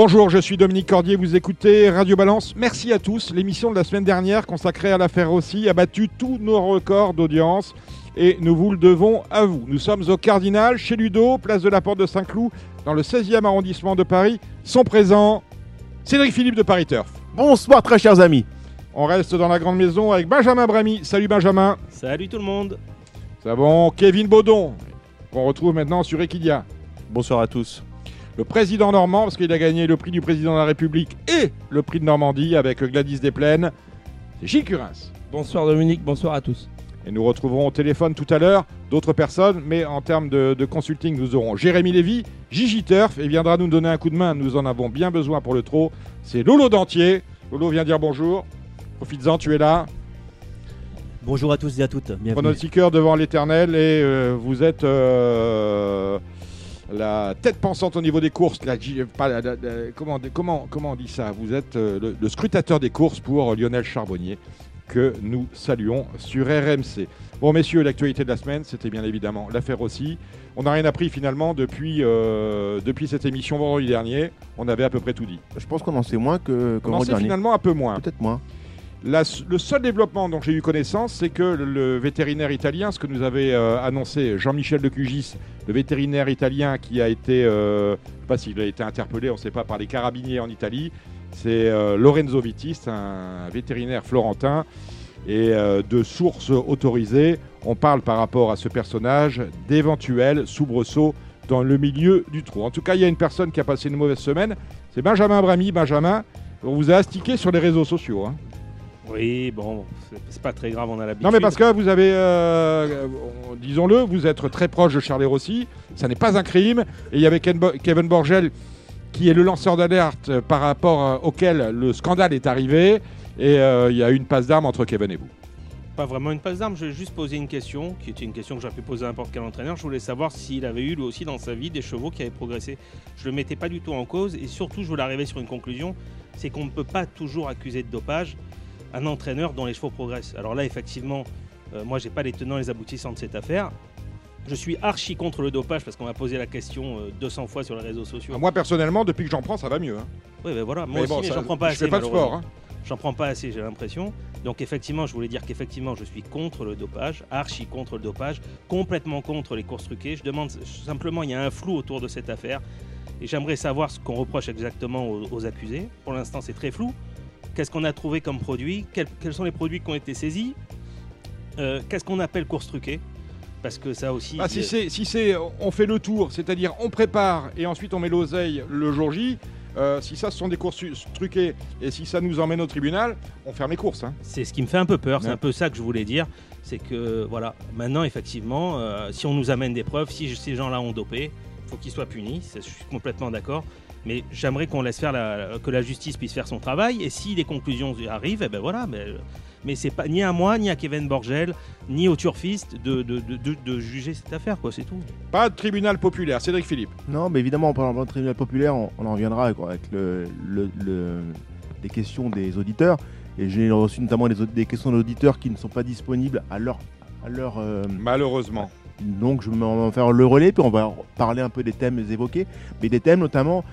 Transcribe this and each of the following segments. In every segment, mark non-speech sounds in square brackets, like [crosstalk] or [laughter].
Bonjour, je suis Dominique Cordier, vous écoutez Radio Balance. Merci à tous. L'émission de la semaine dernière consacrée à l'affaire Rossi a battu tous nos records d'audience et nous vous le devons à vous. Nous sommes au Cardinal, chez Ludo, place de la Porte de Saint-Cloud, dans le 16e arrondissement de Paris. Sont présents Cédric Philippe de Paris Turf. Bonsoir très chers amis. On reste dans la grande maison avec Benjamin Bramy. Salut Benjamin. Salut tout le monde. Ça bon Kevin Baudon, qu'on retrouve maintenant sur Equidia. Bonsoir à tous. Le président normand, parce qu'il a gagné le prix du président de la République et le prix de Normandie avec Gladys Desplaines. C'est Gilles Curins. Bonsoir Dominique, bonsoir à tous. Et nous retrouverons au téléphone tout à l'heure d'autres personnes, mais en termes de, de consulting, nous aurons Jérémy Lévy, Gigi Turf, et viendra nous donner un coup de main. Nous en avons bien besoin pour le trot. C'est Lolo Dentier. Lolo vient dire bonjour. Profites-en, tu es là. Bonjour à tous et à toutes. Bienvenue. Pronostiqueur devant l'éternel et euh, vous êtes euh, la tête pensante au niveau des courses. La, G- pas la- la- la- comment, comment, comment on dit ça? Vous êtes euh, le, le scrutateur des courses pour Lionel Charbonnier que nous saluons sur RMC. Bon messieurs, l'actualité de la semaine, c'était bien évidemment l'affaire aussi. On n'a rien appris finalement depuis, euh, depuis cette émission vendredi dernier. On avait à peu près tout dit. Je pense qu'on en sait moins que On en sait dernier. finalement un peu moins. Peut-être moins. Le seul développement dont j'ai eu connaissance, c'est que le, vétérinaire italien, ce que nous avait euh, annoncé Jean-Michel de Cugis, le vétérinaire italien qui a été, euh, je ne sais pas s'il a été interpellé, on ne sait pas, par les carabiniers en Italie, c'est euh, Lorenzo Vitti, c'est un vétérinaire florentin. Et de sources autorisées, on parle par rapport à ce personnage d'éventuels soubresauts dans le milieu du trou. En tout cas, il y a une personne qui a passé une mauvaise semaine, c'est Benjamin Bramy. Benjamin, on vous a astiqué sur les réseaux sociaux. hein. Oui, bon, c'est- pas très grave, on a l'habitude. Non, mais parce que vous avez, euh, disons-le, vous êtes très proche de Charles Rossi. Ça n'est pas un crime. Et il y avait Ken Bo- Kevin Borgel qui est le lanceur d'alerte par rapport euh, auquel le scandale est arrivé. Et euh, il y a eu une passe d'armes entre Kevin et vous. Pas vraiment une passe d'armes, je vais juste poser une question, qui était une question que j'aurais pu poser à n'importe quel entraîneur. Je voulais savoir s'il avait eu lui aussi dans sa vie des chevaux qui avaient progressé. Je le mettais pas du tout en cause et surtout je voulais arriver sur une conclusion, c'est qu'on ne peut pas toujours accuser de dopage un entraîneur dont les chevaux progressent. Alors là effectivement, euh, moi j'ai pas les tenants et les aboutissants de cette affaire. Je suis archi contre le dopage parce qu'on m'a posé la question euh, 200 fois sur les réseaux sociaux. Ah, Moi, personnellement, depuis que j'en prends, ça va mieux. hein. Oui, ben voilà, moi Mais aussi, bon, mais j'en prends pas je assez. fais pas de sport. J'en prends pas assez, j'ai l'impression. Donc effectivement, je voulais dire qu'effectivement, je suis contre le dopage, archi contre le dopage, complètement contre les courses truquées. Je demande simplement, il y a un flou autour de cette affaire. Et j'aimerais savoir ce qu'on reproche exactement aux, aux accusés. Pour l'instant, c'est très flou. Qu'est-ce qu'on a trouvé comme produit quels, quels sont les produits qui ont été saisis Euh, Qu'est-ce qu'on appelle course truquée Parce que ça aussi... Ah, si euh, c'est, si c'est, on fait le tour, c'est-à-dire on prépare et ensuite on met l'oseille le jour J. euh, si ça, ce sont des courses truquées et si ça nous emmène au tribunal, on ferme les courses. hein. C'est ce qui me fait un peu peur, c'est Ouais. un peu ça que je voulais dire. C'est que, voilà, maintenant, effectivement, euh, si on nous amène des preuves, si ces gens-là ont dopé, il faut qu'ils soient punis, ça, je suis complètement d'accord. Mais j'aimerais qu'on laisse faire la, que la justice puisse faire son travail. Et si des conclusions arrivent, eh ben voilà. Mais, mais c'est pas ni à moi, ni à Kevin Borgel, ni au turfiste de, de, de- de- de juger cette affaire, quoi. C'est tout. Pas de tribunal populaire. Cédric Philippe. Non, mais évidemment, en parlant de tribunal populaire, on, on en reviendra quoi, avec le, le- le- les questions des auditeurs. Et j'ai reçu notamment des, des questions d'auditeurs qui ne sont pas disponibles à leur. À leur euh, Malheureusement. donc je vais m'en faire le relais, puis on va parler un peu des thèmes évoqués. Mais des thèmes notamment,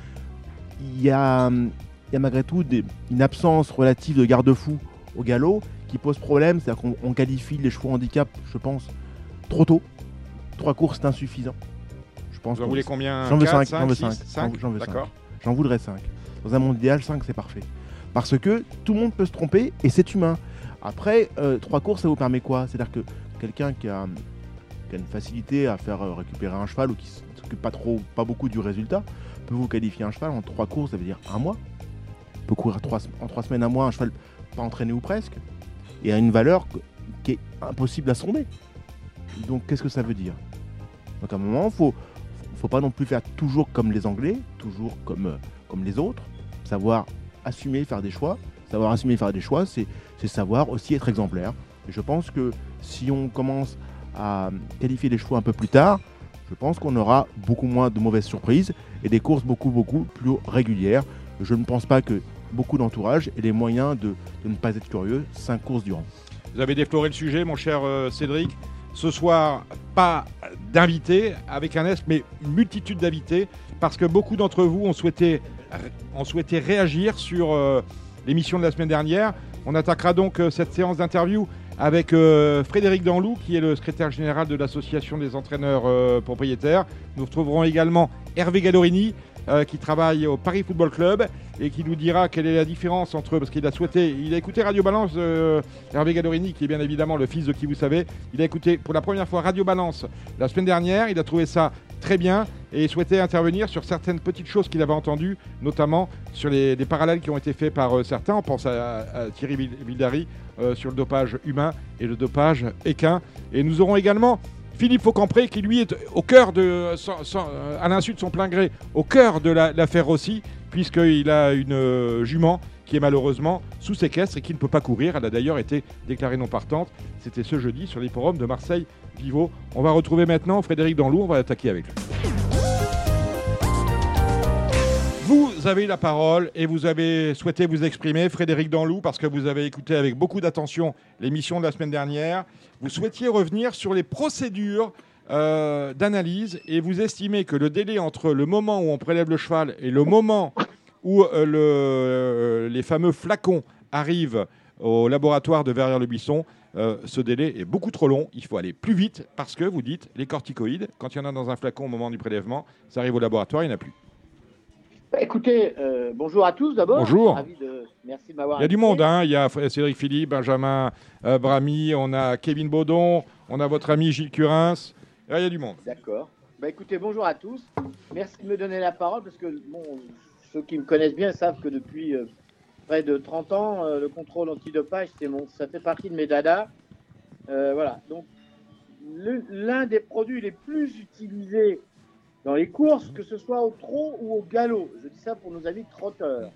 il y a, hum, il y a malgré tout des- une absence relative de garde-fou au galop qui pose problème. C'est-à-dire qu'on on qualifie les chevaux handicap, je pense, trop tôt. Trois courses, c'est insuffisant. Je pense Vous en voulez combien? J'en veux Quatre, 5, j'en veux six, 5. cinq? J'en veux 5. D'accord. J'en voudrais 5. Dans un monde idéal, 5 c'est parfait. Parce que tout le monde peut se tromper et c'est humain. Après, 3 courses, ça vous permet quoi? C'est-à-dire que quelqu'un qui a, qui a une facilité à faire euh, récupérer un cheval ou qui ne s'occupe pas trop, pas beaucoup du résultat, peut vous qualifier un cheval en 3 courses, ça veut dire un mois. Il peut courir trois- en 3 semaines, un mois, un cheval pas entraîné ou presque. Et a une valeur qui est impossible à sonder. Donc qu'est-ce que ça veut dire? Donc à un moment, faut, faut pas non plus faire toujours comme les Anglais, toujours comme, euh, comme les autres. Savoir assumer, faire des choix. Savoir assumer, faire des choix, c'est savoir aussi être exemplaire. Et je pense que si on commence à qualifier les chevaux un peu plus tard, je pense qu'on aura beaucoup moins de mauvaises surprises et des courses beaucoup, beaucoup plus régulières. Je ne pense pas que beaucoup d'entourage aient les moyens de, ne pas être curieux cinq courses durant. Vous avez défloré le sujet, mon cher euh, Cédric. Ce soir, pas d'invités avec un S, mais une multitude d'invités, parce que beaucoup d'entre vous ont souhaité, ont souhaité réagir sur euh, l'émission de la semaine dernière. On attaquera donc euh, cette séance d'interview avec euh, Frédéric Danlou, qui est le secrétaire général de l'association des entraîneurs euh, propriétaires. Nous retrouverons également Hervé Gallorini, euh, qui travaille au Paris Football Club et qui nous dira quelle est la différence entre parce qu'il a souhaité, il a écouté Radio Balance, Hervé Gallorini, qui est bien évidemment le fils de qui vous savez, il a écouté pour la première fois Radio Balance la semaine dernière, il a trouvé ça très bien et souhaitait intervenir sur certaines petites choses qu'il avait entendues, notamment sur les, les parallèles qui ont été faits par euh, certains. On pense à, Thierry Vil- Vildary euh, sur le dopage humain et le dopage équin. Et nous aurons également Philippe Faucampré qui lui est au cœur de, euh, à l'insu de son plein gré, au cœur de la- l'affaire Rossi, puisqu'il a une jument qui est malheureusement sous séquestre et qui ne peut pas courir. Elle a d'ailleurs été déclarée non partante. C'était ce jeudi sur l'hipporome de Marseille-Vivo. On va retrouver maintenant Frédéric Danlou, on va attaquer avec lui. Vous avez la parole et vous avez souhaité vous exprimer, Frédéric Danlou, parce que vous avez écouté avec beaucoup d'attention l'émission de la semaine dernière. Vous souhaitiez revenir sur les procédures euh, d'analyse et vous estimez que le délai entre le moment où on prélève le cheval et le moment où euh, le- euh, les fameux flacons arrivent au laboratoire de Verrières-le-Buisson, euh, ce délai est beaucoup trop long. Il faut aller plus vite parce que vous dites les corticoïdes, quand il y en a dans un flacon au moment du prélèvement, ça arrive au laboratoire, il n'y en a plus. Bah, écoutez, euh, bonjour à tous d'abord. Bonjour. De... Merci de m'avoir Il y a du monde, hein. il y a Cédric Philippe, Benjamin euh, Bramy, on a Kevin Baudon, on a votre ami Gilles Curins. Là, il y a du monde. D'accord. Bah, écoutez, bonjour à tous. Merci de me donner la parole parce que bon, ceux qui me connaissent bien savent que depuis euh, près de 30 ans, euh, le contrôle antidopage, c'est mon, ça fait partie de mes dadas. Euh, voilà. Donc, l'un des produits les plus utilisés dans les courses, que ce soit au trot ou au galop, je dis ça pour nos amis trotteurs,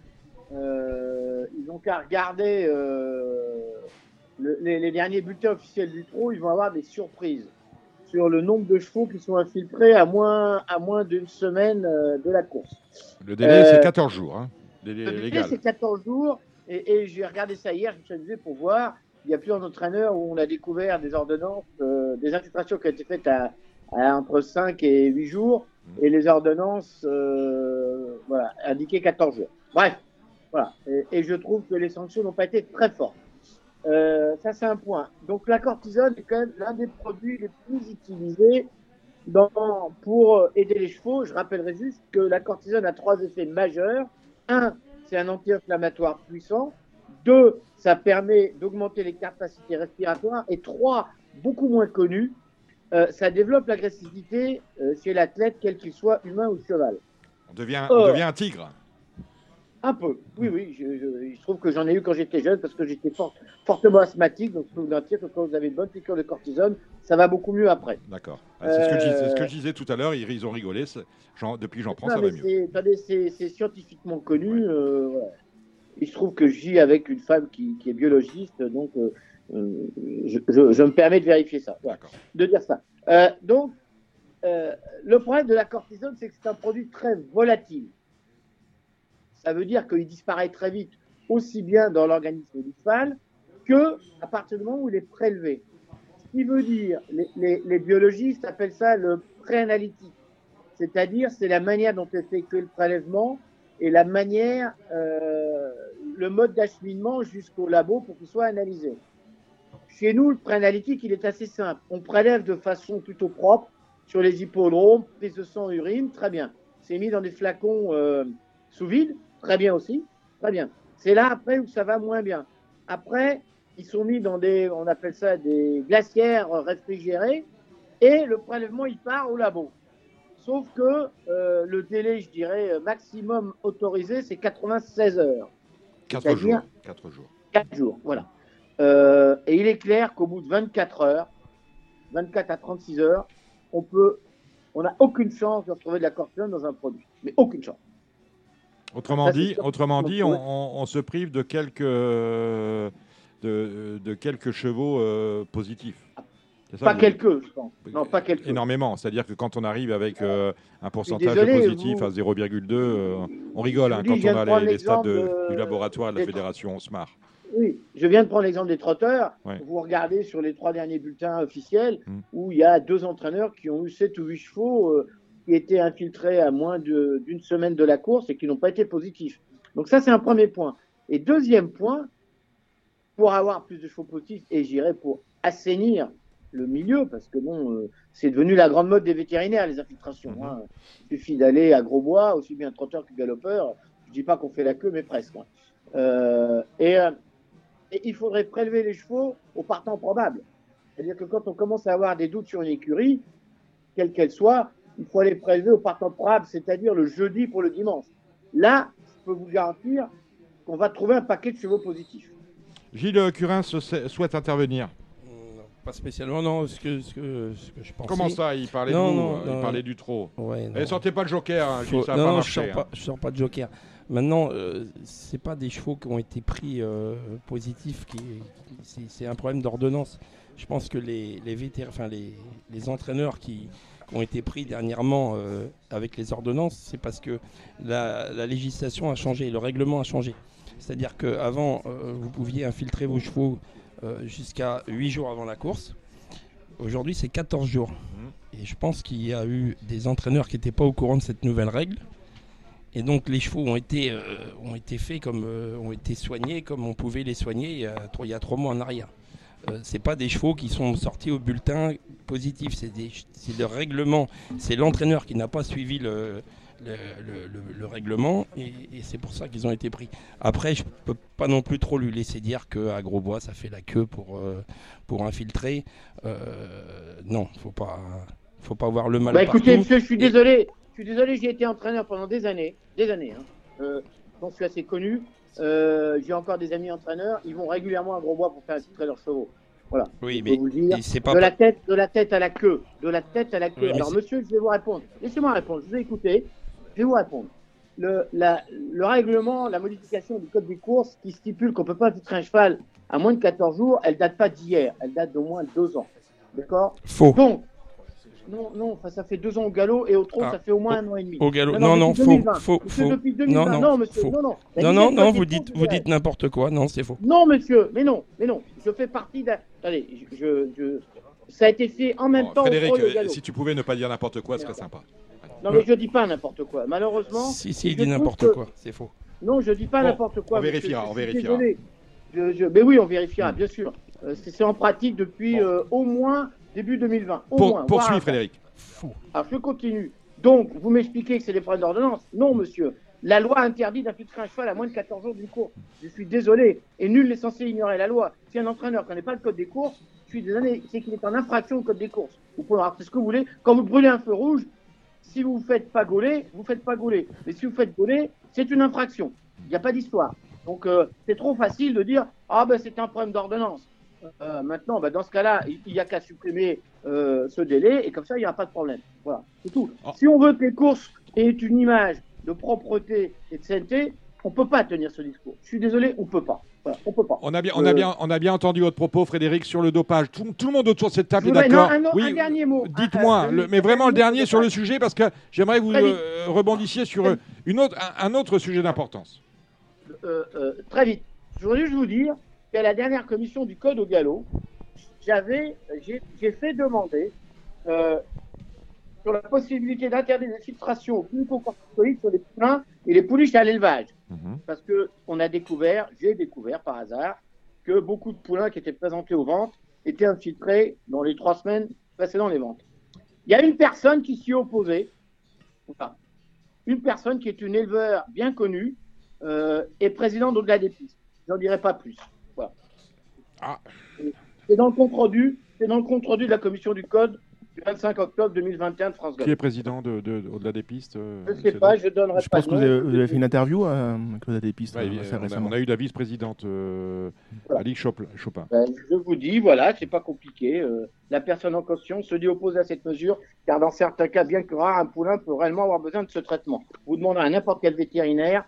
ils ont qu'à regarder le- les, les derniers bulletins officiels du trot, ils vont avoir des surprises sur le nombre de chevaux qui sont infiltrés à moins, à moins d'une semaine euh, de la course. Le délai, Euh, c'est 14 jours, hein, délai Le délai, c'est 14 jours. Et, et j'ai regardé ça hier, je me suis amusé pour voir. Il y a plusieurs entraîneurs où on a découvert des ordonnances, euh, des infiltrations qui ont été faites à, à entre 5 et 8 jours. Et les ordonnances euh, voilà, indiquaient 14 jours. Bref, voilà. Et, et je trouve que les sanctions n'ont pas été très fortes. Euh, ça, c'est un point. Donc, la cortisone est quand même l'un des produits les plus utilisés dans, pour aider les chevaux. Je rappellerai juste que la cortisone a trois effets majeurs. Un, c'est un anti-inflammatoire puissant. Deux, ça permet d'augmenter les capacités respiratoires. Et trois, beaucoup moins connu, euh, ça développe l'agressivité euh, chez l'athlète, quel qu'il soit, humain ou cheval. On devient, on devient un tigre. Un peu, oui, oui. Je, je- il se trouve que j'en ai eu quand j'étais jeune parce que j'étais fort- fortement asthmatique. Donc, je peux vous dire que quand vous avez une bonne piqûre de cortisone, ça va beaucoup mieux après. D'accord. Ah, c'est ce, que je ce que Euh, je disais tout à l'heure, ils, ils ont rigolé. depuis que j'en prends, ça va mieux. c'est- scientifiquement connu. euh. Il se trouve que je vis avec une femme qui, qui est biologiste, donc euh, je, je- je me permets de vérifier ça, D'accord. de dire ça. Donc, le problème de la cortisone, c'est que c'est un produit très volatile. Ça veut dire qu'il disparaît très vite, aussi bien dans l'organisme du cheval que à partir du moment où il est prélevé. Ce qui veut dire, les, biologistes appellent ça le préanalytique. C'est-à-dire, c'est la manière dont est effectué le prélèvement et la manière, euh, le mode d'acheminement jusqu'au labo pour qu'il soit analysé. Chez nous, le préanalytique, il est assez simple. On prélève de façon plutôt propre sur les hippodromes, prise de sang, urine, très bien. C'est mis dans des flacons euh, sous vide, très bien aussi, très bien. C'est là après où ça va moins bien. Après, ils sont mis dans des, on appelle ça des glacières réfrigérées, et le prélèvement, il part au labo. Sauf que euh, le délai, je dirais, maximum autorisé, c'est 96 heures. 4 c'est-à-dire- jours. 4 jours. 4 jours, voilà. Euh, et il est clair qu'au bout de 24 heures, 24 à 36 heures, on peut, on n'a aucune chance de retrouver de la cortisone dans un produit. Mais aucune chance. Autrement c'est dit, autrement dit on, Ouais. on- on se prive de quelques, euh, de, de quelques chevaux euh, positifs. Ça, Pas quelques, je pense. Non, pas quelques. Énormément. C'est-à-dire que quand on arrive avec euh, un pourcentage désolé, positif vous- à 0,2, euh, on rigole hein, dis, quand on a les, les stats de- du laboratoire de la fédération, on se marre. Oui, je viens de prendre l'exemple des trotteurs. Ouais. Vous regardez sur les trois derniers bulletins officiels Mm. où il y a deux entraîneurs qui ont eu sept ou huit chevaux qui étaient infiltrés à moins d'une semaine de la course et qui n'ont pas été positifs. Donc ça, c'est un premier point. Et deuxième point, pour avoir plus de chevaux positifs, et j'irai pour assainir le milieu, parce que bon, euh, c'est devenu la grande mode des vétérinaires, les infiltrations. Mhm. hein. Il suffit d'aller à Grosbois, aussi bien trotteur que galopeur. Je dis pas qu'on fait la queue, mais presque. hein. Euh, et, euh, et il faudrait prélever les chevaux au partant probable. C'est-à-dire que quand on commence à avoir des doutes sur une écurie, quelle qu'elle soit, il faut aller prélever au partant probable, c'est-à-dire le jeudi pour le dimanche. Là, je peux vous garantir qu'on va trouver un paquet de chevaux positifs. Gilles Curin souhaite intervenir. Non, Pas spécialement, non. Ce que, ce que, ce que je pensais. Comment ça Il parlait Non, de vous, non, euh, il non. parlait du trop. Ouais, non. Et sortez pas le joker, hein, Gilles, ça non, pas non, marché. je sors hein. pas, je sors pas de joker. Maintenant, euh, c'est pas des chevaux qui ont été pris euh, positifs. Qui, c'est, c'est un problème d'ordonnance. Je pense que les, les, vétér- enfin, les, les entraîneurs qui, qui ont été pris dernièrement euh, avec les ordonnances, c'est parce que la, la législation a changé, le règlement a changé. C'est-à-dire qu'avant, vous pouviez infiltrer vos chevaux euh, jusqu'à 8 jours avant la course. Aujourd'hui, c'est 14 jours. Et je pense qu'il y a eu des entraîneurs qui n'étaient pas au courant de cette nouvelle règle. Et donc les chevaux ont été, euh, ont été faits comme euh, ont été soignés comme on pouvait les soigner il y a, il y a trois mois en arrière. Euh, c'est pas des chevaux qui sont sortis au bulletin positif, c'est le règlement, c'est l'entraîneur qui n'a pas suivi le, le, le- le- le règlement et, et c'est pour ça qu'ils ont été pris. Après, je peux pas non plus trop lui laisser dire qu'à Grosbois ça fait la queue pour, euh, pour infiltrer. Euh, non, faut pas, faut pas voir le mal Bah écoutez, monsieur, je suis désolé. Je suis désolé, j'ai été entraîneur pendant des années. Des années. Hein. Euh, donc je suis assez connu. Euh, j'ai encore des amis entraîneurs. Ils vont régulièrement à Grosbois pour faire infiltrer leurs chevaux. Oui, Je mais vous dire. pas De la tête, de la tête à la queue, de la tête à la queue. Oui, Alors, monsieur, je vais vous répondre. Laissez-moi répondre. Je vous ai écouté. Je vais vous répondre. Le, la- le règlement, la modification du code des courses qui stipule qu'on peut pas infiltrer un cheval à moins de 14 jours, elle date pas d'hier. Elle date d'au moins deux ans. D'accord? Faux. Donc, non, non, enfin, ça fait deux ans au galop et au trot, Ah, ça fait au moins un an et demi. Au galop. Non, non, depuis faux, 2020. faux, Monsieur, faux. depuis 2020. Non, Non, non, monsieur, faux. non, non. Non, non, non, vous dites, vous dites n'importe quoi. Non, c'est faux. non, monsieur, mais non, mais non. Je fais partie d'un. Attendez, je, je, je- ça a été fait en même Bon, temps Frédéric, au trot et au euh, galop. si tu pouvais ne pas dire n'importe quoi, ce serait sympa. Non, mais je dis pas n'importe quoi. Malheureusement. Si, si, il dit n'importe que- quoi. C'est faux. Non, je dis pas Bon, n'importe quoi. on vérifiera, on vérifiera. désolé. Je, je- mais oui, on vérifiera, Mm. bien sûr. Euh, c'est c'est en pratique depuis euh, au moins début 2020. Au Pour, moins. avant. Frédéric. Alors, je continue. Donc, vous m'expliquez que c'est des problèmes d'ordonnance Non, monsieur. La loi interdit d'infiltrer un cheval à moins de 14 jours d'une course. Je suis désolé. Et nul n'est censé ignorer la loi. Si un entraîneur ne connaît pas le code des courses, je suis désolé, c'est qu'il est en infraction au code des courses. Vous pouvez avoir fait ce que vous voulez. Quand vous brûlez un feu rouge, si vous ne faites pas gauler, vous ne faites pas gauler. Mais si vous faites gauler, c'est une infraction. Il n'y a pas d'histoire. Donc, euh, c'est trop facile de dire Ah, ben, c'est un problème d'ordonnance. Euh, maintenant, ben, dans ce cas-là, il n'y a qu'à supprimer euh, ce délai et comme ça, il n'y aura pas de problème. Voilà, c'est tout. Oh. Si on veut que les courses aient une image de propreté et de sainteté, on peut pas tenir ce discours. Je suis désolé, on peut pas. Voilà, on peut pas. On a, bien, on, a Euh, bien, on a bien entendu votre propos, Frédéric, sur le dopage. Tout, tout le monde autour de cette table est d'accord. un, un Oui, dernier mot. dites-moi, [laughs] mais vraiment le dernier sur le sujet, parce que j'aimerais que vous euh, rebondissiez sur euh, une autre, un, un autre sujet d'importance. euh, très vite. Je voudrais juste vous dire qu'à la dernière commission du Code au galop, j'avais, j'ai, fait demander euh, sur la possibilité d'interdire les filtrations au glucocorticoïdes sur les poulains et les pouliches à l'élevage. Parce que on a découvert, j'ai découvert par hasard, que beaucoup de poulains qui étaient présentés aux ventes étaient infiltrés dans les trois semaines précédant les ventes. Il y a une personne qui s'y opposait, enfin, une personne qui est une éleveur bien connue euh, et président d'au-delà des pistes. J'en dirai pas plus. Ah. C'est dans le compte rendu, c'est dans le compte rendu de la commission du code du 25 octobre 2021 de France Qui Gallo. est président de, de- de- au-delà des pistes euh, Je sais c'est pas, je donnerai Je pas pense de que vous avez, vous avez fait une interview euh, avec Claude des pistes Ouais, euh, on, a, récemment. on a eu la vice-présidente euh, Voilà. Chopin. Ben, je vous dis, voilà, c'est pas compliqué. euh, la personne en question se dit opposée à cette mesure, car dans certains cas, bien que rare, un poulain peut réellement avoir besoin de ce traitement. Vous demandez à n'importe quel vétérinaire,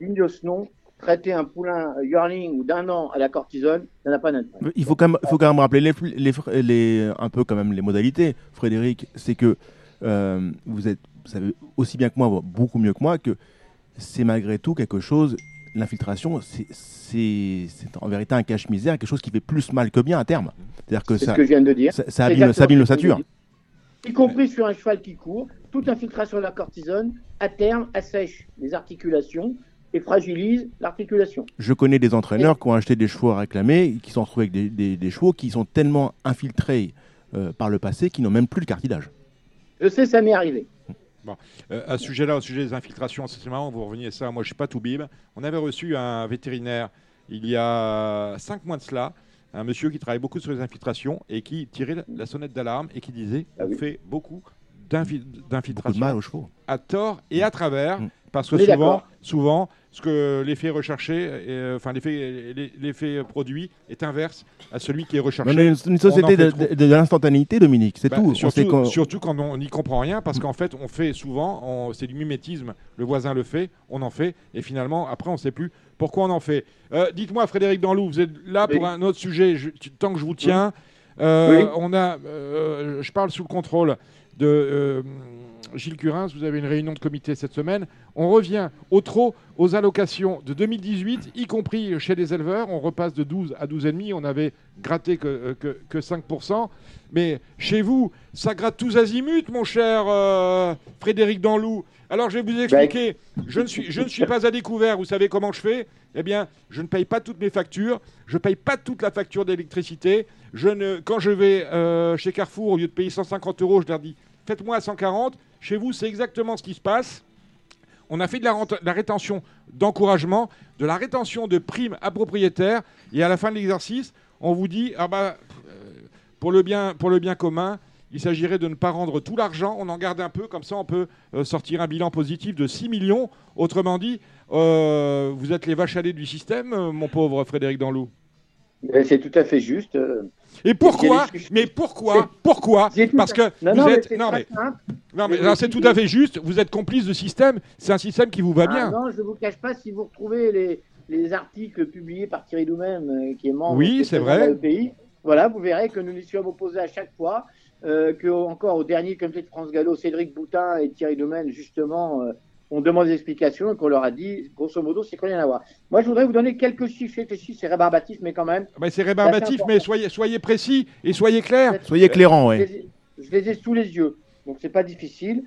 digne de ce nom, traiter un poulain euh, yearling ou d'un an à la cortisone, ça n'a pas d'intérêt. Il faut quand même, faut quand même rappeler les, les, les- un peu quand même les modalités, Frédéric. C'est que euh, vous êtes, vous savez aussi bien que moi, beaucoup mieux que moi, que c'est malgré tout quelque chose. L'infiltration, c'est- en vérité un cache-misère, quelque chose qui fait plus mal que bien à terme. C'est-à-dire que C'est ça, ce que je viens de dire. ça, ça abîme, ça abîme Y compris sur un cheval qui court, toute infiltration de la cortisone, à terme, assèche les articulations et fragilise l'articulation. Je connais des entraîneurs qui ont acheté des chevaux à réclamer, qui se sont retrouvés avec des, des- des chevaux qui sont tellement infiltrés euh, par le passé qu'ils n'ont même plus le cartilage. Je sais, ça m'est arrivé. Euh, à ce sujet-là, au sujet des infiltrations, c'est marrant, vous reveniez à ça. Moi, je suis pas tout bib. On avait reçu un vétérinaire il y a cinq mois de cela, un monsieur qui travaille beaucoup sur les infiltrations et qui tirait la- la sonnette d'alarme et qui disait Ah on fait beaucoup d'infi- Beaucoup de d'infiltrations mal aux chevaux. à tort et à travers, Mm. parce que souvent, souvent, ce que l'effet recherché, euh, enfin l'effet, l'effet produit est inverse à celui qui est On recherché. est une, une société On en de, fait de- de l'instantanéité, Dominique, c'est Bah, tout. On Surtout, quand on n'y comprend rien, parce qu'en fait, on fait souvent, on- c'est du mimétisme. Le voisin le fait, on en fait, et finalement, après, on ne sait plus pourquoi on en fait. Euh, Dites-moi, Frédéric Danlou, vous êtes là Oui. pour un autre sujet, je- tant que je vous tiens. Euh, Oui. On a, euh, je parle sous le contrôle de euh, Gilles Curins. Vous avez une réunion de comité cette semaine. On revient au trop aux allocations de 2018, y compris chez les éleveurs. On repasse de 12 à 12,5. On avait gratté que, euh, que, que 5%. Mais chez vous, ça gratte tous azimuts, mon cher euh, Frédéric Danlou. Alors je vais vous expliquer. Je ne suis, je ne suis pas à découvert. Vous savez comment je fais Eh bien, je ne paye pas toutes mes factures. Je ne paye pas toute la facture d'électricité. Je ne, quand je vais euh, chez Carrefour, au lieu de payer 150 euros, je leur dis faites-moi à 140. Chez vous, c'est exactement ce qui se passe. On a fait de la, rétention d'encouragement, de la rétention de primes à propriétaires, et à la fin de l'exercice, on vous dit ah bah euh, pour le bien commun, il s'agirait de ne pas rendre tout l'argent, on en garde un peu, comme ça on peut euh, sortir un bilan positif de 6 millions. Autrement dit, euh, vous êtes les vaches à du système, mon pauvre Frédéric Danlou. C'est tout à fait juste. Et pourquoi Mais pourquoi Pourquoi Parce que Non, vous non, êtes non mais non mais c'est tout à fait juste. Vous êtes complice de système. C'est un système qui vous va Ah bien. non, je ne vous cache pas si vous retrouvez les, les articles publiés par Thierry Doumem, euh, qui est membre Oui, c'est vrai. de l'AEPI. Voilà, vous verrez que nous nous sommes opposés à chaque fois, euh, que encore au dernier comité de France Gallo, Cédric Boutin et Thierry Doumem, justement, euh, ont demandé des explications et qu'on leur a dit, grosso modo, c'est qu'on rien à voir. Moi, je voudrais vous donner quelques chiffres. Chiffres, c'est rébarbatif, mais quand même. Bah, c'est rébarbatif, mais soyez soyez précis et soyez clair. Soyez clairant, Je ouais. les ai- Je les ai sous les yeux, donc c'est pas difficile.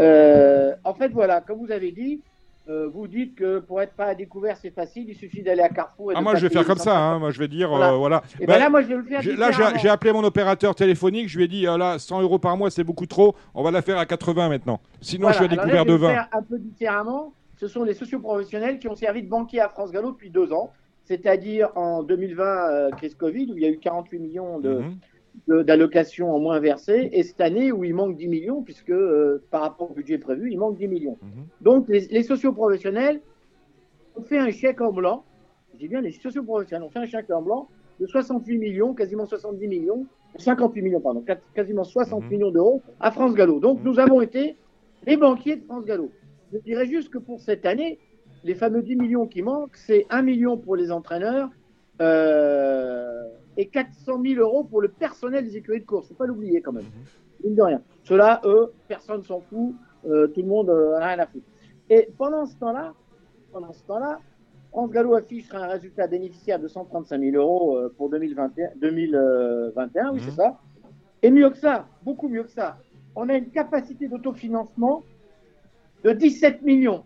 Euh, en fait, voilà, comme vous avez dit, euh, vous dites que pour être pas à découvert, c'est facile, il suffit d'aller à Carrefour. Et Ah de moi je vais faire comme ça. 150. hein. Moi je vais dire Voilà. euh, voilà. Et Bah, ben là, moi, je vais le faire j'ai- là j'ai appelé mon opérateur téléphonique. Je lui ai dit ah, là 100 euros par mois c'est beaucoup trop. On va la faire à 80 maintenant. Sinon Voilà, je suis à découvert de je vais 20. le faire un peu différemment. Ce sont les socioprofessionnels qui ont servi de banquier à France Gallo depuis deux ans, c'est-à-dire en 2020, euh, crise Covid, où il y a eu 48 millions de, Mhm. de- d'allocations en moins versées, et cette année où il manque 10 millions, puisque euh, par rapport au budget prévu, il manque 10 millions. Mhm. Donc les, les socioprofessionnels ont fait un chèque en blanc, j'ai bien les socioprofessionnels ont fait un chèque en blanc de 68 millions, quasiment 70 millions, 58 millions, pardon, quasiment 60 Mhm. millions d'euros à France Gallo. Donc Mhm. nous avons été les banquiers de France Gallo. Je dirais juste que pour cette année, les fameux 10 millions qui manquent, c'est 1 million pour les entraîneurs euh, et 400 000 euros pour le personnel des écuries de course. Faut pas l'oublier quand même. Mine de rien. Ceux-là, eux, personne s'en fout. euh, tout le monde euh, n'a rien à foutre. Et pendant ce temps-là, pendant ce temps-là, France Gallo affiche un résultat bénéficiaire de 135 000 euros euh, pour 2021, 2021 oui, Mhm. c'est ça. Et mieux que ça, beaucoup mieux que ça, on a une capacité d'autofinancement de 17 millions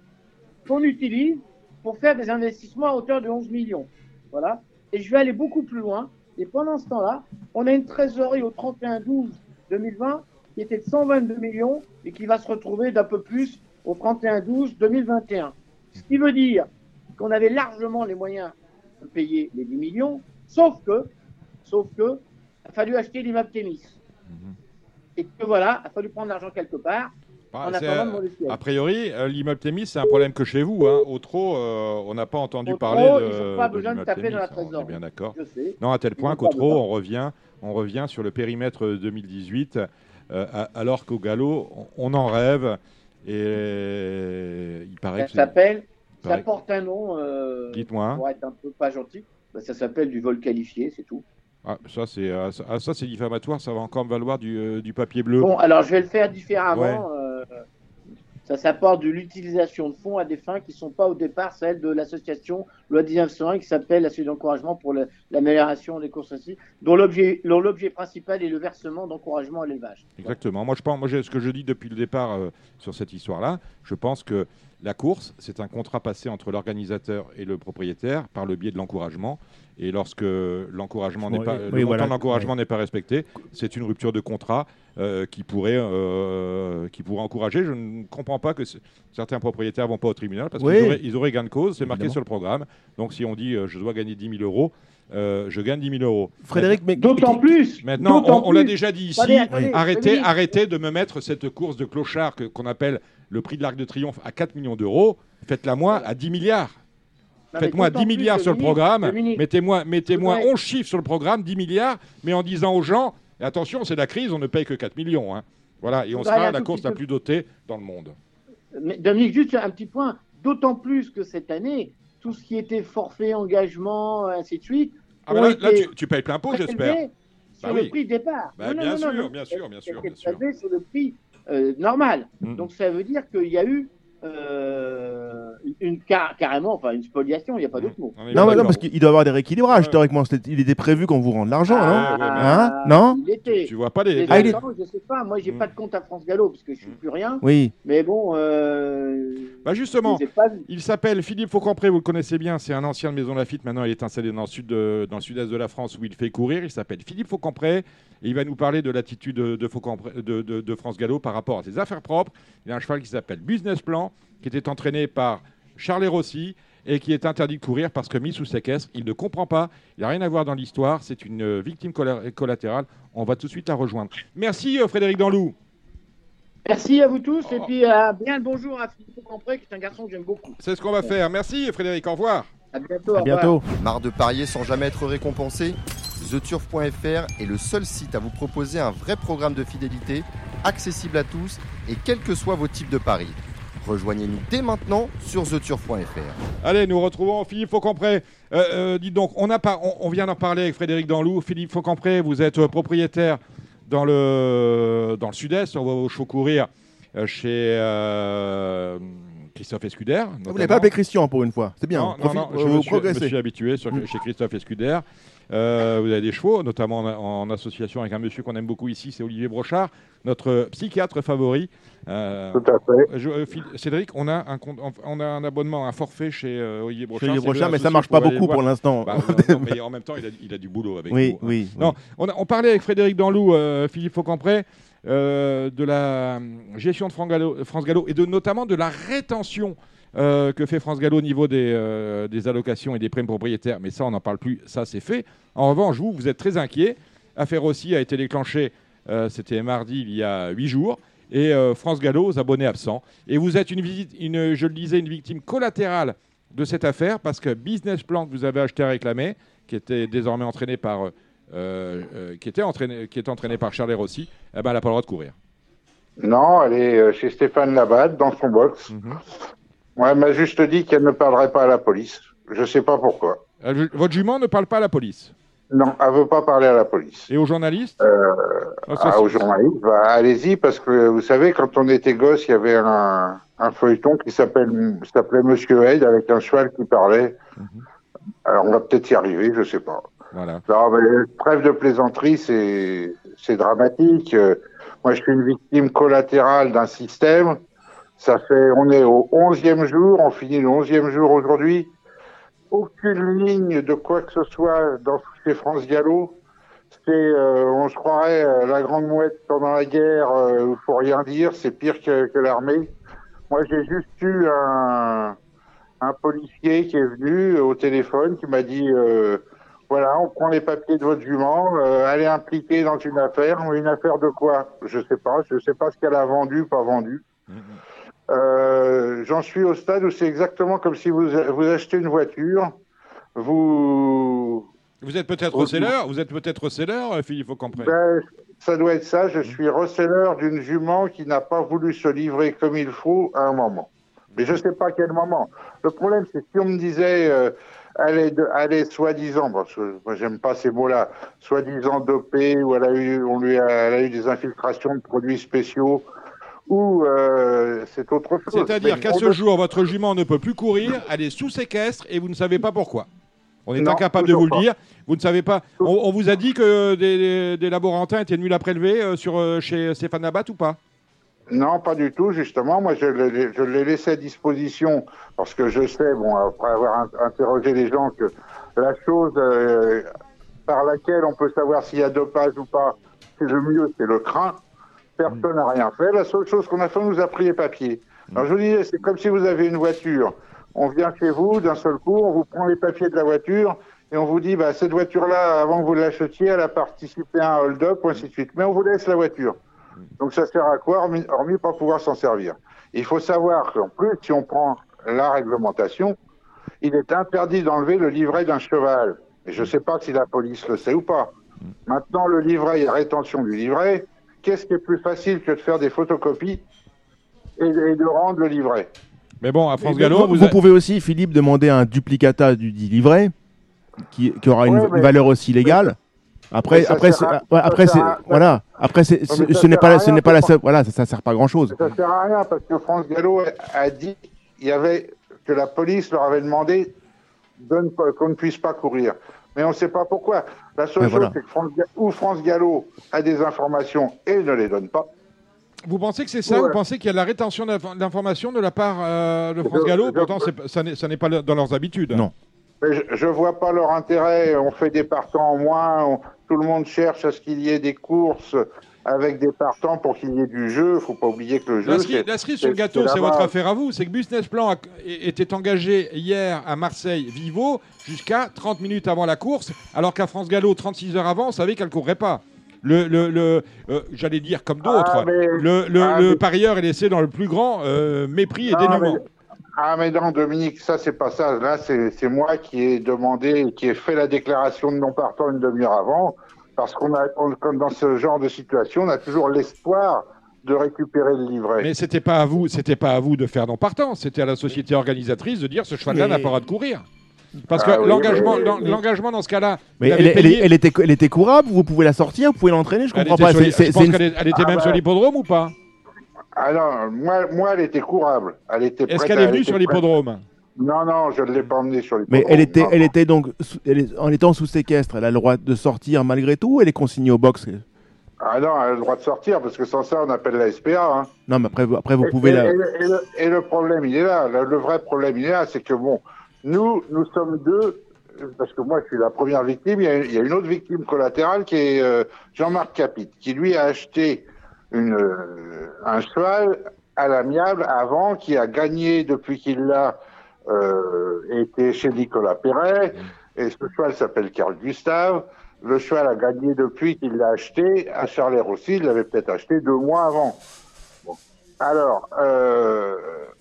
qu'on utilise pour faire des investissements à hauteur de 11 millions. Voilà. Et je vais aller beaucoup plus loin. Et pendant ce temps-là, on a une trésorerie au 31-12-2020 qui était de 122 millions et qui va se retrouver d'un peu plus au 31-12-2021. Ce qui veut dire qu'on avait largement les moyens de payer les 10 millions, sauf que, sauf que, il a fallu acheter l'immeuble Thémis. Mhm. Et que voilà, il a fallu prendre l'argent quelque part Bah, a priori, euh, l'immeuble c'est un problème que chez vous. Hein. Au trop, euh, on n'a pas entendu parler de, ils pas de besoin de taper dans la Thémis, On est trésorerie. bien d'accord. Non, à tel point qu'au trop, on revient, on revient sur le périmètre 2018, euh, alors qu'au galop, on, on en rêve. Et il paraît Ça que s'appelle, Ça porte un nom, euh, Dites-moi. pour être un peu pas gentil. Bah, ça s'appelle du vol qualifié, c'est tout. Ah, ça, c'est ah, ça, ah, c'est diffamatoire, ça va encore me valoir du, du papier bleu. Bon, alors je vais le faire différemment. Ça s'apporte de l'utilisation de fonds à des fins qui ne sont pas au départ celles de l'association loi 1901 qui s'appelle l'association d'encouragement pour l'amélioration des courses aussi, dont l'objet principal est le versement d'encouragement à l'élevage. Exactement. Moi, je pense, moi, ce que je dis depuis le départ euh, sur cette histoire-là, je pense que la course, c'est un contrat passé entre l'organisateur et le propriétaire par le biais de l'encouragement. Et lorsque l'encouragement n'est Oui, pas, oui, le montant voilà. de l'encouragement n'est pas respecté, c'est une rupture de contrat euh, qui pourrait, euh, qui pourrait encourager. Je ne comprends pas que certains propriétaires vont pas au tribunal parce Oui. qu'ils auraient, ils auraient gain de cause. C'est marqué sur le programme. Donc, si on dit euh, je dois gagner 10 000 euros, euh, je gagne 10 000 euros. Frédéric, mais D'autant plus. Maintenant, d'autant on, on l'a déjà dit ici, Attendez, attendez, arrêtez, arrêtez de me mettre cette course de clochard que- qu'on appelle le prix de l'Arc de Triomphe à 4 millions d'euros. Faites-la moi à 10 milliards. Non, Faites-moi d'autant 10 plus, milliards sur le programme. Mettez-moi voudrais- 11 chiffres sur le programme, 10 milliards, mais en disant aux gens, attention, c'est la crise, on ne paye que 4 millions. hein. Voilà, et on sera la course la plus dotée dans le monde. Mais Dominique, juste un petit point. D'autant plus que cette année, tout ce qui était forfait, engagement, ainsi de suite, Ah, bah là, tu, tu payes plein pot, j'espère. prélevé sur Bah le oui. prix de départ. Bah, bien sûr, bien sûr, bien sûr, bien sûr. sur le prix euh, normal. Mm. Donc ça veut dire qu'il y a eu euh, une car- carrément, enfin une spoliation. Il n'y a pas d'autre mot. Non, mais non, parce qu'il doit y avoir des rééquilibrages Ouais. théoriquement. C'était- Il était prévu qu'on vous rende l'argent, Ah, non Hein Non Il était. Tu vois pas les. Les Ah, il est- autres, Je sais pas. Moi, j'ai Mm. pas de compte à France Gallo parce que je suis plus rien. Oui. Mais bon, euh, Bah justement, pas. Il s'appelle Philippe Faucompré, vous le connaissez bien, c'est un ancien de Maison Lafitte, maintenant il est installé dans le sud de- dans le sud-est de la France où il fait courir, il s'appelle Philippe Faucompré et il va nous parler de l'attitude de, de- de- de France Gallo par rapport à ses affaires propres. Il a un cheval qui s'appelle Business Plan, qui était entraîné par Charles Rossi et qui est interdit de courir parce que mis sous séquestre, il ne comprend pas, il n'a rien à voir dans l'histoire, c'est une euh, victime colla- collatérale. On va tout de suite la rejoindre. Merci euh, Frédéric Danlou. Merci à vous tous et puis euh, bien le bonjour à Philippe Campré qui est un garçon que j'aime beaucoup. C'est ce qu'on va faire. Merci Frédéric, au revoir. À bientôt. À bientôt. Marre de parier sans jamais être récompensé? TheTurf.fr est le seul site à vous proposer un vrai programme de fidélité, accessible à tous et quels que soient vos types de paris. Rejoignez-nous dès maintenant sur TheTurf.fr. Allez, nous retrouvons Philippe Faucompré. Euh, euh, dites donc, on, a pas, on, on vient d'en parler avec Frédéric Danlou. Philippe Faucompré, vous êtes euh, propriétaire dans le, dans le sud-est, on va au chaud courir euh, chez euh, Christophe Escuder. Vous n'avez pas appelé Christian pour une fois. C'est bien. Non, non, je vous me suis, me suis habitué sur- Mm. chez Christophe Escuder. Euh, vous avez des chevaux, notamment en, en association avec un monsieur qu'on aime beaucoup ici, c'est Olivier Brochard, notre psychiatre favori. Euh, Tout à fait. je- euh, Cédric, on a, un, compte- on a un abonnement, un forfait chez euh, Olivier Brochard. Chez C'est Brochard, mais ça marche pas beaucoup voir. pour l'instant. Bah, mais en même temps, il a, il a du boulot avec oui, nous. hein. oui. Non, on, a- on parlait avec Frédéric Danlou, euh, Philippe Faucompré, euh, de la euh, gestion de France Gallo, France Gallo et de, notamment de la rétention euh, que fait France Gallo au niveau des, euh, des allocations et des primes propriétaires? Mais ça, on n'en parle plus, ça c'est fait. En revanche, vous, vous êtes très inquiet. Affaire aussi a été déclenchée, euh, c'était mardi il y a huit jours. Et France Gallo, aux abonnés absents. Et vous êtes une visite, une, je le disais, une victime collatérale de cette affaire parce que Business Plan que vous avez acheté à réclamer, qui était désormais entraîné par, qui était entraîné, qui est entraîné par Charles Rossi, eh ben, elle n'a pas le droit de courir. Non, elle est chez Stéphane Labade, dans son box. Ouais, elle m'a juste dit qu'elle ne parlerait pas à la police. Je sais pas pourquoi. Votre jument ne parle pas à la police Non, elle veut pas parler à la police. et aux journalistes. Euh, Ah, ah, aux journalistes, bah, allez-y, parce que vous savez, quand on était gosse, il y avait un, un feuilleton qui s'appelait Monsieur Hyde avec un cheval qui parlait. Alors, on va peut-être y arriver, je sais pas. Voilà. Non, mais trêve de plaisanterie, c'est c'est dramatique. Euh, Moi, je suis une victime collatérale d'un système. Ça fait, on est au onzième jour, on finit le onzième jour aujourd'hui. Aucune ligne de quoi que ce soit dans chez France Gallo. C'est, euh, on se croirait euh, la grande mouette pendant la guerre. Il euh, faut rien dire, c'est pire que, l'armée. Moi, j'ai juste eu un, policier qui est venu au téléphone, qui m'a dit. Voilà, on prend les papiers de votre jument, elle est impliquée dans une affaire, une affaire de quoi? Je sais pas, je sais pas ce qu'elle a vendu, pas vendu. Euh, J'en suis au stade où c'est exactement comme si vous, vous achetez une voiture, vous... Vous êtes peut-être receleur, vous êtes peut-être receleur, euh, Philippe. Ben, ça doit être ça, je suis receleur d'une jument qui n'a pas voulu se livrer comme il faut à un moment. Mais je ne sais pas à quel moment. Le problème, c'est si on me disait, euh, elle est, soi-disant, parce que moi j'aime pas ces mots-là, soi-disant dopée, ou elle a eu, on lui a, elle a eu des infiltrations de produits spéciaux, ou euh, c'est autre chose. C'est-à-dire qu'à ce jour, votre jument ne peut plus courir, elle est sous séquestre et vous ne savez pas pourquoi. On est Non, incapable de vous le dire. Vous ne savez pas. On, on vous a dit que des, laborantins étaient venus la prélever euh, sur, euh, chez Stéphane Nabat ou pas? Non, pas du tout, justement. Moi, je l'ai laissé à disposition parce que je sais, bon, après avoir in- interrogé les gens, que la chose euh, par laquelle on peut savoir s'il y a dopage ou pas, c'est le mieux, c'est le crin. Personne n'a rien fait. La seule chose qu'on a fait, on nous a pris les papiers. Alors, je vous disais, c'est comme si vous avez une voiture. On vient chez vous, d'un seul coup, on vous prend les papiers de la voiture et on vous dit, bah, cette voiture-là, avant que vous l'achetiez, elle a participé à un hold-up, ainsi de suite. Mais on vous laisse la voiture. Donc ça sert à quoi, hormis, hormis pas pouvoir s'en servir? Il faut savoir qu'en plus, si on prend la réglementation, il est interdit d'enlever le livret d'un cheval. Et je ne sais pas si la police le sait ou pas. Maintenant, le livret, il y a rétention du livret. Qu'est-ce qui est plus facile que de faire des photocopies et, et de rendre le livret Mais bon, à France Gallo, vous vous, a- pouvez aussi, Philippe, demander un duplicata du dit livret qui, qui aura une, Ouais, une mais- valeur aussi légale. Après, après, à- après, sert c'est à- voilà. Après, ce n'est pas, la- ce n'est pas la seule. Voilà, ça, ça sert pas à grand chose. Ça sert à rien parce que France Gallo a- dit il y avait, que la police leur avait demandé qu'on ne puisse pas courir. Mais on ne sait pas pourquoi. La seule chose, voilà. c'est que France, ou France Gallo a des informations et ne les donne pas. vous pensez que c'est ça? Ouais. Vous pensez qu'il y a de la rétention d'inf- d'informations de la part euh, de France Gallo? Pourtant, ça n'est pas dans leurs habitudes. Non. Mais je ne vois pas leur intérêt. On fait des partants en moins. on- tout le monde cherche à ce qu'il y ait des courses avec des partants pour qu'il y ait du jeu. Il ne faut pas oublier que le jeu. La cerise, sur le gâteau, c'est votre affaire à vous. C'est que Business Plan a- était engagé hier à Marseille Vivo jusqu'à 30 minutes avant la course, alors qu'à France Gallo, 36 heures avant, on savait qu'elle ne courrait pas. Le, le, le- euh, j'allais dire comme d'autres, Ah, mais- le, le- ah, le mais- parieur est laissé dans le plus grand euh, mépris et mais- Ah mais non, Dominique, ça c'est pas ça. Là, c'est c'est moi qui ai demandé, qui ai fait la déclaration de non partant une demi-heure avant, parce qu'on a, on- comme dans ce genre de situation, on a toujours l'espoir de récupérer le livret. Mais c'était pas à vous, c'était pas à vous de faire non partant, c'était à la société organisatrice de dire ce cheval-là n'a pas le droit de courir. Parce que Ah oui, l'engagement, l'engagement dans ce cas-là, Mais elle, était, elle était courable. Vous pouvez la sortir. Vous pouvez l'entraîner. Je comprends pas. sur C'est- les- c'est- je c'est pense une- qu'elle était Ah même bah. sur l'hippodrome ou pas? Ah non, moi, moi, elle était courable. Elle était Est-ce prête qu'elle est venue sur prête- l'hippodrome? Non, non, je ne l'ai pas emmenée sur Mais l'hippodrome. elle était, non, elle était donc, sous- elle est- en étant sous séquestre, elle a le droit de sortir malgré tout. ou Elle est consignée au box? Ah non, elle a le droit de sortir, parce que sans ça, on appelle la SPA. Hein. Non, mais après, vous- après vous Et- pouvez et, la. et le- et le, et le problème, il est là. Le, le vrai problème, il est là. C'est que, bon, nous, nous sommes deux, parce que moi, je suis la première victime. Il y a, il y a une autre victime collatérale qui est euh, Jean-Marc Capit, qui lui a acheté une, euh, un cheval à l'amiable avant, qui a gagné depuis qu'il l'a euh, été chez Nicolas Perret. Et ce cheval s'appelle Carl Gustave. Le cheval a gagné depuis qu'il l'a acheté. À Charler aussi, il l'avait peut-être acheté deux mois avant. Bon. Alors, euh,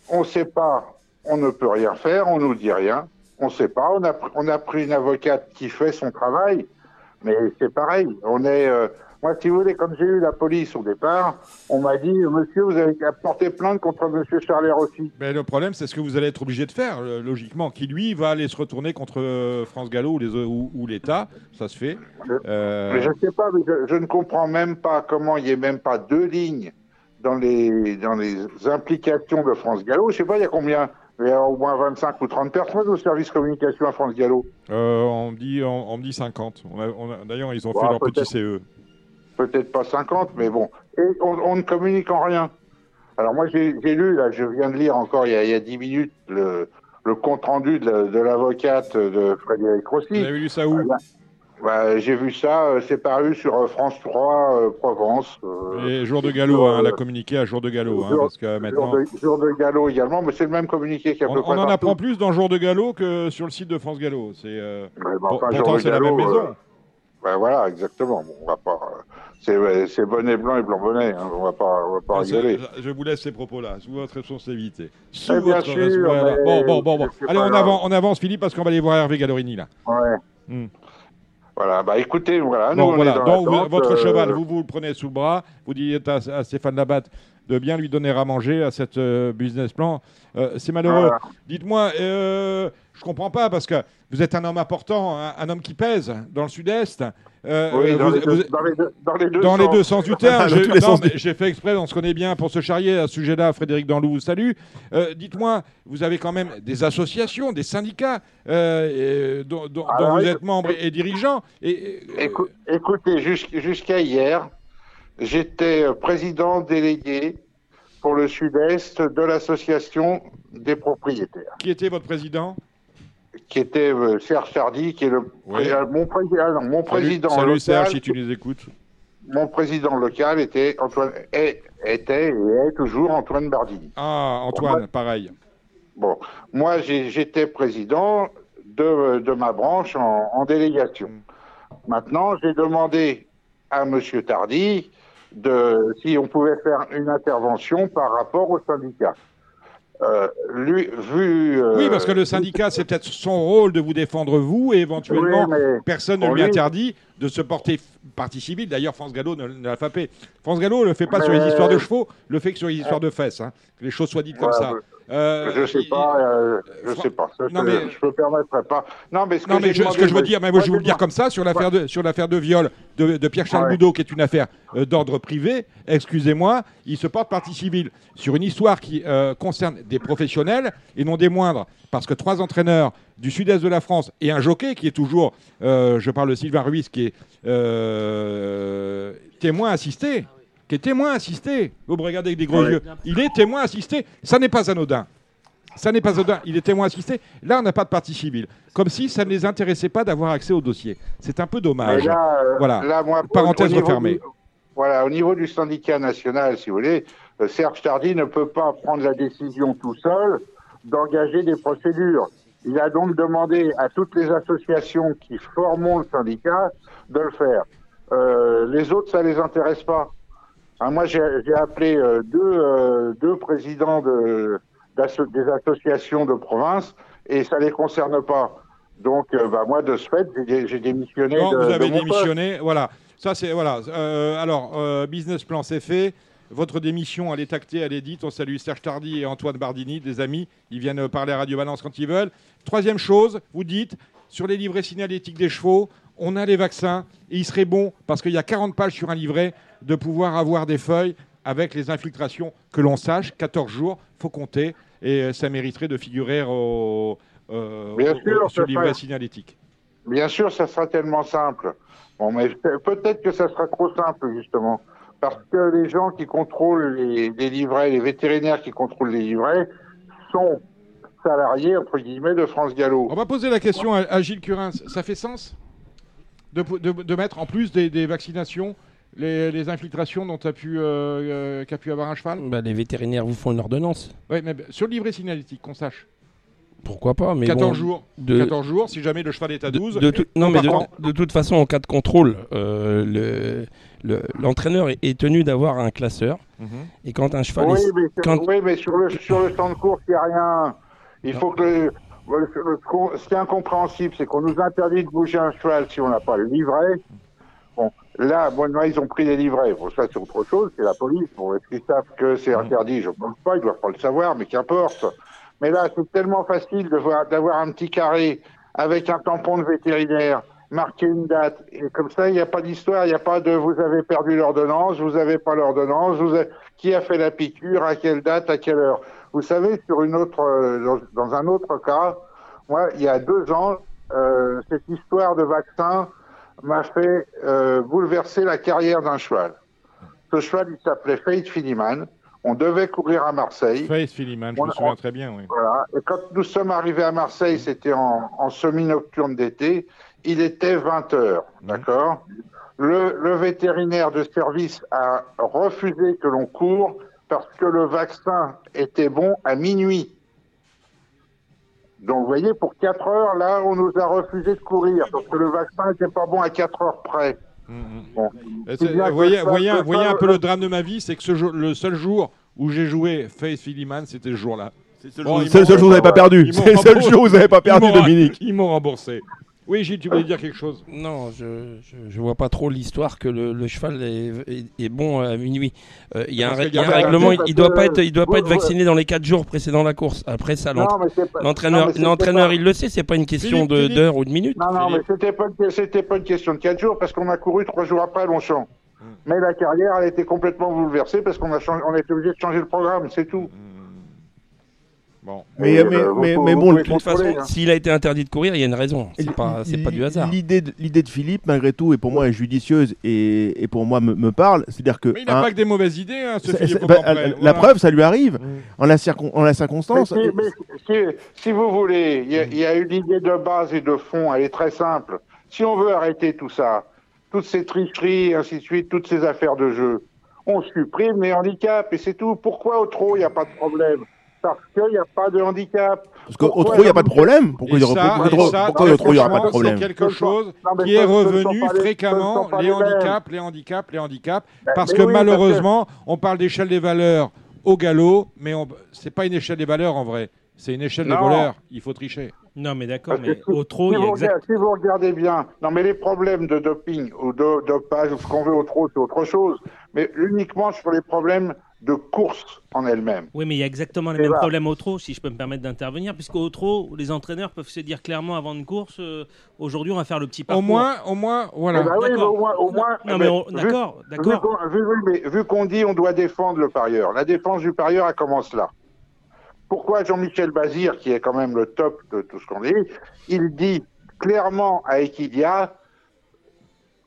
on ne sait pas, on ne peut rien faire, on nous dit rien. On ne sait pas. On a, pr- on a pris une avocate qui fait son travail, mais c'est pareil. On est, euh, moi, si vous voulez, comme j'ai eu la police au départ, on m'a dit, monsieur, vous avez porter plainte contre monsieur Charler aussi. Mais le problème, c'est ce que vous allez être obligé de faire, euh, logiquement. Qui, lui, va aller se retourner contre euh, France Gallo ou, les, ou, ou l'État. Ça se fait. Euh, Mais je ne sais pas, mais je, je ne comprends même pas comment il n'y ait même pas deux lignes dans les, dans les implications de France Gallo. Je ne sais pas, il y a combien Il y a au moins 25 ou 30 personnes au service communication à France Gallo. euh, on, me dit, on, on me dit 50. On a- on a- D'ailleurs, ils ont Bon, fait leur petit. CE. Peut-être pas 50, mais bon. Et on, on ne communique en rien. Alors moi, j'ai lu, là, je viens de lire encore il y a, il y a 10 minutes le, le compte-rendu de la- de l'avocate de Frédéric Vous Rossi. avez lu ça où? Bah, j'ai vu ça, euh, c'est paru sur euh, France 3, euh, Provence. euh, Et jour de galop, sur, hein, elle a communiqué à jour de galop. hein, jour- parce que jour, maintenant, de, jour de galop également, mais c'est le même communiqué qu'il y a on, peu on en apprend plus dans jour de galop que sur le site de France Gallo. C'est, enfin, jour pourtant, c'est la même maison. Ouais, voilà, exactement. Bon, on va pas. euh, c'est bonnet blanc et blanc bonnet. Hein, on va pas, on va pas Ah, rigoler. je vous laisse ces propos-là, sous votre responsabilité. Sous Eh votre sûr, res- voilà. mais Bon, bon, bon, bon. Allez, on, avance, on avance, Philippe, parce qu'on va aller voir Hervé Gallorini là. Ouais. Hmm. Voilà, bah écoutez, voilà. nous, Bon, on voilà. est dans Donc, votre euh, cheval, vous vous le prenez sous le bras, vous dites à, à Stéphane Labatte de bien lui donner à manger à cette euh, business plan. Euh, c'est malheureux. Voilà. Dites-moi, euh, je comprends pas parce que vous êtes un homme important, un, un homme qui pèse dans le Sud-Est. Euh, Oui, dans, vous- les deux, vous- dans les deux- dans les deux dans les sens. deux sens du terme. [laughs] J'ai- fait exprès, on se connaît bien pour se charrier à ce sujet-là. Frédéric Danlou vous salue. Euh, Dites-moi, vous avez quand même des associations, des syndicats euh, et dont, dont- Ah dont oui. vous êtes membre et, dirigeant. Et, et- Écou- écoutez, jus- jusqu'à hier, j'étais euh, président délégué pour le sud-est de l'association des propriétaires, qui était votre président? Qui était euh, Serge Tardy, qui est le euh, mon, président non, mon président Salut, local. Serge, si tu nous écoutes. Mon président local était Antoine, est- était et est toujours Antoine Bardini. Ah, Antoine, pareil. Bon, moi j'étais président de, de ma branche en, en délégation. Maintenant, j'ai demandé à Monsieur Tardy de si on pouvait faire une intervention par rapport au syndicat. Euh, lui, vu. euh, Oui, parce que le syndicat, c'est peut-être son rôle de vous défendre vous et éventuellement, Oui, personne ne lui interdit de se porter partie civile. D'ailleurs, France Gallo ne, ne l'a pas fait. France Gallo ne le fait pas sur les histoires de chevaux, le fait que sur les histoires de fesses. hein. Que les choses soient dites comme ça. Euh, je sais il- pas, euh, je sais pas. Ça, Non, je, mais- je me permettrai pas. Non, mais ce que Non, mais j'ai je- ce demandé, que je veux dire, mais moi, je vais vous le dire comme ça, sur l'affaire de, sur l'affaire de viol de, de Pierre-Charles Ouais. Boudot, qui est une affaire euh, d'ordre privé, excusez-moi, il se porte partie civile sur une histoire qui euh, concerne des professionnels et non des moindres, parce que trois entraîneurs du sud-est de la France et un jockey qui est toujours, euh, je parle de Sylvain Ruiz, qui est euh, témoin assisté, qui est témoin assisté, vous me regardez avec des gros Ouais. yeux, il est témoin assisté, ça n'est pas anodin. Ça n'est pas anodin. Il est témoin assisté. Là, on n'a pas de partie civile. Comme si ça ne les intéressait pas d'avoir accès au dossier. C'est un peu dommage. là, euh, Voilà. là, moi, Parenthèse refermée. du- voilà, au niveau du syndicat national, si vous voulez, euh, Serge Tardy ne peut pas prendre la décision tout seul d'engager des procédures. Il a donc demandé à toutes les associations qui forment le syndicat de le faire. Euh, les autres, ça les intéresse pas. Hein, moi, j'ai appelé euh, deux, euh, deux présidents de, des associations de province et ça les concerne pas. Donc, euh, bah, moi, de ce fait, j'ai- démissionné Non, de, vous de avez poste. démissionné. Voilà. Ça, c'est. Voilà. Euh, alors, euh, business plan, c'est fait. Votre démission, elle est actée, elle est dite. On salue Serge Tardy et Antoine Bardini, des amis. Ils viennent parler à Radio Balance quand ils veulent. Troisième chose, vous dites, sur les livrets signalétiques des chevaux, on a les vaccins. Et il serait bon, parce qu'il y a 40 pages sur un livret, de pouvoir avoir des feuilles avec les infiltrations que l'on sache. 14 jours, faut compter. Et euh, ça mériterait de figurer au, euh, Bien au- sûr, au- sur le livret signalétique. Bien sûr, ça sera tellement simple. Bon, mais pe- peut-être que ça sera trop simple, justement. Parce que les gens qui contrôlent les, les livrets, les vétérinaires qui contrôlent les livrets, sont salariés, entre guillemets, de France Gallo. On va poser la question à, à Gilles Curin. Ça fait sens? De, de- de mettre en plus des, des vaccinations les, les infiltrations dont a pu, euh, euh, qu'a pu avoir un cheval? Bah, les vétérinaires vous font une ordonnance. Oui, mais sur le livret signalétique, qu'on sache. Pourquoi pas mais 14 bon, jours. de- 14 jours, si jamais le cheval est à de- 12. de tout- non, on mais de, de toute façon, en cas de contrôle, euh, le- le- l'entraîneur est, est tenu d'avoir un classeur. Mhm. Et quand un cheval Oui, est- mais, sur- quand- oui, mais sur, le, sur le champ de course, il n'y a rien. Il faut que. Ce qui est incompréhensible, c'est qu'on nous interdit de bouger un cheval si on n'a pas le livret. Bon, là, bon, ils ont pris les livrets. Bon, ça, c'est autre chose, c'est la police. Bon, est-ce qu'ils savent que c'est interdit? Je ne pense pas, ils doivent pas le savoir, mais qu'importe. Mais là, c'est tellement facile de voir- d'avoir un petit carré avec un tampon de vétérinaire, marquer une date, et comme ça, il n'y a pas d'histoire, il n'y a pas de vous avez perdu l'ordonnance, vous n'avez pas l'ordonnance, avez- qui a fait la piqûre, à quelle date, à quelle heure. Vous savez, sur une autre, euh, dans, dans un autre cas, moi, il y a deux ans, euh, cette histoire de vaccin m'a fait euh, bouleverser la carrière d'un cheval. Ce cheval, il s'appelait Faith Finiman. On devait courir à Marseille. Faith Philiman, je On- me souviens on- très bien. Oui. Voilà. Et quand nous sommes arrivés à Marseille, c'était en, en semi-nocturne d'été, il était 20 heures, d'accord? Le, le vétérinaire de service a refusé que l'on court parce que le vaccin était bon à minuit. Donc, vous voyez, pour 4 heures, là, on nous a refusé de courir parce que le vaccin n'était pas bon à 4 heures près. Mhm. Bon. Voyez, ça- voyez, que voyez ça- un peu le drame de ma vie, c'est que ce jour, le seul jour où j'ai joué Faith Philiman, c'était ce jour-là. C'est le seul jour- ils c'est le m'ont- seul jour où vous n'avez pas perdu. C'est le seul jour où vous n'avez pas perdu, Dominique. Ils m'ont remboursé. Oui, Gilles, tu voulais dire quelque chose Non, je, je, je vois pas trop l'histoire que le, le cheval est, est- est bon à minuit. Euh, Il y a un, y a règlement, il, il doit pas être, il doit pas être vacciné dans les 4 jours précédant la course. Après ça, l'entraîneur, l'entraîneur, il le sait, c'est pas une question d'heure ou de minutes. Non, non, mais c'était pas, c'était pas une question de 4 jours parce qu'on a couru 3 jours après à Longchamp. Hmm. Mais la carrière, elle a été complètement bouleversée parce qu'on a, changé, on a été obligé de changer le programme, c'est tout. Bon. Mais, euh, mais, mais bon, De toute façon, hein. s'il a été interdit de courir, il y a une raison. C'est pas, c'est pas du hasard. L'idée de, l'idée de Philippe, malgré tout, et pour moi est judicieuse et, et pour moi me, me parle, c'est-à-dire que Mais il n'a pas que des mauvaises idées, hein, ce Philippe bah, la Voilà. preuve, ça lui arrive en la, circon- en la Mais circonstance. si, mais si- si vous voulez, il y, y a une idée de base et de fond, elle est très simple. Si on veut arrêter tout ça, toutes ces tricheries, ainsi de suite, toutes ces affaires de jeu, on supprime les handicaps et c'est tout. Pourquoi au trot, il n'y a pas de problème? Parce qu'il n'y a pas de handicap. Parce qu'au trot, il n'y a pas de problème. Pourquoi il n'y aura pas de problème C'est quelque chose qui est ce- ce revenu ce fréquemment, les handicaps, les handicaps, les handicaps, Ben, parce que oui, parce que- malheureusement, on parle d'échelle des valeurs au galop, mais on... c'est pas une échelle des valeurs en vrai, c'est une échelle des Non. voleurs, il faut tricher. Non, mais d'accord, mais si- au trot, si il y a vous exact. regardez- Si vous regardez bien, non mais les problèmes de doping ou de dopage ou ce qu'on veut au trot, c'est autre chose. Mais uniquement sur les problèmes de course en elle-même. Oui, mais il y a exactement les mêmes voilà. problèmes au trot, si je peux me permettre d'intervenir, puisqu'au trot, les entraîneurs peuvent se dire clairement avant une course, euh, aujourd'hui, on va faire le petit parcours. Au moins, au moins, voilà. Eh ben oui, mais D'accord. au moins, au moins, non, mais on- d'accord, Vu d'accord. qu'on vu- vu qu'on dit on doit défendre le parieur, la défense du parieur, elle commence là. Pourquoi Jean-Michel Bazir, qui est quand même le top de tout ce qu'on dit, il dit clairement à Equidia,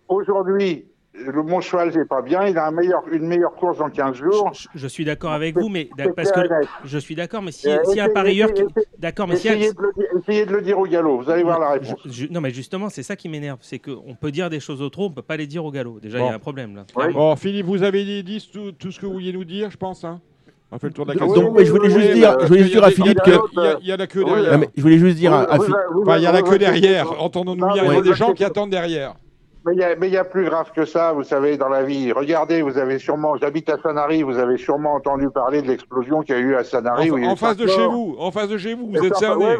aujourd'hui, le mon cheval n'est pas bien, il a un meilleur, une meilleure course dans 15 jours. Je, je suis d'accord avec vous, mais parce que je suis d'accord, mais si, Euh, si un parieur, qui- d'accord, mais si Essayez de, le dire, essayez de le dire au galop, vous allez voir la réponse. Je- je- non, mais justement, c'est ça qui m'énerve, c'est qu'on peut dire des choses au trot, on peut pas les dire au galop. Déjà, il Bon. y a un problème là. Oui. Bon, Philippe, vous avez dit, dit tout, tout ce que vous vouliez nous dire, je pense. Hein on a fait le tour de la Donc, question. mais je voulais juste dire, je voulais juste dire à Philippe que. Il y a- la queue derrière. Je voulais juste dire à, Philippe. il y a la queue derrière. Entendons-nous bien, il y a des gens qui attendent derrière. Mais il y, a- plus grave que ça, vous savez, dans la vie. Regardez, vous avez sûrement, j'habite à Sanary, vous avez sûrement entendu parler de l'explosion qu'il y a eu à Sanary. où il En, face de chez vous, en face de chez vous, Et vous êtes ça- cerné. ouais,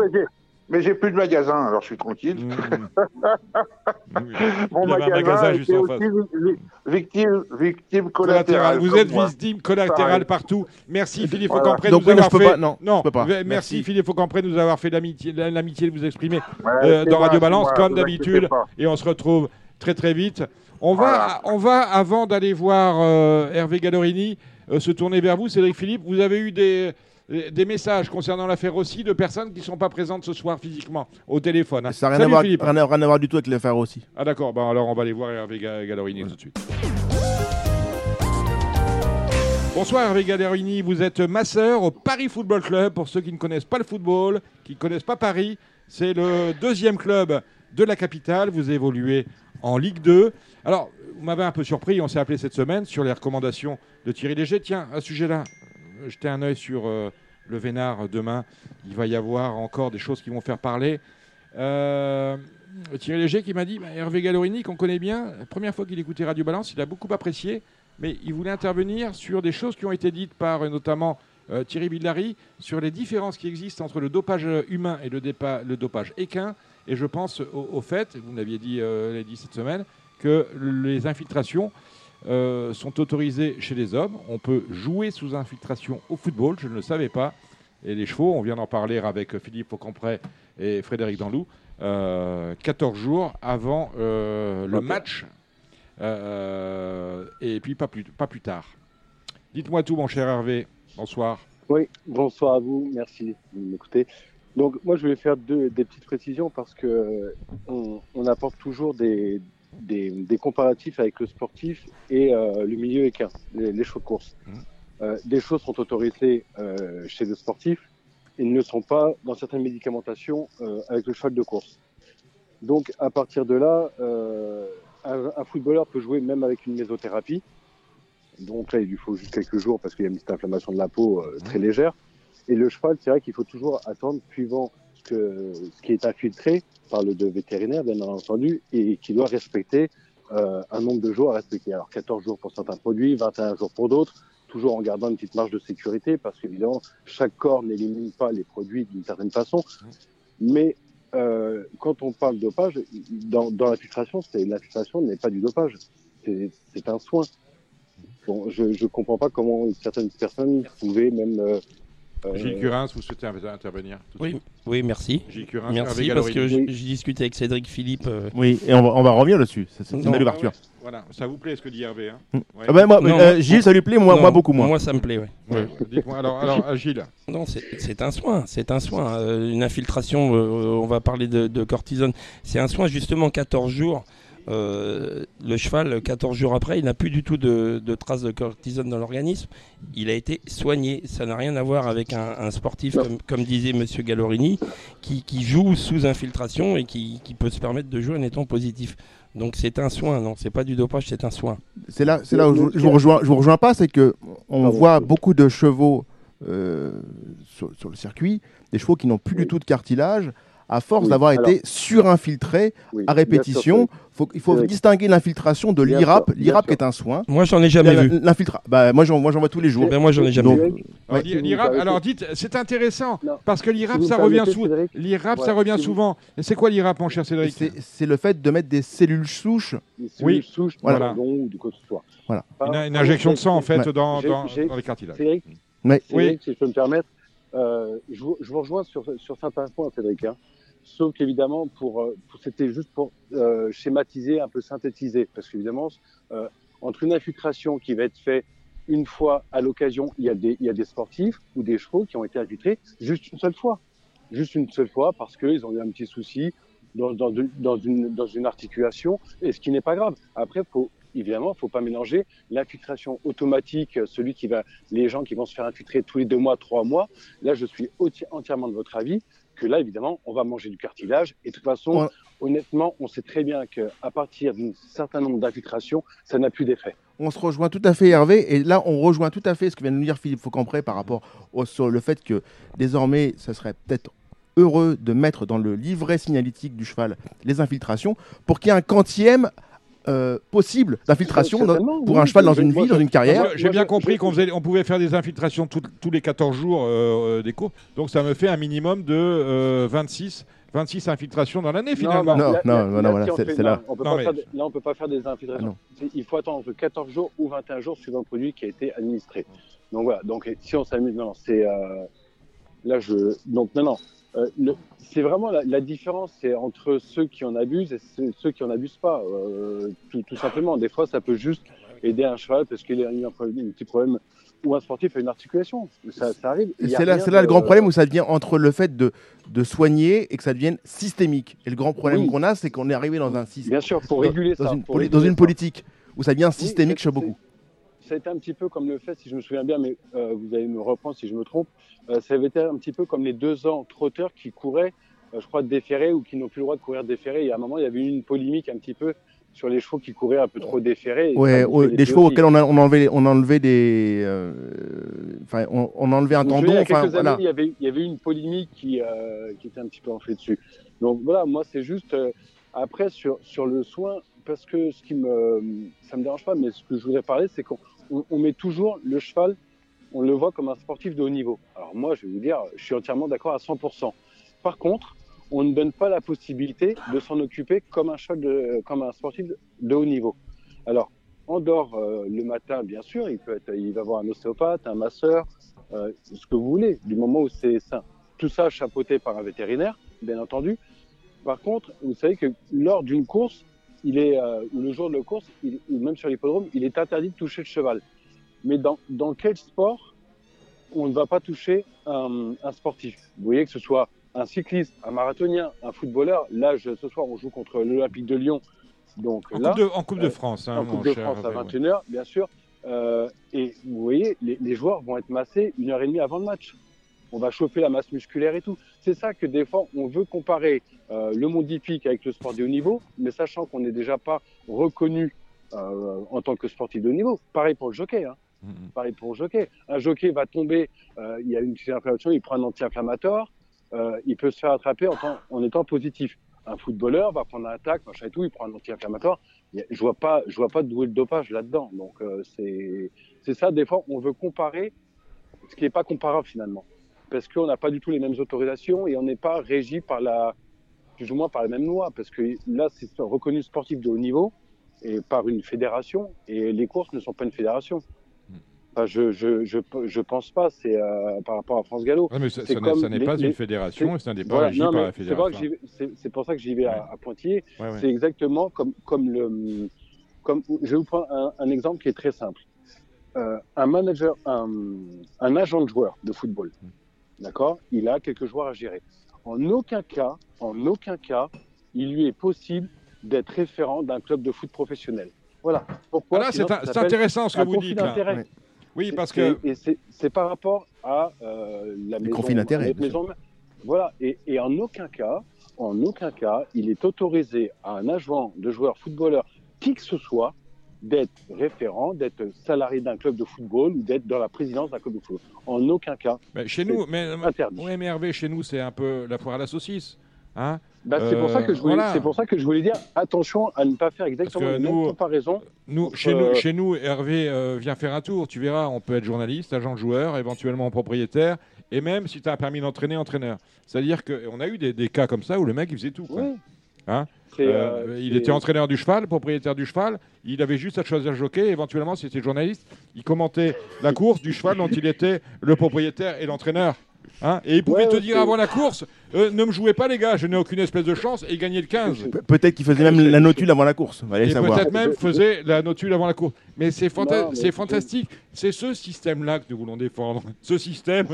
mais j'ai- plus de magasin, alors je suis tranquille. Mmh. [laughs] Mon Il y avait un magasin magasin juste en face. vi- vi- victime, victime Collatéral. collatérale. Vous êtes victime collatérale partout. Merci Philippe Voilà. Aucampré de nous oui, avoir fait. pas- non, je peux pas. Merci, Merci. Philippe Aucampré de nous avoir fait l'amitié, l'amitié de vous exprimer Ouais, euh, dans Radio Balance moi, comme d'habitude. Et on se retrouve très très vite. On va, on va avant d'aller voir euh, Hervé Gallorini euh, se tourner vers vous, Cédric Philippe. Vous avez eu des des messages concernant l'affaire aussi de personnes qui ne sont pas présentes ce soir physiquement au téléphone. hein. Ça n'a rien, à voir- Philippe. rien à- rien à voir du tout avec l'affaire aussi. Ah d'accord, bon, alors on va aller voir Hervé Ga- Gallorini tout de suite. Bonsoir Hervé Gallerini, vous êtes masseur au Paris Football Club. Pour ceux qui ne connaissent pas le football, qui ne connaissent pas Paris, c'est le deuxième club de la capitale. Vous évoluez en Ligue 2. Alors, vous m'avez un peu surpris, on s'est appelé cette semaine sur les recommandations de Thierry Léger. Tiens, à ce sujet-là, euh, jetez un œil sur euh, le Vénard demain. Il va y avoir encore des choses qui vont faire parler. Euh, Thierry Léger qui m'a dit bah, Hervé Gallorini, qu'on connaît bien, la première fois qu'il écoutait Radio Balance, il a beaucoup apprécié, mais il voulait intervenir sur des choses qui ont été dites par euh, notamment euh, Thierry Villary sur les différences qui existent entre le dopage euh, humain et le, le dopage équin. Et je pense au, au fait, vous l'aviez dit, euh, dit cette semaine, que les infiltrations euh, sont autorisées chez les hommes. On peut jouer sous infiltration au football, je ne le savais pas. Et les chevaux, on vient d'en parler avec Philippe Aucampré et Frédéric Danlou, euh, 14 jours avant euh, le match, euh, et puis pas plus, pas plus tard. Dites-moi tout, mon cher Hervé. Bonsoir. Oui, bonsoir à vous, merci de m'écouter. Donc moi je voulais faire deux, des petites précisions parce que euh, on, on apporte toujours des, des, des comparatifs avec le sportif et euh, le milieu équin, les, les chevaux de course. Mhm. Euh, des choses sont autorisées euh, chez le sportif et ne le sont pas dans certaines médicamentations avec le cheval de course. Donc à partir de là, un, un footballeur peut jouer même avec une mésothérapie. Donc là, il lui faut juste quelques jours parce qu'il y a une petite inflammation de la peau très légère. Et le cheval, c'est vrai qu'il faut toujours attendre suivant ce, que, ce qui est infiltré par le de vétérinaire, bien entendu, et qui doit respecter euh, un nombre de jours à respecter. Alors 14 jours pour certains produits, 21 jours pour d'autres, toujours en gardant une petite marge de sécurité parce qu'évidemment, chaque corps n'élimine pas les produits d'une certaine façon. Mais euh, quand on parle dopage, dans, dans l'infiltration, l'infiltration n'est pas du dopage, c'est un soin. Bon, je ne comprends pas comment certaines personnes pouvaient même. euh, Gilles Curins, vous souhaitez inter- intervenir tout de Oui, suite oui, merci. Gilles Curins, Merci parce que j'ai discuté avec Cédric Philippe. euh, Oui, et on va, on va revenir dessus. C'est une belle ouverture. Voilà, ça vous plaît ce que dit Hervé hein Mm. Ouais. Ah bah, moi, Non, euh, non. Gilles, ça lui plaît, moi, non, moi beaucoup moins. Moi, ça me plaît. Ouais, Dites-moi, alors, alors euh, Gilles, Non, c'est c'est un soin, c'est un soin. Euh, une infiltration, euh, on va parler de, de cortisone, c'est un soin justement 14 jours. Euh, le cheval, 14 jours après, il n'a plus du tout de, de traces de cortisone dans l'organisme. Il a été soigné. Ça n'a rien à voir avec un, un sportif, comme, comme disait Monsieur Gallorini, qui, qui joue sous infiltration et qui, qui peut se permettre de jouer en étant positif. Donc c'est un soin, non, c'est pas du dopage, c'est un soin. C'est là, c'est là où je, je vous rejoins, je vous rejoins pas, c'est que on Pardon. voit beaucoup de chevaux euh, sur, sur le circuit, des chevaux qui n'ont plus du tout de cartilage, à force Oui, d'avoir été surinfiltrés oui, à répétition. Faut, il faut distinguer l'infiltration de l'IRAP. L'IRAP qui est un soin. Moi, j'en ai jamais vu. Bah, moi j'en moi, j'en vois tous les jours. Ben, moi, j'en ai jamais Donc, vu. alors, Ouais. vous alors dites, c'est intéressant Non. parce que l'IRAP, Si vous ça revient. Cédric, L'IRAP, Ouais, ça revient si vous- souvent. Et c'est quoi l'IRAP, mon cher Cédric c'est c'est le fait de mettre des cellules souches. des Oui. cellules souches, Voilà. ou de quoi que ce soit. Voilà. Une, injection de sang, en fait, Ouais. dans, dans, j'ai- dans les cartilages. Cédric, Mais Cédric, si je peux me permettre, euh, je, vous, je vous rejoins sur, sur certains points, Cédric. Sauf qu'évidemment, pour, euh, pour- c'était juste pour euh, schématiser, un peu synthétiser. Parce qu'évidemment, euh, entre une infiltration qui va être faite une fois à l'occasion, il y, a des, il y a des sportifs ou des chevaux qui ont été infiltrés juste une seule fois. Juste une seule fois parce qu'ils ont eu un petit souci dans, dans, une, dans une articulation, et ce qui n'est pas grave. Après, évidemment, il faut pas mélanger l'infiltration automatique, celui qui va, les gens qui vont se faire infiltrer tous les deux mois, trois mois. Là, je suis entièrement de votre avis que là, évidemment, on va manger du cartilage. Et de toute façon, Ouais. honnêtement, on sait très bien qu'à partir d'un certain nombre d'infiltrations, ça n'a plus d'effet. on se rejoint tout à fait, Hervé. Et là, on rejoint tout à fait ce que vient de nous dire Philippe Faucampré par rapport au, sur le fait que désormais, ça serait peut-être heureux de mettre dans le livret signalétique du cheval les infiltrations pour qu'il y ait un quantième euh, possible d'infiltration pour oui. un cheval dans une vie, dans une carrière. J'ai bien compris qu'on on pouvait faire des infiltrations tout- tous les 14 jours euh, euh, des cours. Donc ça me fait un minimum de euh, 26, 26 infiltrations dans l'année finalement. Non, non, non, là, voilà, c'est- là. On peut Non, pas mais- faire des- là, on peut pas faire des infiltrations. Ah Il faut attendre entre 14 jours ou 21 jours suivant le produit qui a été administré. Donc voilà. Donc si on s'amuse, non, non, c'est euh, là je donc non, non. Euh, c'est vraiment la, la différence, c'est entre ceux qui en abusent et ceux, ceux qui en abusent pas. Euh, tout, tout simplement. Des fois, ça peut juste aider un cheval parce qu'il a eu un, petit problème ou un sportif a une articulation. Ça, ça arrive. C'est là, le grand problème où ça devient entre le fait de, de soigner et que ça devienne systémique. Et le grand problème Oui. qu'on a, c'est qu'on est arrivé dans un système, Bien sûr, pour dans, réguler dans ça. une, pour poli- dans une politique où ça devient Oui, systémique c'est- chez beaucoup. Ça a été un petit peu comme le fait, si je me souviens bien, mais euh, vous allez me reprendre si je me trompe, euh, ça avait été un petit peu comme les deux ans trotteurs qui couraient, euh, je crois, déférés ou qui n'ont plus le droit de courir déférés. Et à un moment, il y avait eu une polémique un petit peu sur les chevaux qui couraient un peu trop déférés. Ouais, des chevaux auxquels on, a, on, enlevait, on enlevait des. euh, Enfin, on, on enlevait un tendon. souvenez, il y a voilà. il y, avait, il y avait eu une polémique qui, euh, qui était un petit peu enflée dessus. Donc voilà, moi, c'est juste euh, après sur, sur le soin, parce que ce qui me. Ça me dérange pas, mais ce que je voudrais parler, c'est qu'on on- met toujours le cheval, on le voit comme un sportif de haut niveau. Alors moi, je vais vous dire, je suis entièrement d'accord à 100%. Par contre, on ne donne pas la possibilité de s'en occuper comme un cheval comme un sportif de haut niveau. Alors, en dehors euh, le matin, bien sûr, il peut être, il va avoir un ostéopathe, un masseur, euh, ce que vous voulez, du moment où c'est sain. Tout ça chapeauté par un vétérinaire, bien entendu. Par contre, vous savez que lors d'une course, il est, euh, ou le jour de la course, il- ou même sur l'hippodrome, il est interdit de toucher le cheval. Mais dans, dans quel sport on ne va pas toucher un, un sportif? Vous voyez que ce soit un cycliste, un marathonien, un footballeur. Là, je- ce soir, on joue contre l'Olympique de Lyon. Donc En là, coupe de, en coupe de euh, France. hein, en Coupe de cher France à Hervé, ouais. 21h, bien sûr. Euh, et vous voyez, les, les joueurs vont être massés une heure et demie avant le match. On va chauffer la masse musculaire et tout. C'est ça que des fois, on veut comparer euh, le monde hippique avec le sport de haut niveau, mais sachant qu'on n'est déjà pas reconnu euh, en tant que sportif de haut niveau. Pareil pour le jockey. Hein. Mhm. Pareil pour le jockey. Un jockey va tomber, euh, il y a une petite inflammation, il prend un anti-inflammatoire, il peut se faire attraper en, temps- en étant positif. Un footballeur va prendre un tac, machin et tout, il prend un anti-inflammatoire. Je vois pas, je vois pas d'où est le dopage là-dedans. Donc c'est c'est ça. Des fois, on veut comparer ce qui n'est pas comparable finalement, parce qu'on n'a pas du tout les mêmes autorisations et on n'est pas régi par la plus ou moins par les mêmes lois, parce que là, c'est reconnu sportif de haut niveau et par une fédération, et les courses ne sont pas une fédération. Enfin, je, je, je, je pense pas, c'est euh, par rapport à France Gallo. Ouais, mais ça- C'est ça n'est- pas les- une fédération ça n'est pas Voilà, non, par la c'est fédération. C'est c'est pour ça que j'y vais à, à Poitiers. Ouais, ouais. C'est exactement comme, comme le. Comme, je vais vous prendre un, un exemple qui est très simple. Euh, un manager, un, un agent de joueur de football, d'accord? Il a quelques joueurs à gérer. En aucun cas, en aucun cas, il lui est possible d'être référent d'un club de foot professionnel. Voilà. Pourquoi? Voilà, Sinon, c'est intéressant ce que vous dites, là. Oui, parce que- c'est- et c'est- par rapport à euh, la maison. conflits d'intérêt, la bien maison- Voilà. Et, et en aucun cas, en aucun cas, il est autorisé à un agent de joueur footballeur, qui que ce soit, d'être référent, d'être salarié d'un club de football ou d'être dans la présidence d'un club de football. En aucun cas. Mais chez nous, mais, interdit. ouais, mais Hervé, chez nous, c'est un peu la foire à la saucisse. Hein Bah, c'est pour ça que je voulais, voilà. c'est pour ça que je voulais dire attention à ne pas faire exactement la même comparaison. Nous, entre, chez, euh, nous, chez nous, Hervé euh, vient faire un tour. Tu verras, on peut être journaliste, agent de joueur, éventuellement propriétaire, et même si tu as un permis d'entraîner, entraîneur. C'est-à-dire qu'on a eu des, des cas comme ça où le mec, il faisait tout. quoi. Hein Euh, euh, il était entraîneur du cheval, propriétaire du cheval. Il avait juste à choisir le jockey. Éventuellement, si c'était journaliste, il commentait la course du cheval dont il était le propriétaire et l'entraîneur. Hein et il pouvait Ouais, te dire avant la course euh, ne me jouez pas, les gars, je n'ai aucune espèce de chance, et il gagnait le 15. Pe- Peut-être qu'il faisait même la notule avant la course. Peut-être même faisait la notule avant la course. Mais fanta- c'est- fantastique. C'est ce système-là que nous voulons défendre. Ce système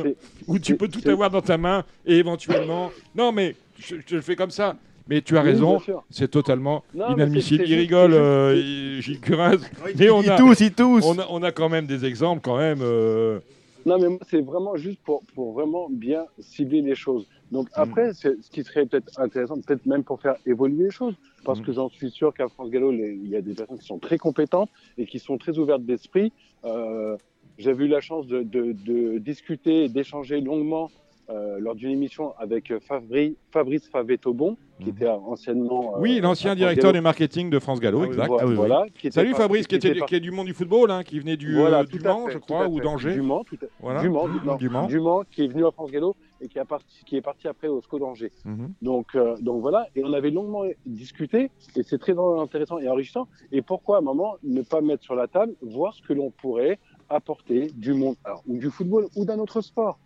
où tu peux tout avoir dans ta main et éventuellement. Non, mais je, je le fais comme ça. Mais tu as raison, c'est totalement Non, inadmissible. Il rigole, euh, il- Gilles Curin. [laughs] Oui, mais il- on il a, tousse, il tousse. On a, on a quand même des exemples, quand même. euh, Non, mais moi, c'est vraiment juste pour, pour vraiment bien cibler les choses. Donc après, c'est- ce qui serait peut-être intéressant, peut-être même pour faire évoluer les choses, parce que j'en suis sûr qu'à France Gallo, les- il y a des personnes qui sont très compétentes et qui sont très ouvertes d'esprit. Euh, J'avais eu la chance de, de, de discuter et d'échanger longuement euh, lors d'une émission avec Fabri- Fabrice Favetobon, qui était anciennement... euh, Oui, à l'ancien directeur Gallo. du marketing de France Gallo, Ah oui, exact. voilà, voilà, qui était Salut par- Fabrice, qui, qui était, était par- qui est du monde du football, hein, qui venait du, Voilà, euh, du Mans, fait, je crois, ou d'Angers. Du Mans, tout à... Voilà. du Mans, non, Du Mans. du Mans, qui est venu à France Gallo et qui, est parti, qui est parti après au SCO d'Angers. Mhm. Donc, euh, donc voilà, et on avait longuement discuté, et c'est très intéressant et enrichissant. Et pourquoi à un moment ne pas mettre sur la table, voir ce que l'on pourrait apporter du monde, alors, ou du football ou d'un autre sport,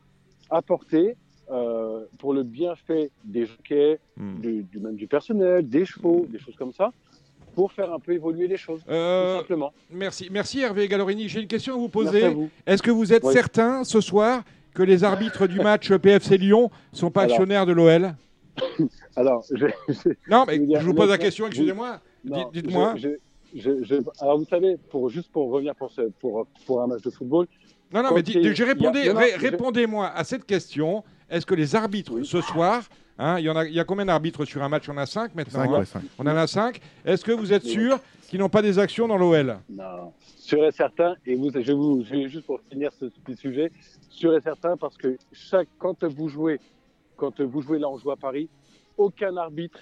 apporter euh, pour le bienfait des jockeys, Hmm. du, du même du personnel, des chevaux, des choses comme ça, pour faire un peu évoluer les choses, Euh, tout simplement. Merci, merci Hervé Gallorini. J'ai une question à vous poser. Est-ce que vous êtes Oui. certain ce soir que les arbitres du match PFC Lyon sont pas Alors. actionnaires de l'OL [laughs] Alors, je, Non, mais je vous pose la question, excusez-moi. Dites-moi. alors, vous savez, pour, juste pour revenir pour, ce, pour, pour un match de football. Non, non, mais répondez-moi à cette question. Est-ce que les arbitres ce soir, hein, il, y en a, il y a combien d'arbitres sur un match? On a 5 maintenant. Cinq, hein? ouais, cinq. On en a 5. Est-ce que vous êtes sûr qu'ils n'ont pas des actions dans l'OL Non, sûr et certain, et vous, je, vais vous, je vais juste pour finir ce petit sujet, sûr et certain parce que chaque, quand vous jouez, quand vous jouez là, on joue à Paris, aucun arbitre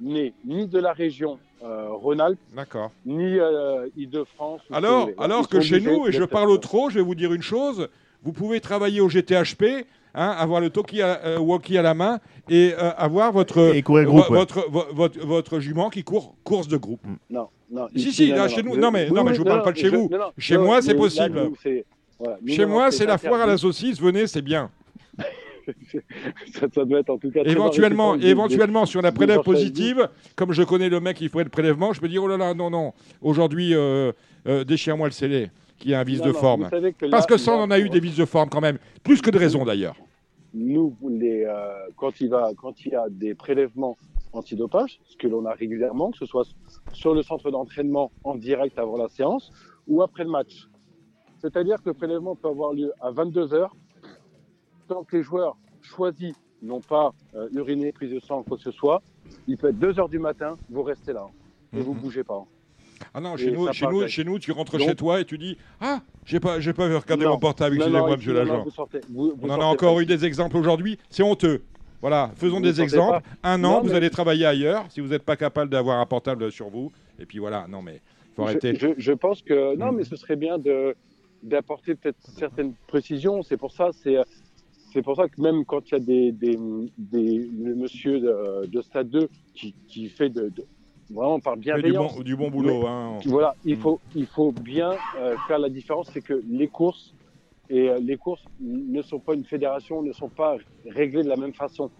n'est ni de la région euh, Rhône-Alpes, D'accord. ni euh, Île-de-France. Alors, alors que chez nous, et je parle au trop, je vais vous dire une chose, vous pouvez travailler au GTHP, hein, avoir le talkie à, euh, walkie à la main et euh, avoir votre, Et courir vo- groupe, ouais. votre, vo- votre, votre jument qui court course de groupe. Non, non. Si, ici, si, non, là, non, chez non. nous, non, mais, Oui, non, mais je vous parle non, pas de chez je- vous. non, non, Chez non, moi, c'est possible. Chez non, moi, c'est la foire à la saucisse, venez, c'est bien. [laughs] [laughs] ça, ça doit être en tout cas Éventuellement, éventuellement, si on a prélève positive, comme je connais le mec qui ferait le prélèvement, je peux dire oh là là, non, non, aujourd'hui, euh, euh, déchire-moi le scellé, qui a un vice Non, de non, forme. que Parce là- que ça, on en a eu des vices de forme quand même, plus que de raison d'ailleurs. nous, les, euh, quand, il va, quand il y a des prélèvements antidopage, ce que l'on a régulièrement, que ce soit sur le centre d'entraînement en direct avant la séance ou après le match. C'est-à-dire que le prélèvement peut avoir lieu à 22h. Tant que les joueurs choisis n'ont pas euh, uriné, prise de sang, quoi que ce soit, il peut être 2h du matin, vous restez là. et vous bougez pas. Ah non, chez nous, chez, nous, chez nous, tu rentres Donc- chez toi et tu dis Ah, j'ai pas, j'ai pas regardé Non. mon portable, excusez-moi, monsieur l'agent. On en a encore eu des exemples aujourd'hui, c'est honteux. Voilà, faisons Vous des exemples. pas. Un an, Non, vous mais- allez travailler ailleurs si vous n'êtes pas capable d'avoir un portable sur vous. Et puis voilà, non mais faut arrêter. Je, je pense que non, Mm. mais ce serait bien de d'apporter peut-être certaines précisions. C'est pour ça, c'est c'est pour ça que même quand il y a des, des, des le monsieur de, de Stade 2 qui, qui fait de, de- vraiment par du bienveillance. bon, du bon boulot. hein. Voilà, il faut, il faut bien euh, faire la différence, c'est que les courses et euh, les courses ne sont pas une fédération, ne sont pas réglées de la même façon.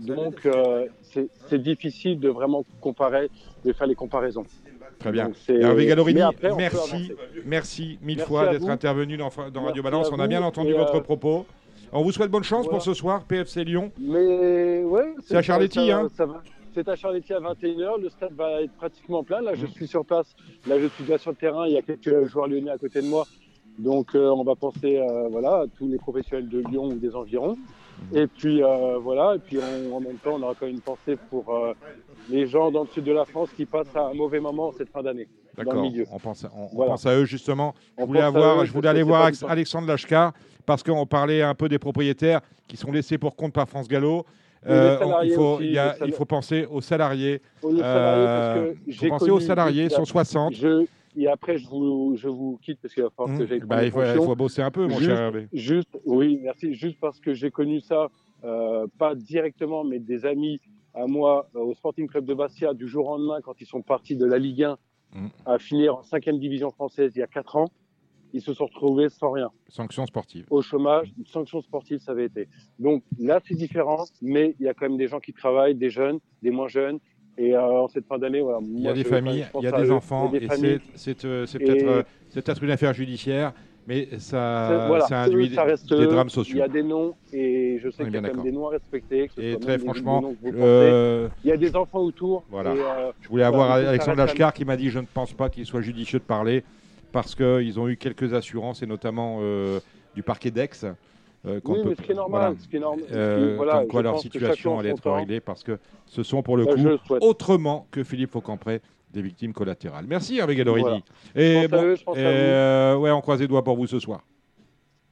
Donc euh, c'est difficile de vraiment comparer, de faire les comparaisons. Très bien. Hervé Gallorini, après, merci, merci mille Merci fois d'être intervenu dans, dans Radio Balance. On a bien entendu votre euh, propos. On vous souhaite bonne chance voilà. pour ce soir, PFC Lyon. Mais ouais, C'est à Charletti, ça- hein ça va. C'est à Charletti à 21h. Le stade va être pratiquement plein. Là, je Mmh. suis sur place. Là, je suis déjà sur le terrain. Il y a quelques joueurs lyonnais à côté de moi. Donc, euh, on va penser euh, voilà, à tous les professionnels de Lyon ou des environs. Et puis, euh, voilà. Et puis, on- en même temps, on aura quand même une pensée pour euh, les gens dans le sud de la France qui passent à un mauvais moment cette fin d'année. D'accord. On pense, on, on Voilà. pense à eux justement. Je voulais, avoir, eux, je voulais aller voir. Alexandre Lachka parce qu'on parlait un peu des propriétaires qui sont laissés pour compte par France Gallo. Euh, il, faut, aussi, il, y a- les sal- il faut penser aux salariés. Aux salariés, parce que il faut penser aux salariés, ils sont 60. Je, et après, je vous, je vous quitte parce qu'il va falloir que Mmh. j'aille Bah, il, faut, il faut bosser un peu, mon Juste- cher Hervé. Juste, oui, merci. Juste parce que j'ai connu ça, euh, pas directement, mais des amis à moi euh, au Sporting Club de Bastia du jour au lendemain quand ils sont partis de la Ligue 1 Mm. à finir en cinquième division française il y a quatre ans. Ils se sont retrouvés sans rien, Sanctions sportives. au chômage, une sanction sportive, ça avait été. Donc là, c'est différent, mais il y a quand même des gens qui travaillent, des jeunes, des moins jeunes. Et euh, en cette fin d'année, voilà. Il y a des familles, il y a des enfants, et c'est- euh, peut-être euh, c'est peut-être une affaire judiciaire, mais ça, C'est- voilà, ça induit ça reste des drames Il sociaux. y a des noms et je sais qu'il y a quand même des noms à respecter. que ce Et très franchement, euh, il y a des enfants autour. Voilà. et, euh, Je voulais avoir il Alexandre Lachkar qui m'a dit je ne pense pas qu'il soit judicieux de parler parce qu'ils ont eu quelques assurances et notamment euh, du parquet d'Aix. Euh, Oui, peut- mais ce qui est normal, voilà. ce qui est normal- Euh, voilà, comme quoi leur situation allait être réglée parce que ce sont pour le Bah, coup le autrement que Philippe Faucampré des victimes collatérales. Merci Hervé Gallorini. Voilà. Et Je pense à bon, eux, je pense à et, vous. euh, ouais, on croise les doigts pour vous ce soir.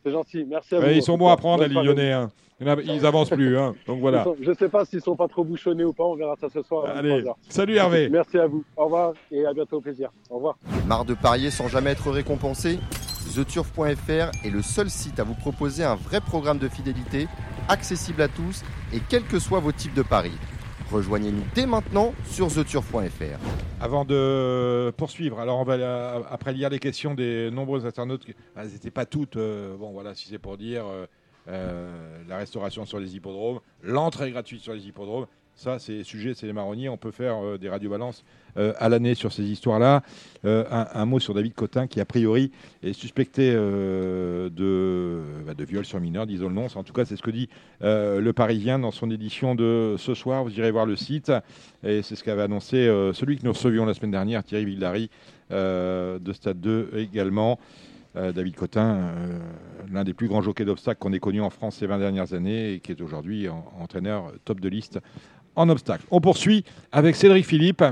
C'est gentil, merci à vous. ils sont bons à prendre, les. Lyonnais. hein. Ils avancent plus. hein. Donc voilà. Sont- Je ne sais pas s'ils sont pas trop bouchonnés ou pas, on verra ça ce soir. Allez, 23 heures. salut Hervé. Merci à vous. Au revoir et à bientôt au plaisir. Au revoir. Marre de parier sans jamais être récompensé? TheTurf.fr est le seul site à vous proposer un vrai programme de fidélité, accessible à tous et quels que soient vos types de paris. Rejoignez-nous dès maintenant sur TheTurf.fr. Avant de poursuivre, alors on va euh, après lire les questions des nombreux internautes. ah, Elles n'étaient pas toutes. euh, bon, voilà, si c'est pour dire euh, la restauration sur les hippodromes, l'entrée gratuite sur les hippodromes. Ça, c'est sujet, c'est les marronniers. On peut faire euh, des radiobalances euh, à l'année sur ces histoires-là. Euh, un, mot sur David Cotin, qui a priori est suspecté de, bah, de viol sur mineur, disons le nom. En tout cas, c'est ce que dit le Parisien dans son édition de ce soir. Vous irez voir le site. Et c'est ce qu'avait annoncé celui que nous recevions la semaine dernière, Thierry Villary, de Stade 2 également. David Cotin, l'un des plus grands jockeys d'obstacles qu'on ait connu en France ces 20 dernières années et qui est aujourd'hui en- entraîneur top de liste obstacle. On poursuit avec Cédric Philippe.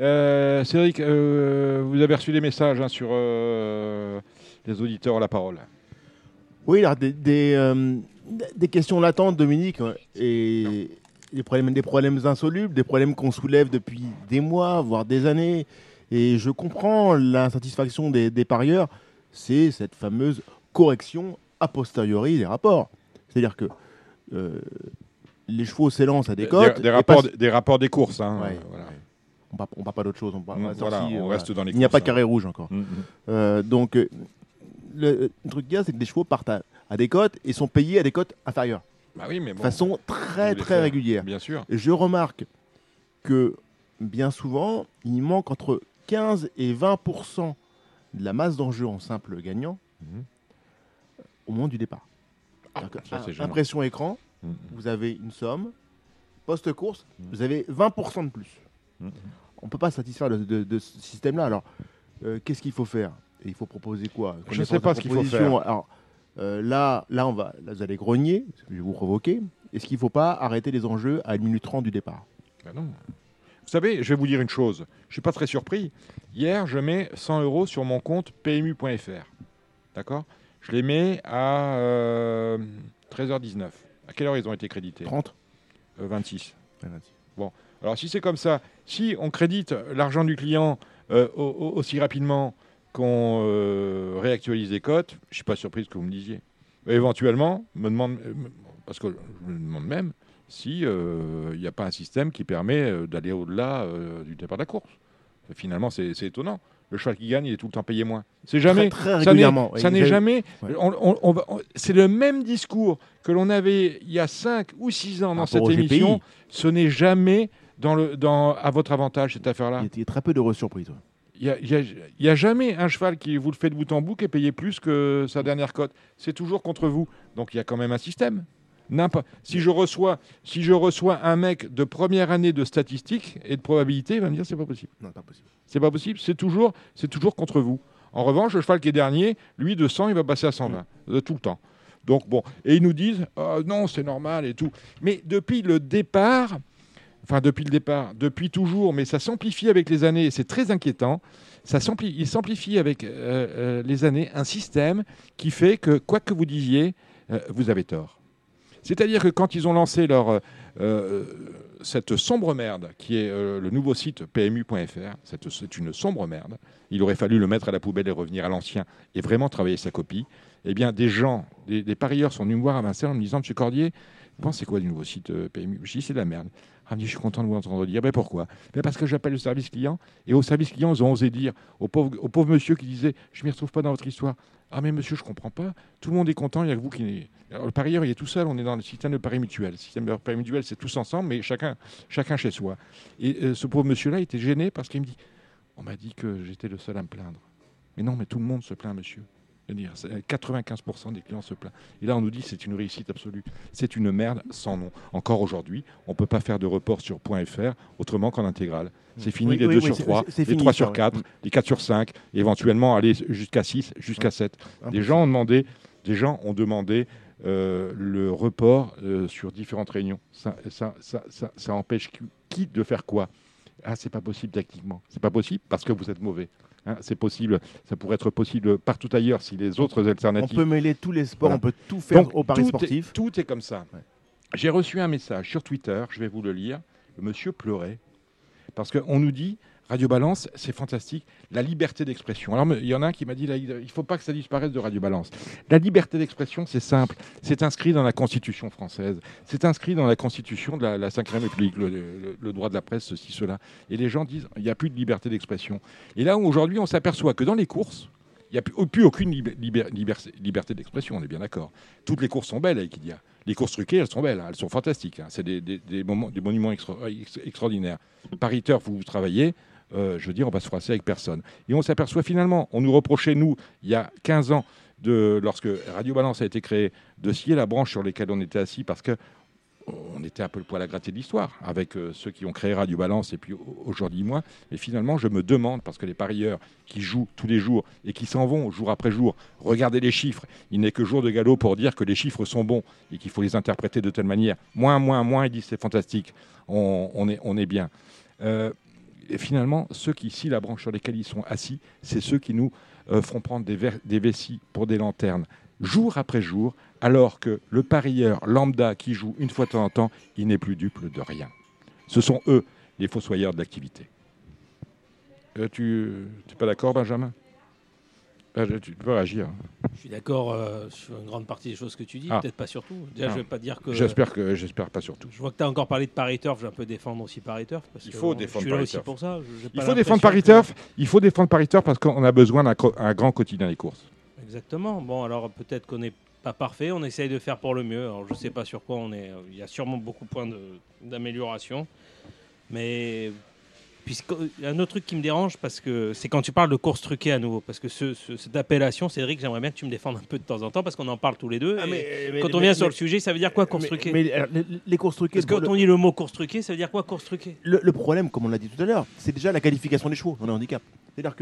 Euh, Cédric, euh, vous avez reçu des messages hein, sur euh, les auditeurs à la parole. Oui, alors des, questions latentes, Dominique, et des problèmes, insolubles, des problèmes qu'on soulève depuis des mois, voire des années. Et je comprends l'insatisfaction des, parieurs, c'est cette fameuse correction a posteriori des rapports. C'est-à-dire que les chevaux s'élancent à des cotes. Des, rapports, passent- des rapports des courses. hein, Ouais, voilà. On parle, on parle pas d'autre chose. On, parle, Mm, voilà, on reste dans les Il n'y a pas hein. carré rouge encore. Mm, mm. Euh, donc, euh, le, le truc qu'il y a, c'est que des chevaux partent à, à des cotes et sont payés à des cotes inférieures. Bah oui, mais De façon très, très faire, régulière. Bien sûr. Et je remarque que bien souvent, il manque entre 15 et 20% de la masse d'enjeux en simple gagnant Mhm. au moment du départ. Ah, ça, impression écran, Mhm. vous avez une somme, post-course, Mhm. vous avez 20% de plus. Mhm. On ne peut pas satisfaire de, de- de ce système-là. Alors, euh, qu'est-ce qu'il faut faire? Et il faut proposer quoi? Je Connaissance sais pas ce qu'il faut faire. Alors, euh, là, là, on va, là, vous allez grogner, je vais vous provoquer. Est-ce qu'il ne faut pas arrêter les enjeux à 1 minute 30 du départ? Bah non. Vous savez, je vais vous dire une chose. Je suis pas très surpris. Hier, je mets 100 euros sur mon compte PMU.fr. D'accord? Je les mets à euh, 13h19. À quelle heure ils ont été crédités 30 Euh, 26. Ouais, vas-y. Bon. Alors, si c'est comme ça, si on crédite l'argent du client euh, au- au- aussi rapidement qu'on euh, réactualise les cotes, je suis pas surpris de ce que vous me disiez. Mais éventuellement, me demande, euh, parce que je me demande même si euh, il n'y a pas un système qui permet euh, d'aller au-delà euh, du départ de la course. Finalement, c'est étonnant. Le cheval qui gagne, il est tout le temps payé moins. C'est jamais. très régulièrement. Ça n'est jamais. Ouais. on- on- on va- on- c'est le même discours que l'on avait il y a 5 ou 6 ans dans cette GPI. émission. Ce n'est jamais dans le, dans, à votre avantage, cette affaire-là. Il y a- très peu d'heureuses surprises. ouais. Il n'y a, a jamais un cheval qui vous le fait de bout en bout qui est payé plus que sa dernière cote. C'est toujours contre vous. Donc il y a quand même un système. Si je reçois, si je reçois un mec de première année de statistiques et de probabilité, il va me dire c'est pas possible. Non, pas possible. C'est pas possible. C'est toujours, c'est toujours contre vous. En revanche, le cheval qui est dernier, lui de 100, il va passer à 120 de tout le temps. Donc bon, et ils nous disent Ah, non, c'est normal et tout. Mais depuis le départ, enfin depuis le départ, depuis toujours, mais ça s'amplifie avec les années. et C'est très inquiétant. Ça il s'amplifie avec euh, euh, les années un système qui fait que quoi que vous disiez, euh, vous avez tort. C'est-à-dire que quand ils ont lancé leur, euh, euh, cette sombre merde qui est euh, le nouveau site PMU.fr, c'est une sombre merde, il aurait fallu le mettre à la poubelle et revenir à l'ancien et vraiment travailler sa copie, eh bien des gens, des, parieurs sont venus me voir à Vincennes en me disant Monsieur Cordier, vous pensez quoi du nouveau site PMU Je dis c'est de la merde. Ah, je suis content de vous entendre dire. Ben pourquoi? Ben Parce que j'appelle le service client et au service client, ils ont osé dire au pauvre, au pauvre monsieur qui disait Je ne m'y retrouve pas dans votre histoire. Ah, mais monsieur, je comprends pas. Tout le monde est content, il n'y a que vous qui. Alors, le parieur, il est tout seul, on est dans le système de pari mutuel. Le système de pari mutuel, c'est tous ensemble, mais chacun, chacun chez soi. Et euh, ce pauvre monsieur-là était gêné parce qu'il me dit On m'a dit que j'étais le seul à me plaindre. Mais non, mais tout le monde se plaint, monsieur. Je veux dire, c'est- 95% des clients se plaignent. Et là, on nous dit c'est une réussite absolue. C'est une merde sans nom. Encore aujourd'hui, on ne peut pas faire de report sur .fr autrement qu'en intégrale. C'est fini Oui, les oui, 2 oui, sur c'est- 3, c'est- c'est les fini, 3 ça, sur ouais. 4, Mm. les 4 sur 5, éventuellement aller jusqu'à 6, jusqu'à 7. Des Impossible. gens ont demandé, des gens ont demandé euh, le report euh, sur différentes réunions. Ça, ça, ça, ça, ça empêche qui- de faire quoi? Ah, c'est pas possible tactiquement. C'est pas possible parce que vous êtes mauvais. Hein, c'est possible, ça pourrait être possible partout ailleurs si les autres On alternatives. peut mêler tous les sports, Voilà. on peut tout faire Donc, au paris tout sportif. Est, tout est comme ça. Ouais. J'ai reçu un message sur Twitter, je vais vous le lire. Le monsieur pleurait parce qu'on nous dit Radio Balance, c'est fantastique, la liberté d'expression. Alors, il y en a un qui m'a dit il ne faut pas que ça disparaisse de Radio Balance. La liberté d'expression, c'est simple. C'est inscrit dans la Constitution française. C'est inscrit dans la Constitution de la, la 5e République, le, droit de la presse, ceci, cela. Et les gens disent il n'y a plus de liberté d'expression. Et là aujourd'hui, on s'aperçoit que dans les courses, il n'y a plus, aucune liberté d'expression, on est bien d'accord. Toutes les courses sont belles avec Idia. Les courses truquées, elles sont belles, hein, elles sont fantastiques. hein. C'est des, monuments extra- ex- extraordinaires. Où vous travaillez, euh, je veux dire, on va se froisser avec personne. Et on s'aperçoit finalement, on nous reprochait, nous, il y a 15 ans, de, lorsque Radio Balance a été créée, de scier la branche sur laquelle on était assis parce que on était un peu le poil à gratter de l'histoire avec euh, ceux qui ont créé Radio Balance et puis au- aujourd'hui moi. Et finalement, je me demande, parce que les parieurs qui jouent tous les jours et qui s'en vont jour après jour, regardez les chiffres. Il n'est que jour de galop pour dire que les chiffres sont bons et qu'il faut les interpréter de telle manière. Moins, moins, moins, ils disent c'est fantastique, on, est, bien. Euh, et finalement, ceux qui scient la branche sur lesquelles ils sont assis, c'est ceux qui nous euh, feront prendre des, des vessies pour des lanternes jour après jour, alors que le parieur lambda qui joue une fois de temps en temps, il n'est plus dupe de rien. Ce sont eux les fossoyeurs de l'activité. Euh, tu n'es pas d'accord, Benjamin? Ben, je- Tu peux réagir. Je suis d'accord euh, sur une grande partie des choses que tu dis, Ah. peut-être pas sur tout. Déjà, Ah. je vais pas dire que. J'espère que j'espère pas surtout. Je vois que tu as encore parlé de Paris Turf, je vais un peu défendre aussi Paris Turf. Parce Il faut défendre Je suis là Paris aussi Turf. pour ça. j'ai pas Il faut défendre Paris que- Turf. Il faut défendre Paris Turf parce qu'on a besoin d'un grand quotidien des courses. Exactement. Bon, alors peut-être qu'on n'est pas parfait, on essaye de faire pour le mieux. Alors je sais pas sur quoi on est. Il y a sûrement beaucoup de points d'amélioration. Mais puisque il y a un autre truc qui me dérange parce que c'est quand tu parles de course truquée à nouveau. Parce que ce- ce- cette appellation, Cédric, j'aimerais bien que tu me défendes un peu de temps en temps parce qu'on en parle tous les deux. Ah, et mais- mais- quand on mais- vient sur le sujet, ça veut dire quoi course truquée? mais, alors, les, les courses truquées. Parce que quand on dit le mot course truquée, ça veut dire quoi course truquée? Le, le problème, comme on l'a dit tout à l'heure, c'est déjà la qualification des chevaux dans le handicap. C'est-à-dire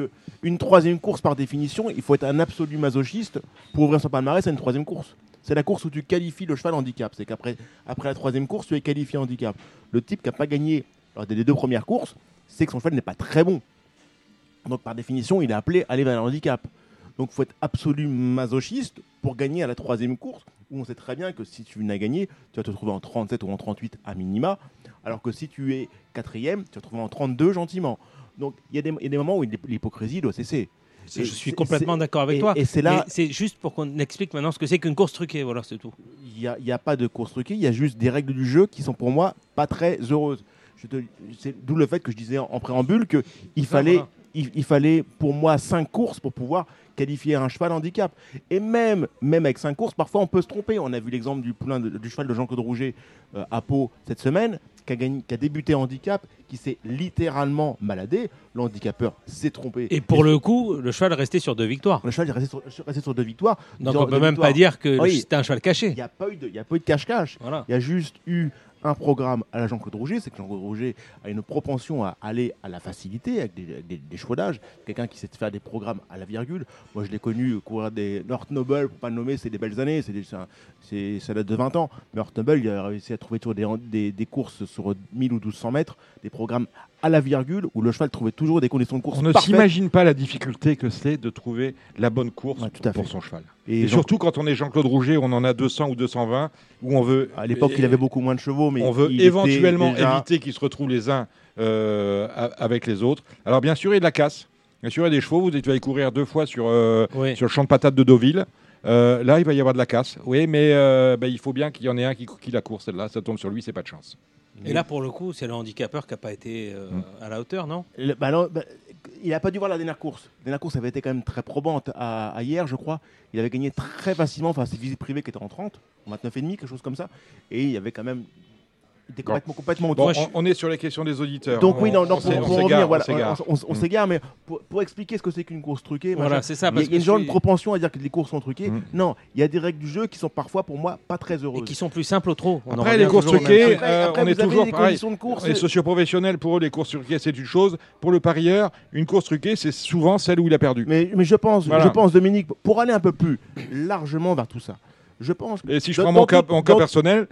qu'une troisième course, par définition, il faut être un absolu masochiste pour ouvrir son palmarès à une troisième course. C'est la course où tu qualifies le cheval handicap. C'est qu'après après la troisième course, tu es qualifié handicap. Le type qui n'a pas gagné lors des deux premières courses, c'est que son cheval n'est pas très bon. Donc par définition, il est appelé à aller vers le handicap. Donc il faut être absolu masochiste pour gagner à la troisième course, où on sait très bien que si tu n'as gagné, tu vas te trouver en 37 ou en 38 à minima, alors que si tu es quatrième, tu vas te trouver en 32 gentiment. Donc il y, a des- il y a des moments où l'hyp- l'hypocrisie doit cesser. Je suis complètement d'accord avec et- toi. Et c'est là, C'est juste pour qu'on explique maintenant ce que c'est qu'une course truquée. Voilà, c'est tout. il n'y a, il y a pas de course truquée, il y a juste des règles du jeu qui sont pour moi pas très heureuses. C'est d'où le fait que je disais en, en préambule que il fallait, voilà. il, il fallait pour moi cinq courses pour pouvoir qualifier un cheval handicap. Et même, même avec cinq courses, parfois on peut se tromper. On a vu l'exemple du poulain de- du cheval de Jean-Claude Rouget euh, à Pau cette semaine, qui a, gagné, qui a débuté handicap, qui s'est littéralement maladé. Le handicapeur s'est trompé. Et pour le coup, le cheval est resté sur deux victoires. le cheval est resté sur, resté sur deux victoires. Donc on peut deux même victoires. pas dire que Oui. c'était un cheval caché. Il n'y a pas eu de, il cache-cache. Voilà. Il y a juste eu un programme à la Jean-Claude Rouget, c'est que Jean-Claude Rouget a une propension à aller à la facilité avec des, des. Quelqu'un qui sait faire des programmes à la virgule. Moi, je l'ai connu courir des North Noble, pour pas le nommer, c'est des belles années, c'est ça date de 20 ans. Mais North Noble, il a réussi à trouver toujours des, des, des courses sur 1000 ou 1200 mètres, des programmes à la virgule où le cheval trouvait toujours des conditions de course On ne s'imagine pas la difficulté que c'est de trouver la bonne course Ouais, tout à pour fait. son cheval. Et Et, Jean- surtout quand on est Jean-Claude Rouget, on en a 200 ou 220, où on veut. à l'époque, il avait beaucoup moins de chevaux, mais on veut éventuellement déjà- éviter qu'ils se retrouvent les uns euh, a- avec les autres. Alors bien sûr, il y a de la casse. Bien sûr, il y a des chevaux. Vous allez aller courir deux fois sur, euh, Oui. sur le champ de patates de Deauville. Euh, là, il va y avoir de la casse. Oui, mais euh, ben, il faut bien qu'il y en ait un qui, qui la court celle-là. Ça tombe sur lui, c'est pas de chance. Et là, pour le coup, c'est le handicapeur qui n'a pas été euh, à la hauteur, non? Bah bah, il n'a pas dû voir la dernière course. La dernière course avait été quand même très probante à, hier, je crois. Il avait gagné très facilement face à ses visites privées qui étaient en 30, en 29,5, quelque chose comme ça. Et il y avait quand même. Il était Bon. complètement, complètement Bon, au-dessus. on, on est sur les questions des auditeurs. Donc On- oui, non, non, on pour, revenir, voilà, on s'égare. mais pour, pour expliquer ce que c'est qu'une course truquée, Voilà, c'est ça. il y a, Parce il y a une que genre suis- propension à dire que les courses sont truquées. Mm. Non, il y a des règles du jeu qui sont parfois pour moi pas très Et heureuses. qui sont plus simples au trop. On Après, les courses truquées. Après- euh, après, on vous est avez toujours des pareil. conditions de course. Les socioprofessionnels, pour eux, les courses truquées, c'est une chose. Pour le parieur, une course truquée, c'est souvent celle où il a perdu. Mais, mais je pense, Voilà. je pense, Dominique, pour aller un peu plus largement vers tout ça, je pense. Et si je prends mon cas, mon personnel,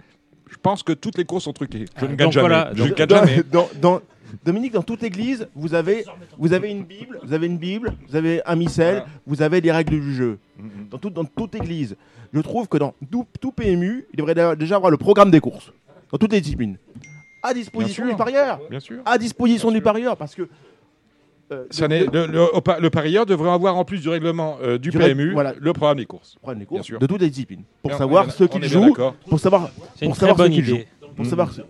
je pense que toutes les courses sont truquées. Je Ah, ne gagne donc jamais. voilà, je ne donc- gagne jamais. [laughs] dans- dans- Dominique, dans toute église, vous avez, vous avez une Bible, vous avez une Bible, vous avez un missel, Voilà. vous avez les règles du jeu. Mhm. Dans, tout- dans toute église, je trouve que dans tout, tout PMU, il devrait déjà avoir le programme des courses, dans toutes les disciplines, à disposition du parieur, Bien sûr. à disposition Bien du parieur, parce que euh, Ça de- n'est- de- le, parieur devrait avoir en plus du règlement euh, du Du règle- PMU voilà. le programme des courses. les Bien courses sûr. de toutes les disciplines, pour on- savoir bien jouent, d'accord. pour savoir, pour ceux qu'ils idée. pour savoir, ce-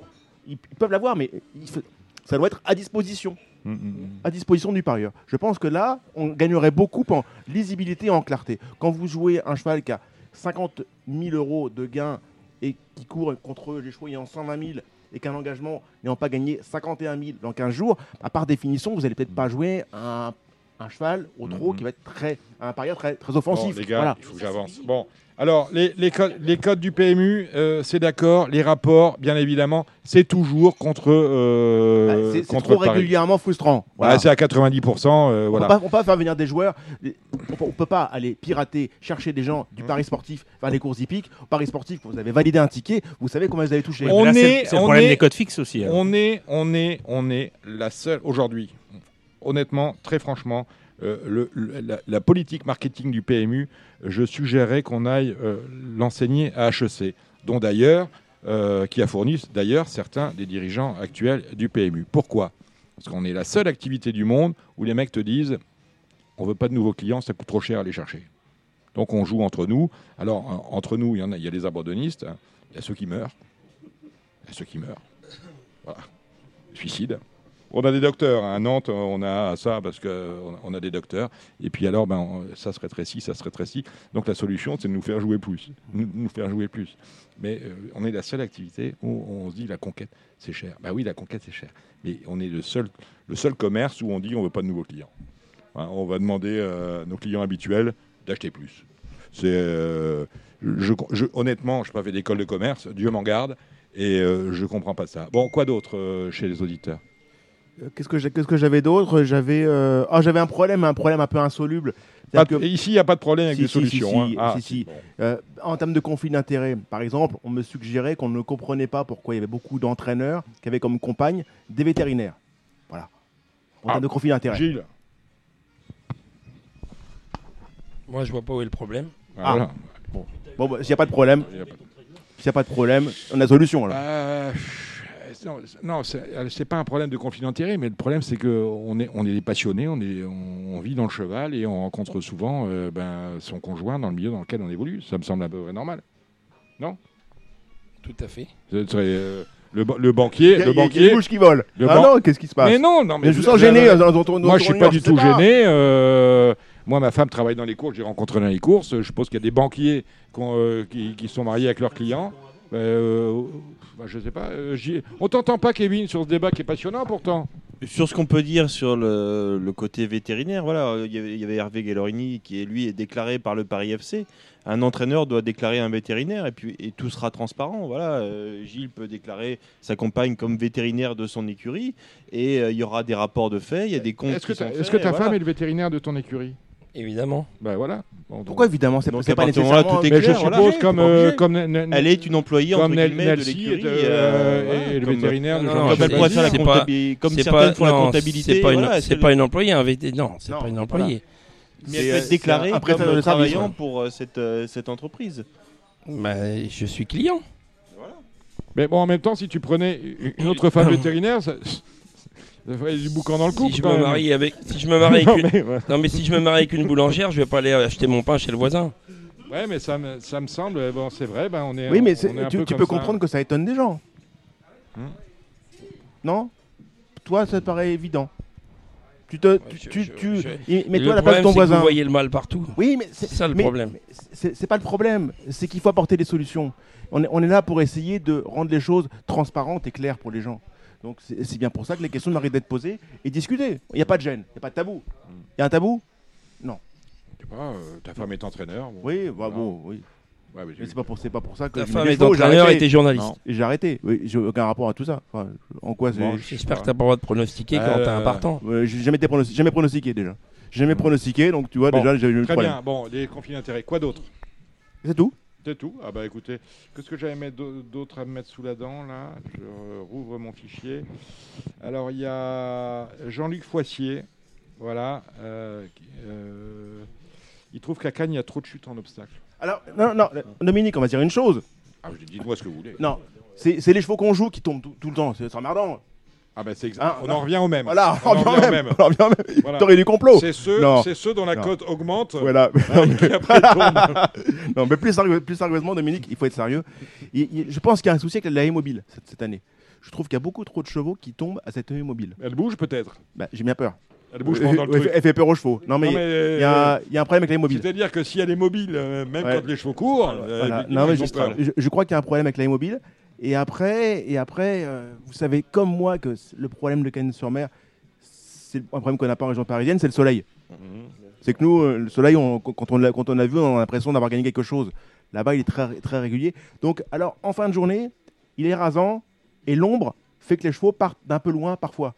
ils, ils peuvent l'avoir, mais il faut- ça doit être à disposition. Mm, mm, mm. à disposition du parieur. Je pense que là, on gagnerait beaucoup en lisibilité et en clarté. Quand vous jouez un cheval qui a 50 000 euros de gains et qui court contre les chevaux ayant 120 000 et qu'un engagement n'ayant pas gagné 51 000 dans 15 jours, à par définition, vous n'allez peut-être pas jouer un, un cheval au trot Mhm. qui va être très, un parieur très, très Bon, offensif. les gars, Voilà. il faut que j'avance. Bon, alors, les, les, codes, les codes du PMU, euh, c'est d'accord. Les rapports, bien évidemment, c'est toujours contre, euh, Bah, c'est trop régulièrement frustrant. Bah, Voilà. c'est à 90%. euh, On voilà. peut pas, on peut pas faire venir des joueurs. On peut, on peut pas aller pirater, chercher des gens du Mmh. pari sportif, faire des courses hippiques. Au pari sportif, vous avez validé un ticket, vous savez combien vous avez touché. On là, c'est est- le- c'est le on problème est- des codes fixes aussi. alors. On est, on est, on est la seule aujourd'hui. Honnêtement, très franchement, euh, la, politique marketing du PMU, je suggérerais qu'on aille euh, l'enseigner à HEC, dont d'ailleurs, euh, qui a fourni d'ailleurs certains des dirigeants actuels du PMU. Pourquoi? Parce qu'on est la seule activité du monde où les mecs te disent on veut pas de nouveaux clients, ça coûte trop cher à les chercher. Donc on joue entre nous. Alors en- entre nous, il y en a, il y a les abandonnistes, hein. il y a ceux qui meurent, il y a ceux qui meurent. Voilà. Suicide. On a des docteurs hein. à Nantes, on a ça parce qu'on on a des docteurs. Et puis alors, ben, ça se rétrécit, ça se rétrécit. Donc la solution, c'est de nous faire jouer plus, nous, faire jouer plus. Mais euh, on est la seule activité où on se dit la conquête, c'est cher. Bah oui, la conquête, c'est cher. Mais on est le seul, commerce où on dit on veut pas de nouveaux clients. Hein, on va demander euh, à nos clients habituels d'acheter plus. C'est, euh, honnêtement, je n'ai pas fait d'école de commerce, Dieu m'en garde, et euh, je comprends pas ça. Bon, quoi d'autre euh, chez les auditeurs? Euh, Qu'est-ce que j'ai- qu'est-ce que j'avais d'autre? J'avais euh, ah, j'avais un problème, un problème un peu insoluble. De- que, Ici, il n'y a pas de problème avec Si, des si, solutions. si, hein. si, Ah, si, si. bon. euh, en termes de conflit d'intérêts, par exemple, on me suggérait qu'on ne comprenait pas pourquoi il y avait beaucoup d'entraîneurs qui avaient comme compagne des vétérinaires. Voilà. En Ah, termes de conflit d'intérêts. Gilles. Moi, je vois pas où est le problème. Voilà. Bon, bah, s'il n'y a pas de problème, s'il n'y a pas de problème, on a solution. Alors. Euh, non, c'est- non, c'est euh, c'est pas un problème de conflit d'intérêt, mais le problème c'est que on est, on est des passionnés, on, est, on, on vit dans le cheval et on rencontre souvent euh, ben, son conjoint dans le milieu dans lequel on évolue. Ça me semble un peu normal. Non? Tout à fait. Ce serait, euh, le, ba- le Il banquier, y a- le il y a banquier. une bouche qui vole. le Ah ban- non, qu'est-ce qui se passe? Mais non, non, mais Mais je vous sens gêné euh, dans notre dans Moi, je suis pas du tout gêné. euh, moi, ma femme travaille dans les courses. J'ai rencontré dans les courses. Je suppose qu'il y a des banquiers qu'on, euh, qui, qui sont mariés avec leurs clients. Bah, je sais pas. euh, j'y- on t'entend pas, Kevin, sur ce débat qui est passionnant pourtant. Sur ce qu'on peut dire sur le, le côté vétérinaire, voilà, euh, il y avait- il y avait Hervé Gallorini qui est lui est déclaré par le Paris FC. Un entraîneur doit déclarer un vétérinaire et puis et tout sera transparent. Voilà, euh, Gilles peut déclarer sa compagne comme vétérinaire de son écurie et euh, il y aura des rapports de fait, il y a des comptes. Est-ce que, qui ta- faits, est-ce que ta femme est le vétérinaire de ton écurie? Évidemment. Ben voilà. Bon, donc- Pourquoi évidemment C'est pas partir de ce moment-là, nécessairement. tout est Mais je clair, voilà. suppose T'es comme euh, comme Elle est une employée entre guillemets de l'écurie. est, euh, euh, et voilà, le vétérinaire Comme elle je pourrait faire la comptabilité, comme certaines pas- font la comptabilité. C'est pas, une- voilà, employée. Non, c'est pas une voilà. employée. Mais elle peut être déclarée prestataire comme travaillant pour euh, cette, euh, cette entreprise. Bah, je suis client. Mais bon, en même temps, si tu prenais une autre femme [coughs] vétérinaire, ça, du boucan dans le couple. Si je me marie avec, si je me [laughs] marie avec Non, une, mais, ouais. non mais si je me marie avec une boulangère, je vais pas aller acheter mon pain chez le voisin. Ouais, mais ça me, ça me semble, bon, c'est vrai, ben, on est. Oui, mais on est tu, peu tu peux ça. comprendre que ça étonne des gens. Hmm. Non? Toi, ça te paraît évident. Tu te, tu, je- tu, je- tu- je- y- Mais mets-toi à le la place de problème, ton c'est que voisin. vous voyez le mal partout. Oui, mais C'est ça le mais- problème. c'est pas le problème. C'est qu'il faut apporter des solutions. On est, on est là pour essayer de rendre les choses transparentes et claires pour les gens. Donc c'est bien pour ça que les questions méritent d'être posées et discutées. Il n'y a pas de gêne, il n'y a pas de tabou. Il y a un tabou? Je sais pas, euh, ta femme est entraîneur. bon. Oui, bah Non. bon, oui. Ouais, mais c'est pas pour c'est pas pour ça que Ta je femme me est entraîneur et t'es journaliste. Non. Et J'ai arrêté. Oui, j'ai aucun rapport à tout ça. Enfin, en quoi Bon, J'espère que t'as pas le droit de pronostiquer quand Euh, t'es un partant. Ouais, j'ai jamais été pronosti- jamais pronostiqué déjà. J'ai jamais pronostiqué, donc tu vois Bon, déjà j'ai eu le Très problème. bien, bon, les conflits d'intérêts. Quoi d'autre? C'est tout. C'est tout Ah bah écoutez, qu'est-ce que j'avais d'autre à me mettre sous la dent là? Je rouvre mon fichier. Alors il y a Jean-Luc Foissier, voilà. euh, euh, il trouve qu'à Cannes il y a trop de chutes en obstacle. Alors non non Dominique, on va dire une chose. Ah, je dis, dites-moi ce que vous voulez. Non, c'est c'est les chevaux qu'on joue qui tombent tout, tout le temps. C'est c'est emmerdant. Ah c'est exa- Ah, on non. en revient au même. Voilà, on on revient au même. On revient au même. Voilà. T'aurais du complot. C'est ceux, ceux dont la Non. cote augmente. Voilà. hein, [laughs] non, mais plus, sérieux- plus sérieusement, Dominique, il faut être sérieux. Il- il- je pense qu'il y a un souci avec la mobile cette, cette année. Je trouve qu'il y a beaucoup trop de chevaux qui tombent à cette mobile. Elle bouge peut-être. Bah, J'ai bien peur. Elle bouge pendant le elle- truc. Elle fait peur aux chevaux. Non, mais Non, il y, a- un problème avec la mobile. C'est-à-dire que si elle est mobile, euh, même quand les chevaux courent, euh, je, crois qu'il y a un problème avec la mobile. Et après, et après euh, vous savez comme moi que le problème de Cannes-sur-Mer, c'est un problème qu'on n'a pas en région parisienne, c'est le soleil. C'est que nous, euh, le soleil, on- quand on l'a vu, on a l'impression d'avoir gagné quelque chose. Là-bas, il est très, très régulier. Donc, alors, en fin de journée, il est rasant et l'ombre fait que les chevaux partent d'un peu loin parfois.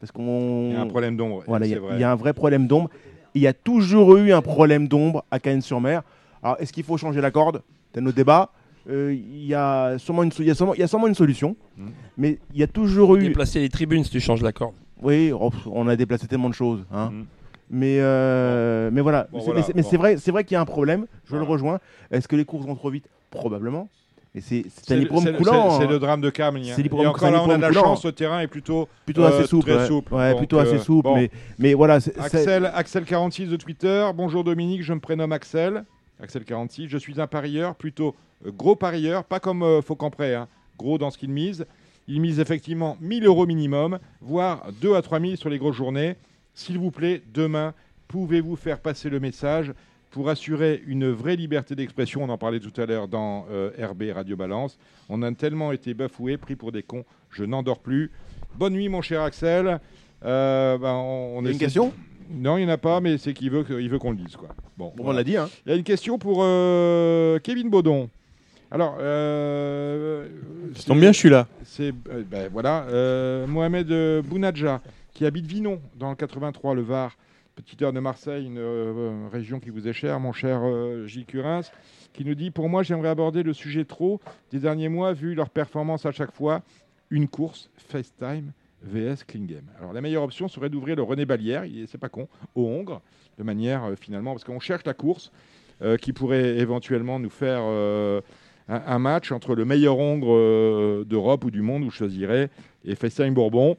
Parce qu'on. Il y a un problème d'ombre. Voilà, il y, a- vrai. il y a un vrai problème d'ombre. Il y a toujours eu un problème d'ombre à Cannes-sur-Mer. Alors, est-ce qu'il faut changer la corde? C'est notre débat. Euh, Il y, a sûrement une il y, a sûrement- il y a sûrement une solution. Mhm. Mais il y a toujours eu. Déplacer les tribunes si tu changes la corde. Oui, oh, on a déplacé tellement de choses. hein. Mhm. Mais, euh, mais voilà, Bon, C'est- voilà, mais c'est- mais bon. c'est vrai, c'est vrai qu'il y a un problème. Je Voilà. le rejoins. Est-ce que les courses vont trop vite? Probablement. Mais c'est c'est C'est un le- hippodrome c'est le- coulant. c'est- c'est hein. le drame de Camille. C'est l'hippodrome- un là, on a de la chance, coulant. le terrain est plutôt, Plutôt euh, assez souple. très ouais. souple. Ouais, Donc, plutôt assez souple. bon. Mais, mais voilà. c'est- c'est- Axel, Axel 46 de Twitter. Bonjour Dominique, je me prénomme Axel. Axel 46. Je suis un parieur, plutôt gros parieur, pas comme euh, Faucampré, hein, gros dans ce qu'il mise. Il mise effectivement 1000 euros minimum, voire 2 à 3000 sur les grosses journées. S'il vous plaît, demain, pouvez-vous faire passer le message pour assurer une vraie liberté d'expression? On en parlait tout à l'heure dans euh, RB Radio Balance. On a tellement été bafoués, pris pour des cons. Je n'endors plus. Bonne nuit, mon cher Axel. Euh, ben, on, on Il y a une question? Non, il n'y en a pas, mais c'est qu'il veut, que- il veut qu'on le dise. Quoi. Bon, Bon, on l'a dit. Hein. Il y a une question pour euh, Kevin Baudon. Alors, euh, Ça tombe bien, je suis là. C'est euh, ben, voilà, euh, Mohamed euh, Bounadja qui habite Vinon dans le 83, le Var, petite heure de Marseille, une euh, région qui vous est chère, mon cher Gilles Curins, qui nous dit pour moi j'aimerais aborder le sujet trop des derniers mois vu leur performance à chaque fois, une course FaceTime VS Klingem. Alors la meilleure option serait d'ouvrir le René Balière, c'est pas con, au Hongre, de manière euh, finalement parce qu'on cherche la course euh, qui pourrait éventuellement nous faire euh, un, match entre le meilleur hongre euh, d'Europe ou du monde, où je choisirais, et Festin Bourbon.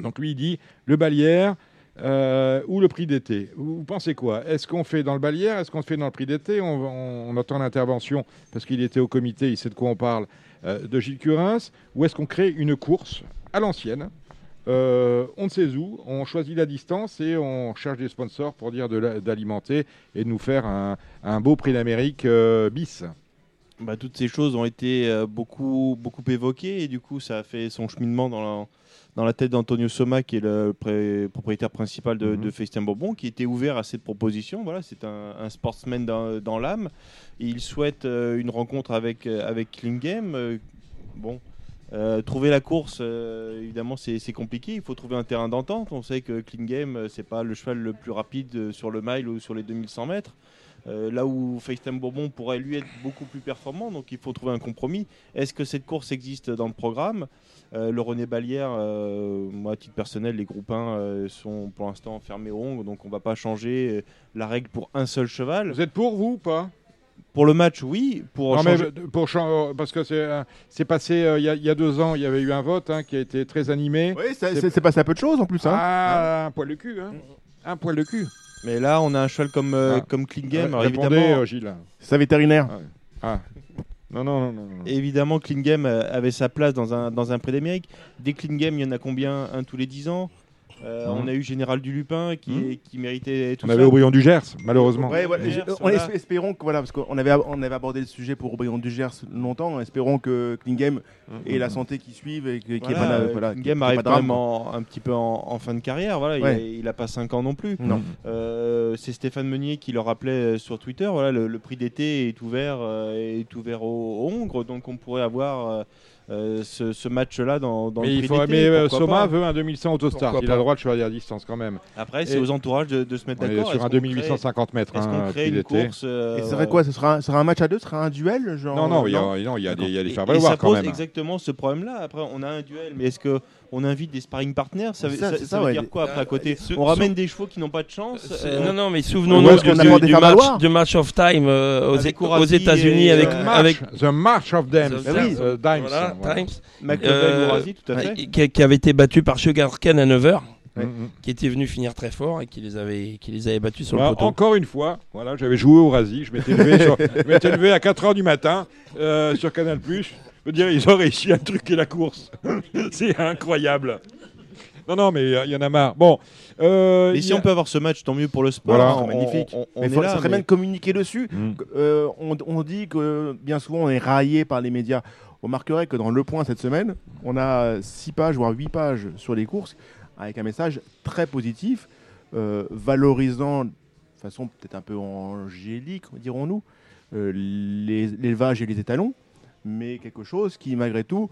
Donc lui, il dit le Balière euh, ou le prix d'été. Vous, pensez quoi? Est-ce qu'on fait dans le Balière Est-ce qu'on fait dans le prix d'été? On, attend l'intervention, parce qu'il était au comité, il sait de quoi on parle, euh, de Gilles Curins. Ou est-ce qu'on crée une course à l'ancienne? On ne sait où, on choisit la distance et on cherche des sponsors pour dire d'alimenter et de nous faire un, beau prix d'Amérique bis. Bah, toutes ces choses ont été euh, beaucoup, beaucoup évoquées et du coup ça a fait son cheminement dans la, dans la tête d'Antonio Soma qui est le pré- propriétaire principal de, Mhm. de Festin Bourbon qui était ouvert à cette proposition. Voilà, c'est un, un sportsman dans, dans l'âme. Il souhaite euh, une rencontre avec, euh, avec Klingame. Euh, bon, euh, trouver la course, euh, évidemment, c'est compliqué. Il faut trouver un terrain d'entente. On sait que Klingame, euh, c'est pas le cheval le plus rapide sur le mile ou sur les 2100 mètres. Euh, là où FaceTime Bourbon pourrait lui être beaucoup plus performant, donc il faut trouver un compromis. Est-ce que cette course existe dans le programme? Euh, Le René Balière, euh, moi à titre personnel, les groupes 1 sont pour l'instant fermés au Hong, donc on va pas changer la règle pour un seul cheval. Vous êtes pour vous ou pas? Pour le match, oui. Pour Non, mais changer- pour chan- parce que c'est c'est passé euh, il y, a- il y a deux ans, il y avait eu un vote hein, qui a été très animé. Oui, c'est passé à peu de choses en plus. Hein. Ah, un poil de cul, hein. Un poil de cul. Mais là, on a un cheval comme, euh, Ah. comme alors répondez, évidemment, euh, Gilles. C'est un vétérinaire. Ah. Non, non, non, non. non. Évidemment, Klingame euh, avait sa place dans un, dans un prix d'Amérique. Des Klingame, il y en a combien? Un tous les 10 ans? Euh. On a eu Général du Lupin qui, qui méritait tout On ça. avait Aubryon du Gers, malheureusement. Ouais, voilà, Gers, j'ai- on voilà. espérons que voilà parce qu'on avait on avait abordé le sujet pour Aubryon du Gers longtemps. Espérons que Klingame ait la santé qui suive et ait Voilà, pas arrive de quand même en- un petit peu en, en fin de carrière. Voilà, Ouais. il, a, il a pas 5 ans non plus. Non. Euh, c'est Stéphane Meunier qui le rappelait euh, sur Twitter. Voilà, le, le prix d'été est ouvert, euh, est ouvert au, au Hongre, donc on pourrait avoir euh, ce, ce match-là dans, dans Mais, le il faut, mais euh, Soma pas. veut un 2100 autostart. Pourquoi Il a le droit de choisir à distance quand même. Après, c'est aux entourages de, de se mettre d'accord. sur un qu'on crée- 2850 mètres, Est-ce hein, qu'on crée une course euh, Et ce serait quoi? Ce sera, un, ce sera un match à deux? Ce sera un duel genre, Non, non, il y a- non il y a des- il y a des Et- faire et valoir ça quand pose même. exactement ce problème-là. Après, on a un duel, mais est-ce que on invite des sparring partners Ça, veut- C'est ça, ça- c'est ça ça, veut ouais. dire quoi après à côté sou- On ramène sou- des chevaux qui n'ont pas de chance. Euh, non, non, mais Ou souvenons-nous du, du match, du match of time euh, aux, Avec aux Courasi États-Unis avec, euh, The March of Dames. The- oui. euh, Dimes, voilà, voilà. Euh, tout à fait. qui, qui avait été battu par Sugar Khan à 9h, Mm, mm. qui était venu finir très fort et qui les avait, qui les avait battus sur Voilà, le poteau. encore une fois, voilà, j'avais joué au Rasi, [laughs] je m'étais levé, à 4h du matin euh, sur Canal+. Je veux dire, ils ont réussi à truquer la course. [laughs] C'est incroyable. Non, non, mais euh, il y en a marre. Bon, euh, Mais si a- on peut avoir ce match, tant mieux pour le sport. Voilà. On- magnifique. On, on Mais est faut- là, ça serait mais- bien de communiquer dessus. Mm. Euh, on, on dit que bien souvent on est raillé par les médias. On marquerait que dans Le Point cette semaine, on a 6 pages, voire 8 pages sur les courses, avec un message très positif, euh, valorisant de façon peut-être un peu angélique, dirons-nous, euh, l'élevage et les étalons, mais quelque chose qui malgré tout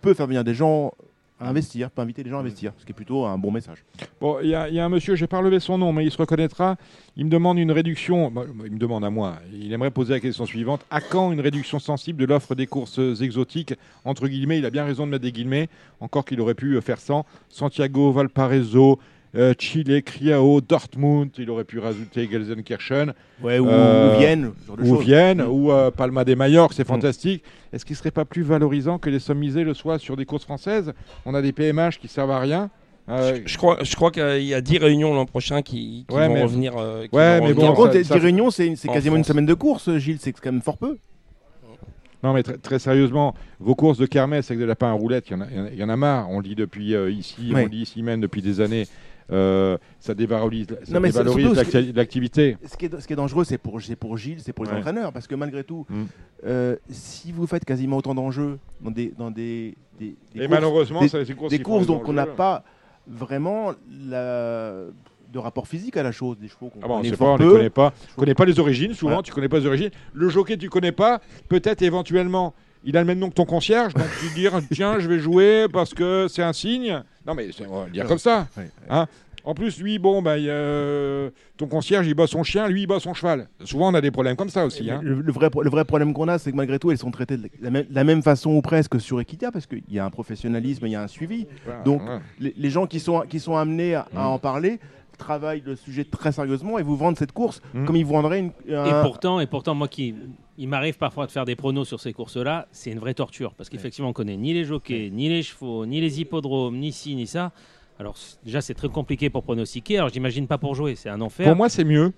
peut faire venir des gens à investir, peut inviter les gens à investir, ce qui est plutôt un bon message. Bon, il y, a un monsieur, j'ai pas relevé son nom, mais il se reconnaîtra. Il me demande une réduction. bah, il me demande à moi. Il aimerait poser la question suivante à quand une réduction sensible de l'offre des courses exotiques Entre guillemets, il a bien raison de mettre des guillemets. Encore qu'il aurait pu faire sans. Santiago, Valparaiso. Euh, Chile, Criao, Dortmund, il aurait pu rajouter Gelsenkirchen, Ouais, ou, Euh, ou Vienne, ce genre de ou. Vienne, Mm. ou euh, Palma de Mallorca, c'est Mm. fantastique. Est-ce qu'il ne serait pas plus valorisant que les sommes misées le soient sur des courses françaises? On a des PMH qui servent à rien. Euh, Je crois, je crois qu'il y a 10 réunions l'an prochain qui, qui Ouais, vont mais- revenir. euh, qui Ouais, vont mais revenir. bon, ça- ça- 10 réunions, c'est c'est en quasiment une semaine de course, Gilles, c'est quand même fort peu. Non, mais très, très sérieusement, vos courses de kermesse avec des lapins à roulettes, il y, en a- y y en marre. On le dit depuis euh, ici, Ouais. on le dit ici même depuis des années. Euh, ça dévalorise, ça l'activité. Ce qui est, ce qui est dangereux, c'est pour, Gilles, c'est pour les Ouais. entraîneurs, parce que malgré tout, Mm. euh, si vous faites quasiment autant d'enjeux dans des, dans des, des, des Et courses, malheureusement, des, ça, courses des courses donc on n'a enjeux. pas vraiment la, de rapport physique à la chose, des chevaux qu'on Ah bon, connaît pas, on ne connaît pas. On connaît pas les origines, souvent, Voilà. tu connais pas les origines. Le jockey, tu connais pas. Peut-être éventuellement, il a le même nom que ton concierge, donc tu dis tiens, je vais jouer parce que c'est un signe. Non, mais on va le dire comme ça. Hein en plus, lui, bon, bah, euh, ton concierge, il bat son chien, lui, il bat son cheval. Souvent, on a des problèmes comme ça aussi. hein. Le, le vrai, le vrai problème qu'on a, c'est que malgré tout, elles sont traitées de la même, la même façon ou presque sur Equidia, parce qu'il y a un professionnalisme, il y a un suivi. Voilà, Donc, les, les gens qui sont, qui sont amenés à, à Mm. en parler travaillent le sujet très sérieusement et vous vendent cette course Mm. comme ils vous vendraient une. Et pourtant, et pourtant, moi qui, il m'arrive parfois de faire des pronos sur ces courses-là, c'est une vraie torture parce qu'effectivement, on connaît ni les jockeys, ni les chevaux, ni les hippodromes, ni ci, ni ça. Alors déjà, c'est très compliqué pour pronostiquer. Alors j'imagine pas pour jouer, c'est un enfer. Pour moi, c'est mieux.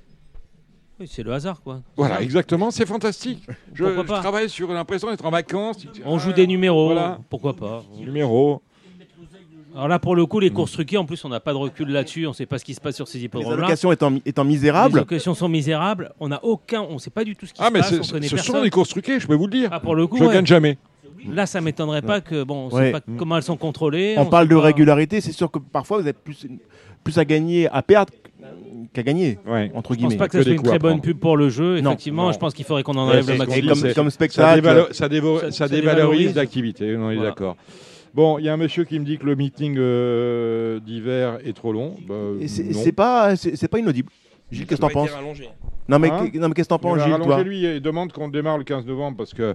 Oui, c'est le hasard, quoi. Voilà, Ça. exactement, c'est fantastique. [laughs] Je, travaille sur l'impression d'être en vacances. On joue des numéros, Voilà. pourquoi pas. Numéros. Alors là, pour le coup, Mm. les courses truquées, en plus, on n'a pas de recul là-dessus. On ne sait pas ce qui se passe sur ces les hippodromes-là. allocations étant, étant Les misérables. allocations sont misérables. On n'a aucun, on ne sait pas du tout ce qui Ah, se mais passe. on connaît ce sont personne. des courses truquées, je peux vous le dire. Ah, pour le coup, je ouais. gagne jamais. Là, ça m'étonnerait pas que bon, on ne Ouais. sait pas comment elles sont contrôlées. On parle de pas- régularité, c'est sûr que parfois vous avez plus, plus à gagner, à perdre qu'à gagner, Ouais. entre Je pense guillemets. pas que Que ce soit une très bonne pub pour le jeu. Effectivement, Non. je pense qu'il faudrait qu'on en enlève le maximum. comme, comme Ça, spectacle. dévalo- ça, dévo- Ça- ça ça dévalorise dévalorise. l'activité, on est Voilà. d'accord. Bon, il y a un monsieur qui me dit que le meeting euh, d'hiver est trop long. Bah, Et c'est non. c'est pas, c'est c'est pas inaudible. Gilles, qu'est-ce que t'en penses Non mais, Hein que- non, mais qu'est-ce que t'en penses, Gilles, rallonger, toi lui et demande qu'on démarre le 15 novembre parce que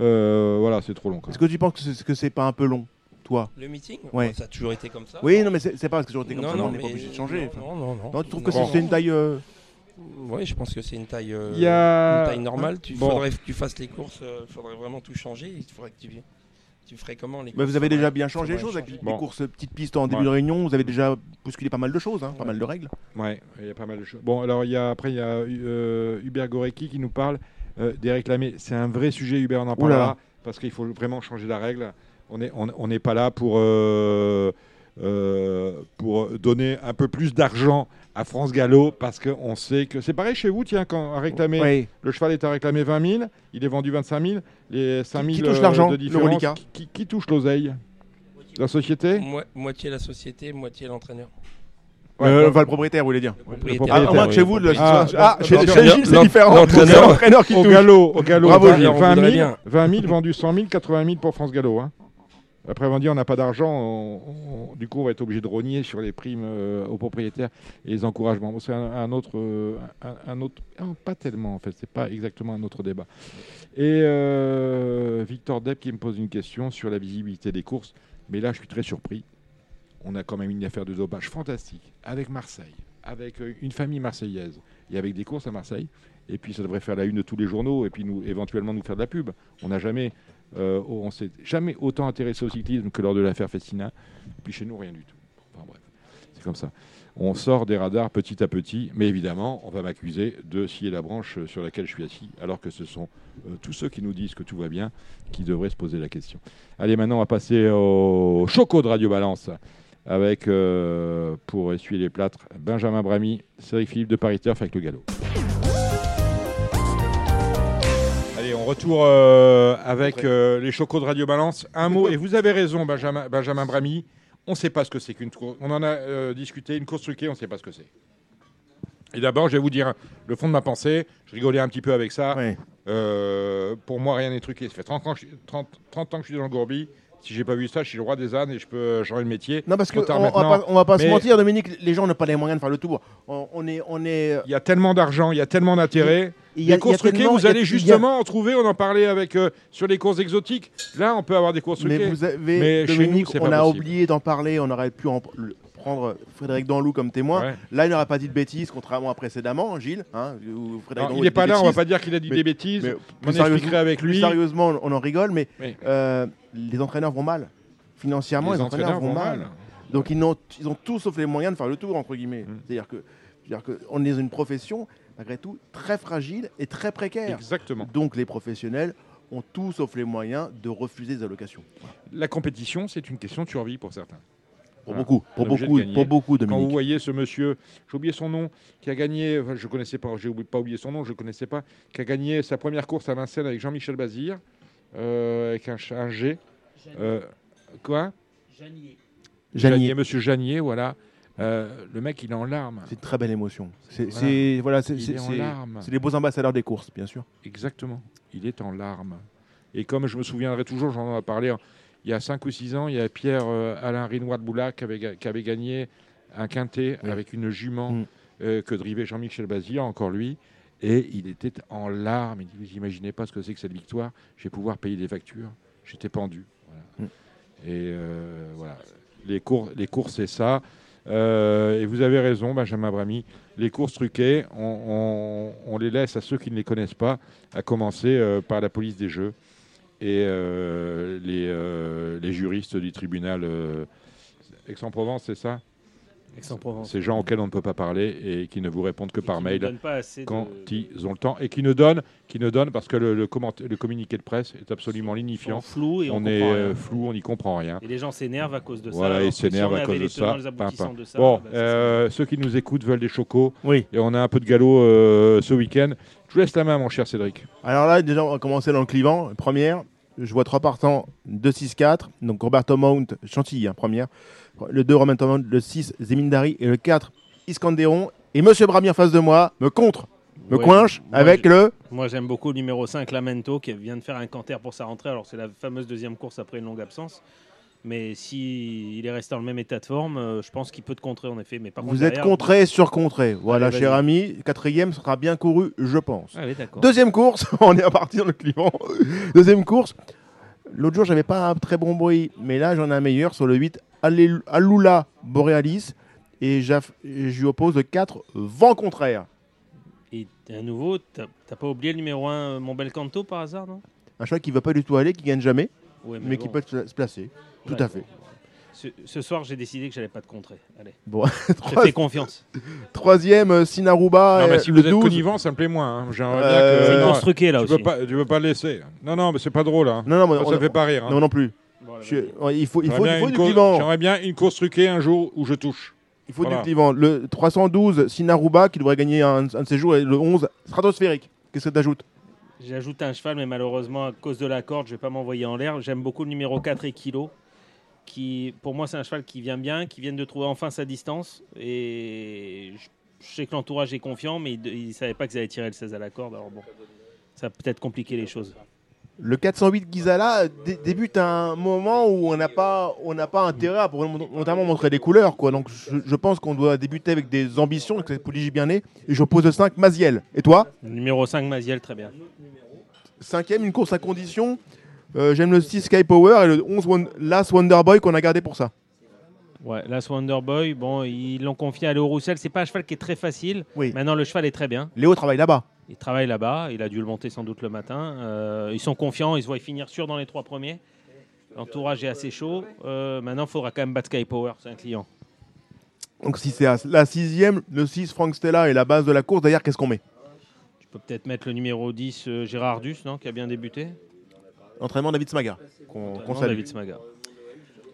euh, voilà, c'est trop long. quoi. Est-ce que tu penses que c'est que c'est pas un peu long, toi Le meeting? Ouais. Ça a toujours été comme ça? Oui, non mais c'est c'est pas parce que j'aurais été comme Non, ça, non, on n'est pas mais- obligé de changer. non, non, non. Non, tu trouves que c'est- c'est une taille. euh, Oui, je pense que c'est une taille, euh, Il y a- une taille normale. Tu Bon. faudrait que tu fasses les courses, il faudrait vraiment tout changer. Il faudrait que tu, tu ferais comment les vous avez déjà bien changé les choses avec les courses petites pistes en début Ouais. de réunion. Vous avez déjà bousculé pas mal de choses, hein, pas mal de règles. Ouais, il y a pas mal de choses. Bon, alors il y a après il y a euh, Hubert Gorecki qui nous parle euh, des réclamés. C'est un vrai sujet, Hubert, on en parlera là. parce qu'il faut vraiment changer la règle. On est on on n'est pas là pour euh, euh, pour donner un peu plus d'argent à France Gallo parce qu'on sait que c'est pareil chez vous. Tiens, quand réclamé Oui. le cheval est à réclamer 20 000, il est vendu 25 000. Les 5 000 Qui touche euh, l'argent, de différence, qui, qui- qui touche l'oseille? La société? Moi- moitié la société, moitié l'entraîneur. Ouais, Euh, enfin, le propriétaire, vous voulez dire. propriétaire. Ah, à moins que chez vous, le- Ah, ah, chez, l'entraîneur- chez Gilles, c'est différent. l'entraîneur- C'est l'entraîneur qui Au touche. galop, au galop, Bravo, 20, Gilles. on 20 voudrait 000, bien. 20 000 vendus 100 000, 80 000 pour France Gallo. Hein. Après, on dit on n'a pas d'argent, du coup, on va être obligé de rogner sur les primes euh, aux propriétaires et les encouragements. Bon, c'est un, un autre, euh, un, autre, pas tellement en fait, c'est pas exactement un autre débat. Et euh, Victor Depp qui me pose une question sur la visibilité des courses, mais là, je suis très surpris. On a quand même une affaire de dopage fantastique avec Marseille, avec euh, une famille marseillaise et avec des courses à Marseille. Et puis ça devrait faire la une de tous les journaux et puis nous éventuellement nous faire de la pub. On n'a jamais, euh, on s'est jamais autant intéressé au cyclisme que lors de l'affaire Festina. Puis chez nous rien du tout. Enfin bref, c'est comme ça. On sort des radars petit à petit, mais évidemment, on va m'accuser de scier la branche sur laquelle je suis assis, alors que ce sont euh, tous ceux qui nous disent que tout va bien qui devraient se poser la question. Allez, maintenant, on va passer au choco de Radio Balance avec, euh, pour essuyer les plâtres, Benjamin Bramy, Cédric Philippe de Paris avec le galop. Retourne euh, avec euh, les chocos de Radio Balance. Un mot, et vous avez raison, Benjamin, Benjamin Bramy, on ne sait pas ce que c'est qu'une course. On en a euh, discuté, une course truquée, on ne sait pas ce que c'est. Et d'abord, je vais vous dire le fond de ma pensée. Je rigolais un petit peu avec ça. Pour moi, rien n'est truqué. Ça fait 30 ans, que je, suis- 30, 30 ans que je suis dans le gourbi. Si j'ai pas vu ça, je suis le roi des ânes et je peux changer de métier. Non, parce qu'on va pas, on va pas se mentir, Dominique, les gens n'ont pas les moyens de faire le tour. On, on est. On est Il y a tellement d'argent, il y a tellement d'intérêt. Y a- les courses il y a truquées, vous il allez il a- justement en trouver. On en parlait avec euh, sur les courses exotiques. Là, on peut avoir des courses Mais truquées. vous avez, Mais chez nous, Dominique, on pas a possible. oublié d'en parler, on aurait pu en prendre Frédéric Danlou comme témoin. Ouais. Là, il n'aurait pas dit de bêtises, contrairement à précédemment, Gilles. hein, où Frédéric Non, Danlou il n'est pas là, on va bêtises. pas dire qu'il a dit Mais- des bêtises. mais On expliquerait sérieusement- avec lui. sérieusement, on en rigole, mais Oui. euh, les entraîneurs vont mal. Financièrement, les, Les entraîneurs, vont vont mal. mal. Donc ils, n'ont- ils ont tout sauf les moyens de faire le tour, entre guillemets. Mm. C'est-à-dire que, c'est-à-dire que on est dans une profession, malgré tout, très fragile et très précaire. Exactement. Donc les professionnels ont tout sauf les moyens de refuser des allocations. La compétition, c'est une question de survie pour certains. Pour Voilà. beaucoup, pour beaucoup, pour beaucoup, Quand vous Dominique. voyez ce monsieur, j'ai oublié son nom, qui a gagné, enfin, je connaissais pas, j'ai oublié- pas oublié son nom, je ne connaissais pas, qui a gagné sa première course à Vincennes avec Jean-Michel Bazir, euh, avec un, G. Euh, quoi? Janier. Monsieur Janier, voilà. Euh, le mec, il est en larmes. C'est une très belle émotion. C'est Voilà. c'est- voilà, les beaux ambassadeurs des courses, bien sûr. Exactement. Il est en larmes. Et comme je me souviendrai toujours, j'en ai parlé hein, il y a 5 ou 6 ans, il y a Pierre-Alain Rinois de Boulac qui avait, qui avait gagné un quintet Oui. avec une jument Mm. euh, que drivait Jean-Michel Bazir, encore lui. Et il était en larmes. Il dit Vous imaginez pas ce que c'est que cette victoire Je vais pouvoir payer des factures. J'étais pendu. Voilà. Mm. Et euh, voilà. Les, cours, les courses, c'est ça. Euh, et vous avez raison, Benjamin Brami. Les courses truquées, on, les laisse à ceux qui ne les connaissent pas, à commencer euh, par la police des jeux et euh, les, juristes du tribunal Aix-en-Provence, c'est ça? Ces gens auxquels on ne peut pas parler et qui ne vous répondent que par mail de- quand ils ont le temps et qui ne donnent, qui ne donnent parce que le, le, comment- le communiqué de presse est absolument lignifiant. Flous et on est euh, rien. flou, on n'y comprend rien. Et les gens s'énervent à cause de ça. Voilà, ils si s'énervent à cause de ça. pim. de ça, Bon, bah, euh, ceux qui nous écoutent veulent des chocos. Oui. Et on a un peu de galop euh, ce week-end. Je vous laisse la main, mon cher Cédric. Alors là, déjà, on va commencer dans le clivant. Première, je vois trois partants, 2-6-4. Donc Roberto Mount, Chantilly, hein, première. Le 2, Roberto Mount. Le 6, Zemindari. Et le 4, Iskanderon. Et Monsieur Brami en face de moi me contre, me Ouais, coinche moi, avec le. Moi, j'aime beaucoup le numéro 5, Lamento, qui vient de faire un canter pour sa rentrée. Alors, c'est la fameuse deuxième course après une longue absence. Mais si il est resté dans le même état de forme, euh, je pense qu'il peut te contrer en effet. Mais par Vous contre, êtes derrière- contré sur contré. Voilà, Allez, cher ami. Quatrième sera bien couru, je pense. Allez, d'accord. Deuxième course, [laughs] on est reparti dans le clivant. Deuxième course. L'autre jour, j'avais pas un très bon bruit, mais là, j'en ai un meilleur sur le 8, Allel- Alula Borealis. Et je lui oppose le 4, Vent contraire. Et à nouveau, t'as pas oublié le numéro 1, mon bel Canto par hasard, non? Un cheval qui va pas du tout aller, qui gagne jamais, Ouais, mais, qui bon. peut se placer. Tout Ouais, à fait. Ce, ce soir, j'ai décidé que j'allais pas te contrer. Allez. Bon, [laughs] Je fais confiance. Troisième, euh, Sinaruba. Non, mais euh, si le vous êtes 12. connivant, ça me plaît moins. hein. J'aimerais bien Euh, que. C'est là, tu aussi. Veux pas, tu veux pas le laisser. Non, non, mais c'est pas drôle. hein. Non, non, mais Ça, on- ça me fait pas rire. hein. Non, non plus. Je- il faut, il J'aimerais faut, bien une du clivant. J'aimerais bien une course truquée un jour où je touche. Il faut Voilà. du clivant. Le 312, Sinaruba, qui devrait gagner un, un de ses jours, et le 11, stratosphérique. Qu'est-ce que tu ajoutes J'ajoute un cheval, mais malheureusement, à cause de la corde, je vais pas m'envoyer en l'air. J'aime beaucoup le numéro 4 et Kilo. Qui, pour moi, c'est un cheval qui vient bien, qui vient de trouver enfin sa distance. Et je, je sais que l'entourage est confiant, mais il ne savait pas qu'ils allaient tirer le 16 à la corde. Alors bon, ça va peut-être compliquer les choses. Le 408 Gizala dé- débute à un moment où on n'a pas, on n'a pas intérêt à pour- notamment montrer des couleurs. Quoi. Donc je, je pense qu'on doit débuter avec des ambitions, que cette pouliche bien née. Et je pose le 5 Maziel. Et toi? Numéro 5, Maziel, très bien. Cinquième, une course à condition. Euh, J'aime le 6 Sky Power et le 11 Won- Last Wonder Boy qu'on a gardé pour ça. Ouais, Last Wonder Boy, bon, ils l'ont confié à Léo Roussel. C'est pas un cheval qui est très facile. Maintenant, le cheval est très bien. Léo travaille là-bas. Il travaille là-bas. Il a dû le monter sans doute le matin. Euh, ils sont confiants. Ils se voient finir sûr dans les trois premiers. L'entourage est assez chaud. Euh, maintenant, il faudra quand même battre Sky Power. C'est un client. Donc si c'est la sixième, le 6 Frank Stella est la base de la course. D'ailleurs, qu'est-ce qu'on met? Tu peux peut-être mettre le numéro 10, euh, Gérard Dus, non, qui a bien débuté. Entraînement David Smaga. Qu'on salue. David Smaga.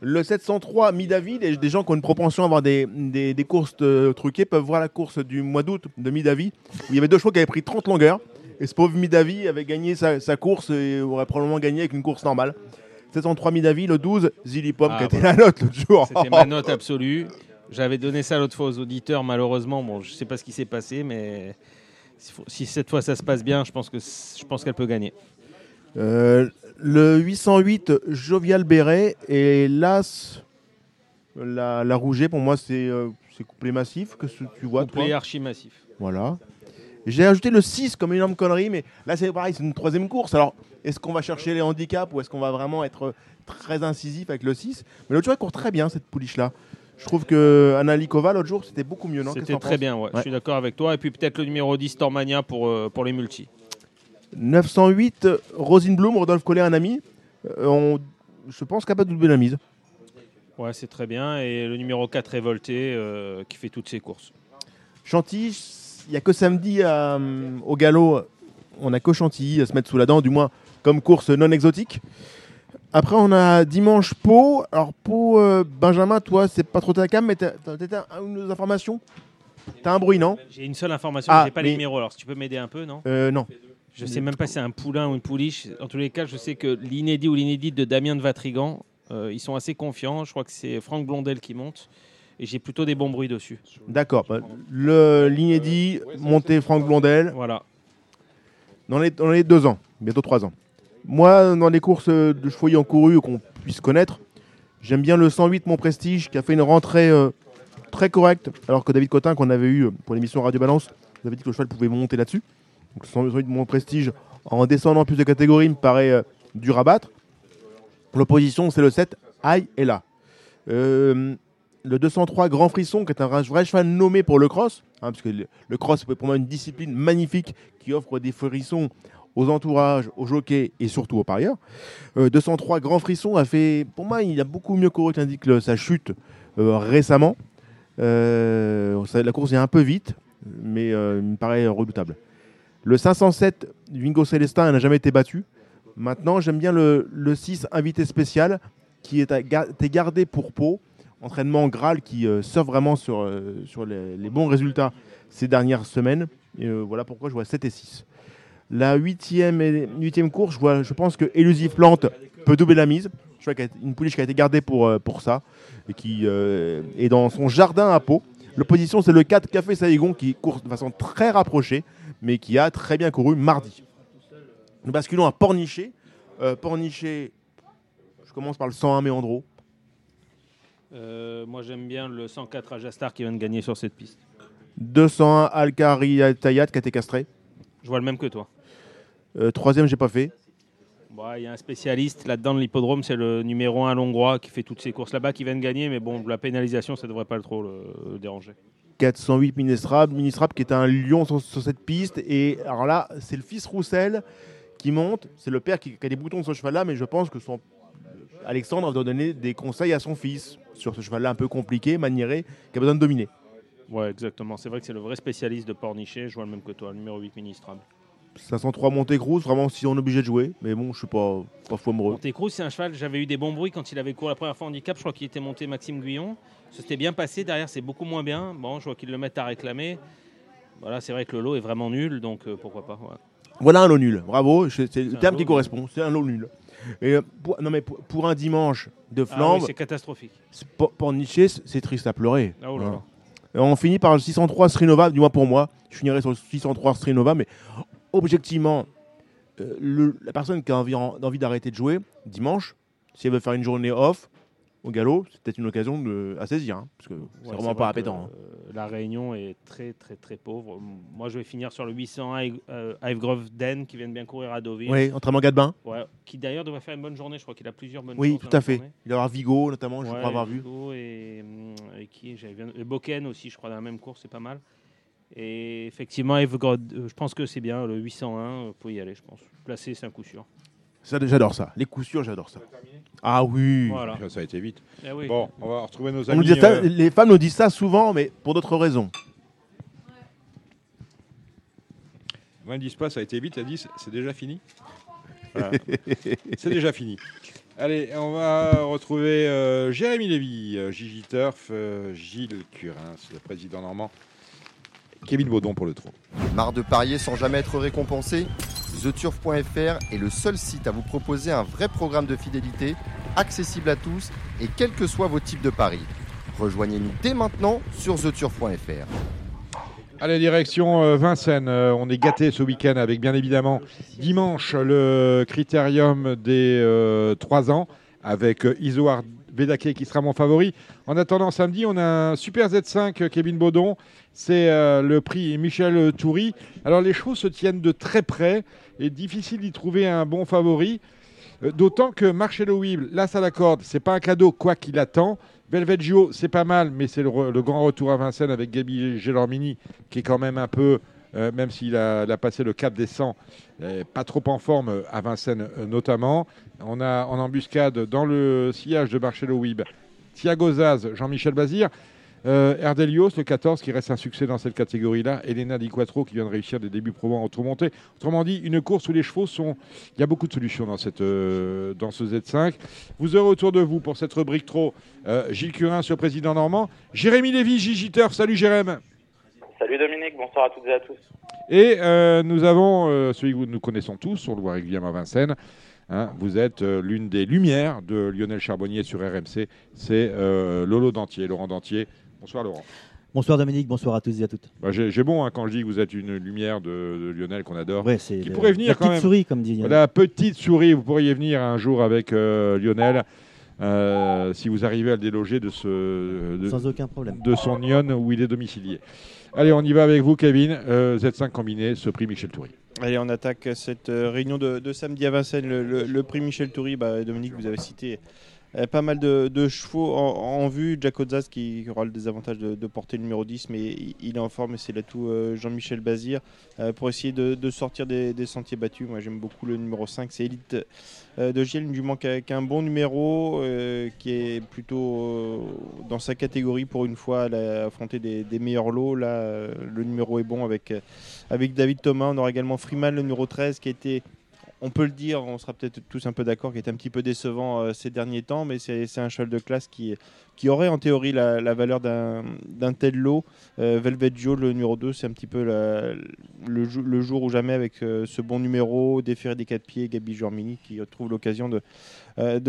Le 703 Mi-David, et des gens qui ont une propension à avoir des, des, des courses euh, truquées peuvent voir la course du mois d'août de Mi-David, où il y avait deux chevaux qui avaient pris 30 longueurs. Et ce pauvre Mi-David avait gagné sa, sa course et aurait probablement gagné avec une course normale. 703 Mi-David, le 12, Zilly Ah, qui voilà. la note l'autre jour. C'était ma note absolue. J'avais donné ça l'autre fois aux auditeurs, malheureusement. Bon, je sais pas ce qui s'est passé, mais si, cette fois ça se passe bien, je pense que c- je pense qu'elle peut gagner. Euh, le 808 Jovial Béret et l'As, la, la Rouget, pour moi, c'est euh, c'est couplet massif. que tu vois, toi Couplet archi massif. Voilà. J'ai ajouté le 6 comme une énorme connerie, mais là c'est pareil, c'est une troisième course. Alors, est-ce qu'on va chercher les handicaps ou est-ce qu'on va vraiment être très incisif avec le 6 Mais l'autre jour, elle court très bien cette pouliche-là. Je trouve que Anna Likova, l'autre jour, c'était beaucoup mieux, non? Qu'est-ce C'était t'en très penses? bien, ouais. Je suis d'accord avec toi. Et puis peut-être le numéro 10, Tormania, pour, euh, pour les multis. 908, Rosine Bloom, Rodolphe Collet, un ami. Euh, on- je pense n'a pas doublé la mise. Ouais, c'est très bien. Et le numéro 4, Révolté, euh, qui fait toutes ses courses. Chantilly, il n'y a que samedi euh, au galop, on n'a que Chantilly à se mettre sous la dent, du moins comme course non exotique. Après, on a dimanche Pau. Alors, Pau, euh, Benjamin, toi, c'est pas trop ta cam, mais t'as peut-être un- une information? T'as un bruit, non? J'ai une seule information, Ah, j'ai pas mais- les numéros. Alors si tu peux m'aider un peu, non? Non. Je sais même pas si c'est un poulain ou une pouliche. En tous les cas, je sais que l'inédit ou l'inédite de Damien de Vatrigan, euh, ils sont assez confiants. Je crois que c'est Franck Blondel qui monte. Et j'ai plutôt des bons bruits dessus. D'accord. bah, le l'inédit, monté Franck Blondel. Voilà. Dans les, dans les deux ans, bientôt trois ans. Moi, dans les courses euh, de chevaux en couru qu'on puisse connaître, j'aime bien le 108 Mon Prestige qui a fait une rentrée euh, très correcte. Alors que David Cotin, qu'on avait eu euh, pour l'émission Radio Balance, nous avait dit que le cheval pouvait monter là-dessus. Donc le 108 Mon Prestige, en descendant plus de catégories, me paraît euh, dur à battre. L'opposition, c'est le 7 Aïe est là. Euh, le 203 Grand Frisson, qui est un vrai cheval nommé pour le cross, hein, parce que le, cross est pour moi une discipline magnifique qui offre des frissons aux entourages, aux jockeys et surtout aux parieurs. Euh, 203 Grand Frisson a fait, pour moi, il a beaucoup mieux couru qu'indique sa chute euh, récemment. La course est un peu vite, mais il me paraît redoutable. Le 507 Vingo Célestin n'a jamais été battu. Maintenant, j'aime bien le, le 6 invité spécial qui est gardé pour Pau. Entraînement Graal qui euh, surfe vraiment sur, euh, les, bons résultats ces dernières semaines. Euh, voilà pourquoi je vois 7 et 6. La huitième, et- huitième course, je, pense que Elusive Plante peut doubler la mise. Je vois qu'il une pouliche qui a été gardée pour, euh, pour ça et qui est dans son jardin à Pau. L'opposition, c'est le 4 Café Saïgon qui court de façon très rapprochée, mais qui a très bien couru mardi. Nous basculons à Pornichet. Euh, Pornichet, je commence par le 101 Méandro. Euh, moi, j'aime bien le 104 Ajastar qui vient de gagner sur cette piste. 201 Alcari Tayat qui a été castré. Je vois le même que toi. Euh, troisième, j'ai pas fait. Bon, Il y a un spécialiste là-dedans de l'hippodrome, c'est le numéro 1 Longrois qui fait toutes ces courses là-bas, qui vient de gagner, mais bon, la pénalisation, ça devrait pas le trop le déranger. 408 Ministrable, Ministrable qui est un lion sur, sur cette piste. Et alors là, c'est le fils Roussel qui monte. C'est le père qui, qui a des boutons sur ce cheval-là, mais je pense que son Alexandre doit donner des conseils à son fils sur ce cheval-là un peu compliqué, maniéré, qui a besoin de dominer. Ouais, exactement. C'est vrai que c'est le vrai spécialiste de Pornichet. Je vois le même que toi, le numéro 8 ministrable. 503 Montecruz, vraiment si on est obligé de jouer. Mais bon, je suis pas, pas fou amoureux. Montécruz, c'est un cheval, j'avais eu des bons bruits quand il avait couru la première fois en handicap. Je crois qu'il était monté Maxime Guyon. Ça s'était bien passé. Derrière, c'est beaucoup moins bien. Bon, je vois qu'ils le mettent à réclamer. Voilà, c'est vrai que le lot est vraiment nul, donc euh, pourquoi pas. Voilà un lot nul. Bravo, c'est le terme qui correspond. C'est un lot nul. Et euh, pour, non mais pour, pour un dimanche de Ah flambe, oui, c'est catastrophique. pas- pour Nietzsche, c'est triste à pleurer. Ah, oh là là. Et on finit par le 603 Strinova, du moins pour moi. Je finirai sur le 603 Strinova, mais objectivement, euh, le- la personne qui a envie, envie d'arrêter de jouer dimanche, si elle veut faire une journée off au galop, c'est peut-être une occasion de, à saisir, hein, parce que c'est vraiment vrai pas appétant. hein. euh, la Réunion est très très très pauvre. Moi, je vais finir sur le 801 Hive- euh, Hivegrove Den qui vient de bien courir à Deauville. Oui, entraînement Gadebin. Ouais, qui d'ailleurs devrait faire une bonne journée. Je crois qu'il a plusieurs bonnes Oui, tout à fait. journée. Il y avoir Vigo, notamment, je crois avoir vu. Vigo Et, hum, et qui j'avais bien- et Boken aussi, je crois, dans la même course, c'est pas mal. Et effectivement, Hivegrove, euh, je pense que c'est bien. Le 801, vous pouvez y aller, je pense. Placer, c'est un coup sûr. Ça, J'adore ça. Les coups sûrs, j'adore ça. Ah oui. Voilà. Ça a été vite. Eh oui. Bon, on va retrouver nos nous amis. dit euh, Les femmes nous disent ça souvent, mais pour d'autres raisons. Moi, ils ne disent pas, ça a été vite, elles disent, c'est déjà fini. [laughs] Voilà. c'est déjà fini. Allez, on va retrouver euh, Jérémy Lévy, euh, Gigi Turf, euh, Gilles Curins, le président normand, Kevin Baudon pour le trot. Marre de parier sans jamais être récompensé TheTurf.fr est le seul site à vous proposer un vrai programme de fidélité, accessible à tous et quels que soient vos types de paris. Rejoignez-nous dès maintenant sur TheTurf.fr. Allez, direction euh, Vincennes. Euh, on est gâté ce week-end avec bien évidemment dimanche le critérium des 3 ans avec euh, Isoard Vedake qui sera mon favori. En attendant samedi, on a un Super Z5 euh, Kevin Baudon. C'est euh, le prix Michel Toury. Alors les chevaux se tiennent de très près et difficile d'y trouver un bon favori. Euh, D'autant que Marcelo Weeb, là ça la corde, c'est pas un cadeau quoi qu'il attend. Velvet Gio, c'est pas mal, mais c'est le, le grand retour à Vincennes avec Gabi Gelormini, qui est quand même un peu, euh, même s'il a, passé le cap des 100, euh, pas trop en forme euh, à Vincennes notamment. On a en embuscade dans le sillage de Marcelo Weeb, Thiago Zaz, Jean-Michel Bazir, euh, Erdelios, le 14, qui reste un succès dans cette catégorie-là. Elena Di Quattro, qui vient de réussir des débuts probants en remontée. Autrement dit, une course où les chevaux sont. Il y a beaucoup de solutions dans, cette, dans ce Z5. Vous aurez autour de vous pour cette rubrique trop Gilles Curin, sur président normand. Jérémy Lévy, Gigi Turf. Salut Jérémy. Salut Dominique, bonsoir à toutes et à tous. Et euh, nous avons euh, celui que nous connaissons tous, on le voit régulièrement à Vincennes. Hein, vous êtes euh, l'une des lumières de Lionel Charbonnier sur RMC. C'est euh, Lolo Dentier, Laurent Dentier. Bonsoir Laurent. Bonsoir Dominique, bonsoir à tous et à toutes. Bah, J'ai bon hein, quand je dis que vous êtes une lumière de, de Lionel qu'on adore. Ouais, qui le- pourrait venir la quand petite même. souris, comme dit Lionel. La petite souris, vous pourriez venir un jour avec euh, Lionel. euh, si vous arrivez à le déloger de, ce, de, Sans aucun problème. de son Nyon où il est domicilié. Allez, on y va avec vous, Kevin. Euh, Z5 combiné, ce prix Michel Toury. Allez, on attaque cette euh, réunion de, samedi à Vincennes. Le, prix Michel Toury, bah, Dominique, vous avez cité pas mal de, chevaux en, vue. Zaz qui aura le désavantage de, porter le numéro 10, mais il, il est en forme et c'est l'atout euh, Jean-Michel Bazir euh, pour essayer de, sortir des, sentiers battus. Moi j'aime beaucoup le numéro 5, c'est Elite euh, de Giel, du manque avec un bon numéro euh, qui est plutôt euh, dans sa catégorie pour une fois. Elle a affronté des, meilleurs lots. Là, euh, le numéro est bon avec, euh, avec David Thomas. On aura également Freeman, le numéro 13, qui a été on peut le dire, on sera peut-être tous un peu d'accord, qui est un petit peu décevant euh, ces derniers temps, mais c'est un cheval de classe qui, aurait en théorie la, valeur d'un tel lot. Euh, Velvet Joe, le numéro 2, c'est un petit peu le, jou- le jour ou jamais avec euh, ce bon numéro, déféré des quatre pieds, Gabi Jormini, qui trouve l'occasion de,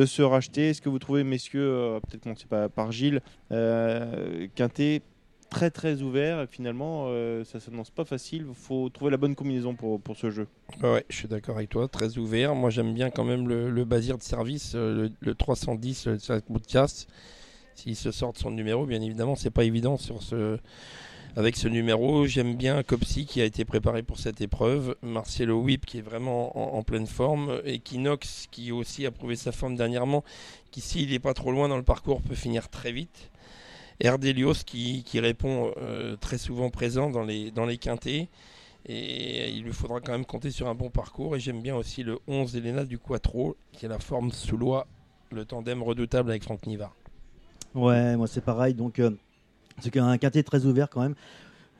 se racheter. Est-ce que vous trouvez, messieurs, peut-être commencer par, par Gilles, Quintet très très ouvert, finalement, euh, ça s'annonce pas facile, il faut trouver la bonne combinaison pour, pour ce jeu. Ouais, je suis d'accord avec toi, très ouvert. Moi, j'aime bien quand même le, le Bazir de service, euh, le, le 310, le sac bout de casse. S'il se sort son numéro, bien évidemment, c'est pas évident sur ce, avec ce numéro. J'aime bien Copsy qui a été préparé pour cette épreuve, Marcelo Whip qui est vraiment en, en pleine forme, et Kinox qui aussi a prouvé sa forme dernièrement, qui s'il n'est pas trop loin dans le parcours peut finir très vite. Erdelios qui, répond euh, très souvent présent dans les, quintés. Et il lui faudra quand même compter sur un bon parcours. Et j'aime bien aussi le 11 Elena du Quattro, qui est la forme sous loi, le tandem redoutable avec Franck Nivard. Ouais, moi c'est pareil. Donc, euh, c'est un quintet très ouvert quand même.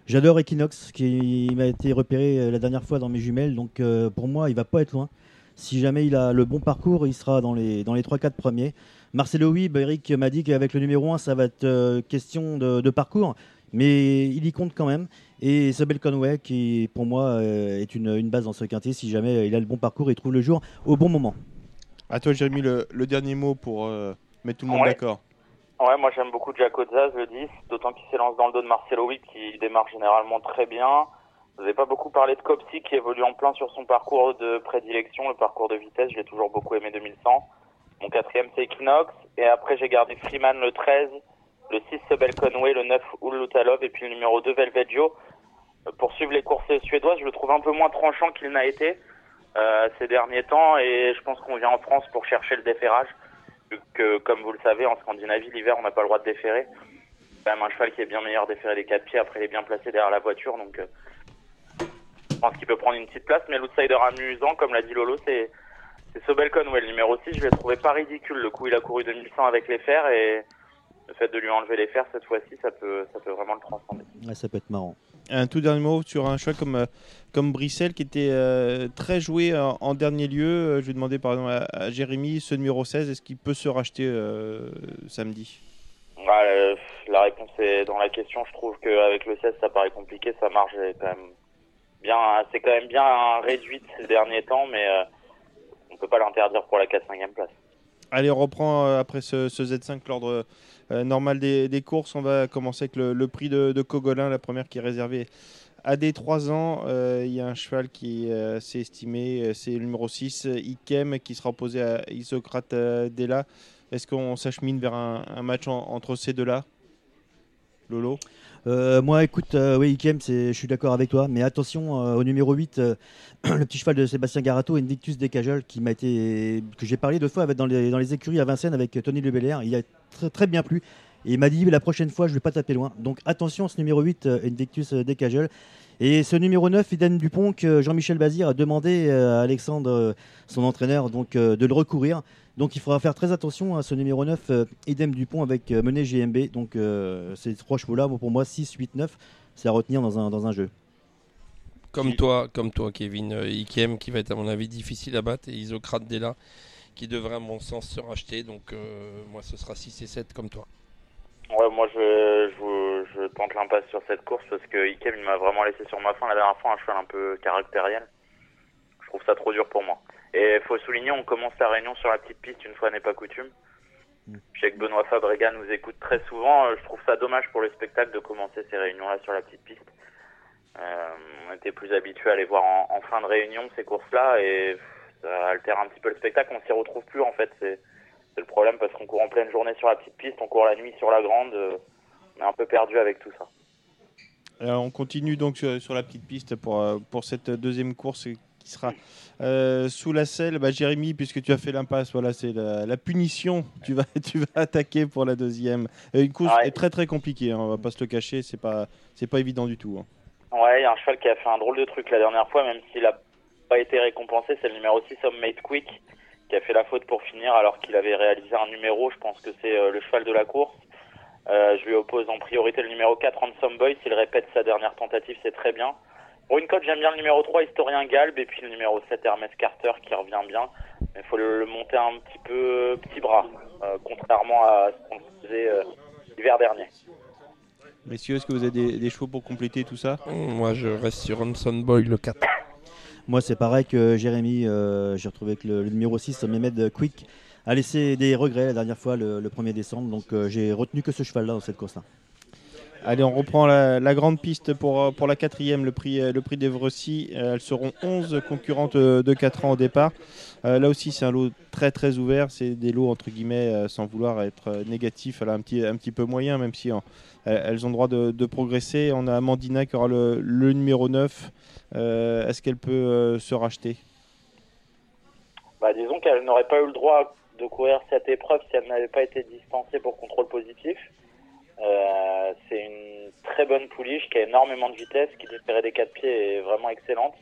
J'adore Equinox, qui m'a été repéré euh, la dernière fois dans mes jumelles. Donc, pour moi, il va pas être loin. Si jamais il a le bon parcours, il sera dans les, dans les 3-4 premiers. Marcelo Wib, Eric m'a dit qu'avec le numéro 1, ça va être euh, question de, de parcours. Mais il y compte quand même. Et Isabelle Conway, qui pour moi euh, est une, une base dans ce quintet, si jamais il a le bon parcours, il trouve le jour au bon moment. À toi, Jérémy, le, le dernier mot pour euh, mettre tout le monde Ouais. d'accord. Ouais, moi j'aime beaucoup Jaco Zaz, le 10, d'autant qu'il s'élance dans le dos de Marcelo Witt qui démarre généralement très bien. Vous n'avez pas beaucoup parlé de Copsy qui évolue en plein sur son parcours de prédilection, le parcours de vitesse, je l'ai toujours beaucoup aimé 2100. Mon quatrième c'est Equinox, et après j'ai gardé Freeman le 13, le 6 Sebel Conway, le 9 Ulutalov et puis le numéro 2 Velveggio. Euh, Pour suivre les courses suédoises, je le trouve un peu moins tranchant qu'il n'a été euh, ces derniers temps et je pense qu'on vient en France pour chercher le déferrage. Vu que, comme vous le savez, en Scandinavie, l'hiver, on n'a pas le droit de déferrer. Même un cheval qui est bien meilleur déferrer les quatre pieds. Après, il est bien placé derrière la voiture. Donc, euh, je pense qu'il peut prendre une petite place. Mais l'outsider amusant, comme l'a dit Lolo, c'est c'est Sobel Conway, le numéro 6. Je l'ai trouvé pas ridicule. Le coup, il a couru 2100 avec les fers. Et le fait de lui enlever les fers cette fois-ci, ça peut, ça peut vraiment le transcender. Ouais, ça peut être marrant. Un tout dernier mot sur un choix comme, euh, comme Brissel qui était euh, très joué en, en dernier lieu. Euh, Je vais demander par exemple à, à Jérémy, ce numéro 16, est-ce qu'il peut se racheter euh, samedi? Ouais, euh, la réponse est dans la question. Je trouve qu'avec le 16, ça paraît compliqué. Sa marge est quand même bien, c'est quand même bien réduite ces derniers temps, mais euh, on peut pas l'interdire pour la 4-5e place. Allez, on reprend euh, après ce, ce Z5 l'ordre euh, normal des, courses. On va commencer avec le, prix de, Cogolin, la première qui est réservée à des 3 ans. Euh, Il y a un cheval qui s'est estimé, c'est le numéro 6, euh, Ikem, qui sera opposé à Isocrate Della. Est-ce qu'on s'achemine vers un, match en- entre ces deux-là? Lolo? Euh, moi, écoute, euh, oui, Ikem, je suis d'accord avec toi, mais attention euh, au numéro 8, euh, [clears throat] le petit cheval de Sébastien Garato, Invictus Decajol, qui m'a été, que j'ai parlé deux fois avec- dans les, écuries à Vincennes avec Tony Le Belair. Il a très, bien plu. Et il m'a dit la prochaine fois, je ne vais pas taper loin. Donc attention, ce numéro 8, euh, Invictus Decajol. Et ce numéro 9, Iden Dupont, que Jean-Michel Bazir a demandé à Alexandre, son entraîneur, donc, de le recourir. Donc il faudra faire très attention à ce numéro 9, euh, Idem Dupont avec euh, Menet GMB. Donc euh, ces trois chevaux-là, pour moi, 6, 8, 9, c'est à retenir dans un, dans un jeu. Comme toi, comme toi, Kevin euh, Ikem, qui va être à mon avis difficile à battre, et Isocrate Della, qui devrait à mon sens se racheter. Donc euh, moi, ce sera 6 et 7 comme toi. Ouais, moi je, je, je tente l'impasse sur cette course parce que Ikem il m'a vraiment laissé sur ma faim la dernière fois, un cheval un peu caractériel. Je trouve ça trop dur pour moi. Et faut souligner, on commence la réunion sur la petite piste une fois n'est pas coutume. Je sais que Benoît Fabrega nous écoute très souvent. euh, Je trouve ça dommage pour le spectacle de commencer ces réunions-là sur la petite piste. Euh, on était plus habitué à les voir en, en fin de réunion ces courses-là et ça altère un petit peu le spectacle. On s'y retrouve plus en fait. C'est le problème parce qu'on court en pleine journée sur la petite piste, on court la nuit sur la grande. euh, on est un peu perdu avec tout ça. Alors, on continue donc sur, sur la petite piste pour, pour cette deuxième course qui sera euh, sous la selle. Bah, Jérémy, puisque tu as fait l'impasse, voilà, c'est la, la punition. Tu vas, [laughs] tu vas attaquer pour la deuxième. Euh, une course Ouais. est très très compliquée, hein, on va pas se le cacher, c'est pas, c'est pas évident du tout. hein. Ouais, il y a un cheval qui a fait un drôle de truc la dernière fois, même s'il a pas été récompensé, c'est le numéro 6 Made Quick qui a fait la faute pour finir alors qu'il avait réalisé un numéro, je pense que c'est euh, le cheval de la course. Euh, je lui oppose en priorité le numéro 4 Ransom Boy, s'il répète sa dernière tentative, c'est très bien. Pour une cote, j'aime bien le numéro 3 Historien Galbe et puis le numéro 7 Hermès Carter qui revient bien, mais il faut le, le monter un petit peu petit bras, euh, contrairement à ce qu'on faisait euh, l'hiver dernier. Messieurs, est-ce que vous avez des, des chevaux pour compléter tout ça? Moi, je reste sur Hanson Boy, le 4. Moi, c'est pareil que Jérémy. euh, J'ai retrouvé que le, le numéro 6, Mehmed Quick, a laissé des regrets la dernière fois, le, le 1er décembre. Donc, euh, j'ai retenu que ce cheval-là dans cette course-là. Allez, on reprend la, grande piste pour, euh, pour la quatrième, le prix, euh, le prix d'Evrecy. Euh, elles seront 11 concurrentes de 4 ans au départ. Là aussi, c'est un lot très très ouvert. C'est des lots, entre guillemets, sans vouloir être négatif, a un petit, un petit peu moyen, même si elles ont droit de, progresser. On a Amandina qui aura le, numéro 9. Euh, Est-ce qu'elle peut se racheter? Bah, disons qu'elle n'aurait pas eu le droit de courir cette épreuve si elle n'avait pas été distancée pour contrôle positif. Euh, c'est une très bonne pouliche qui a énormément de vitesse, qui déférait des quatre pieds est vraiment excellente.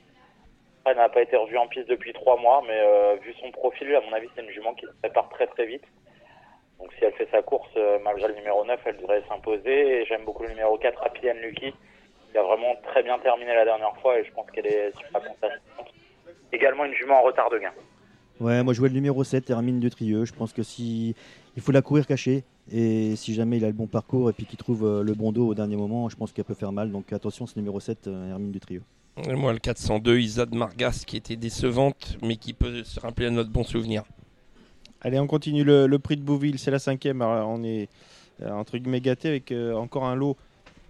Elle n'a pas été revue en piste depuis trois mois, mais euh, vu son profil, à mon avis, c'est une jument qui se prépare très très vite. Donc si elle fait sa course, euh, malgré le numéro 9, elle devrait s'imposer. Et j'aime beaucoup le numéro 4, Happy Lucky, qui a vraiment très bien terminé la dernière fois et je pense qu'elle est super contestante. Également une jument en retard de gain. Ouais, moi je le numéro 7, Hermine de Trieux. Je pense que si il faut la courir cachée et si jamais il a le bon parcours et puis qu'il trouve euh, le bon dos au dernier moment, je pense qu'elle peut faire mal. Donc attention, ce numéro 7, euh, Hermine Trieux. Et moi, le 402, Isad Margas, qui était décevante, mais qui peut se rappeler à notre bon souvenir. Allez, on continue le, le prix de Bouville, c'est la cinquième. Alors, on est euh, entre guillemets gâté avec euh, encore un lot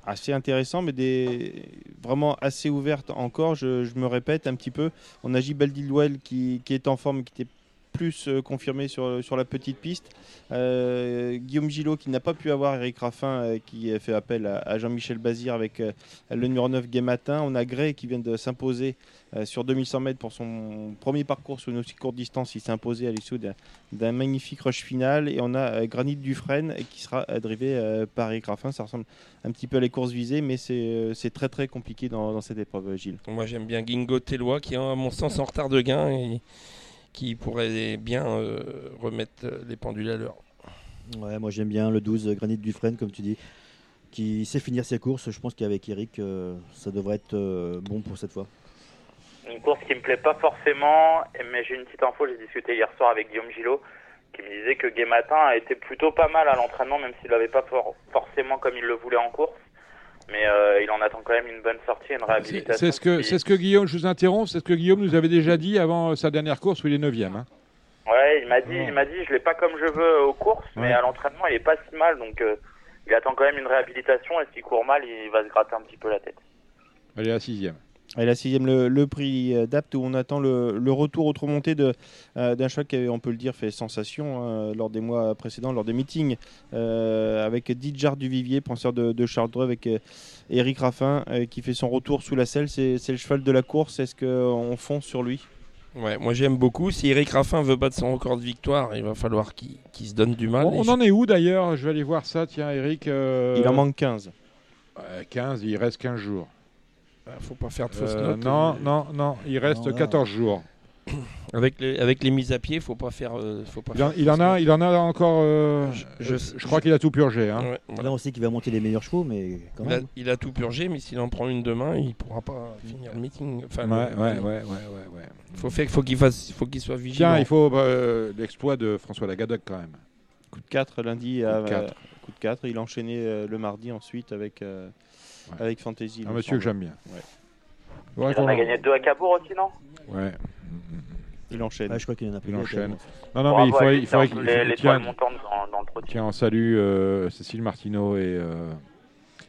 assez intéressant, mais des vraiment assez ouvertes encore. Je, je me répète un petit peu. On a Gilles Dildwell qui, qui est en forme, qui était plus euh, confirmé sur, sur la petite piste. Euh, Guillaume Gillot qui n'a pas pu avoir Eric Raffin euh, qui fait appel à, Jean-Michel Bazir avec le numéro 9 Gay Matin. On a Gray qui vient de s'imposer sur 2100 mètres pour son premier parcours sur une aussi courte distance. Il s'est imposé à l'issue d'un- magnifique rush final. Et on a Granit Dufresne qui sera drivé par Eric Raffin. Ça ressemble un petit peu à les courses visées, mais c'est très très compliqué dans, cette épreuve, Gilles. Moi, j'aime bien Gingo Tellois, qui est à mon sens en retard de gain qui pourrait bien euh, remettre euh, les pendules à l'heure. Ouais, moi j'aime bien le 12, euh, Granit Dufresne, comme tu dis, qui sait finir ses courses. Je pense qu'avec Eric, euh, ça devrait être euh, bon pour cette fois. Une course qui me plaît pas forcément, mais j'ai une petite info, j'ai discuté hier soir avec Guillaume Gillot, qui me disait que Gay Matin a été plutôt pas mal à l'entraînement, même s'il n'avait pas for- forcément comme il le voulait en course. Mais euh, il en attend quand même une bonne sortie, une réhabilitation. C'est ce, que, c'est ce que Guillaume, je vous interromps, c'est ce que Guillaume nous avait déjà dit avant sa dernière course où il est 9 hein. Ouais, il m'a dit, il m'a dit, je l'ai pas comme je veux aux courses, mais à l'entraînement, il est pas si mal, donc euh, il attend quand même une réhabilitation. Et s'il court mal, il va se gratter un petit peu la tête. Elle est à 6 Et la sixième, le, le prix euh, d'Apt, où on attend le, le retour au remonté de, euh, d'un choc qui avait, on peut le dire, fait sensation hein, lors des mois précédents, lors des meetings, euh, avec Didjar Duvivier, penseur de, de Chartres, avec euh, Eric Raffin, euh, qui fait son retour sous la selle. C'est, c'est le cheval de la course. Est-ce qu'on fonce sur lui? Ouais, moi j'aime beaucoup. Si Eric Raffin veut battre son record de victoire, il va falloir qu'il qu'il se donne du mal. On, Et on je- en est où d'ailleurs? Je vais aller voir ça, tiens, Eric. euh, Il en manque 15. ouais, 15, il reste 15 jours. Ah, faut pas faire de fausses Euh, notes. non, Euh, non, non, il reste non, non. 14 jours. [coughs] Avec les, avec les mises à pied, faut pas faire. euh, faut pas Il en, faire il en a, il en a encore. euh, Je- je, je- crois qu'il a tout purgé. Hein. Ouais, voilà. Là, on sait qu'il va monter les meilleurs chevaux, mais quand Il a, même. il a tout purgé, mais s'il en prend une demain, il pourra pas finir le meeting. Enfin, Ouais, le- ouais, ouais, ouais, ouais, ouais. Faut faire, faut qu'il fasse, faut qu'il soit vigilant. Tiens, il faut euh, l'exploit de François Lagadoc quand même. Coup de 4 lundi. Coup de à- quatre. euh, coup de 4. Il a enchaîné euh, le mardi ensuite avec, euh, avec Fantasy. Un monsieur que j'aime bien. Ouais. Ouais, Il en a gagné deux à Cabourg aussi, non Ouais. Il enchaîne. Ouais, je crois qu'il en a pris Il enchaîne. Non, non, Bravo mais il faudrait, il faudrait qu'il. les- Tiens, montante dans, dans le tiens, on salue euh, Cécile Martineau et euh,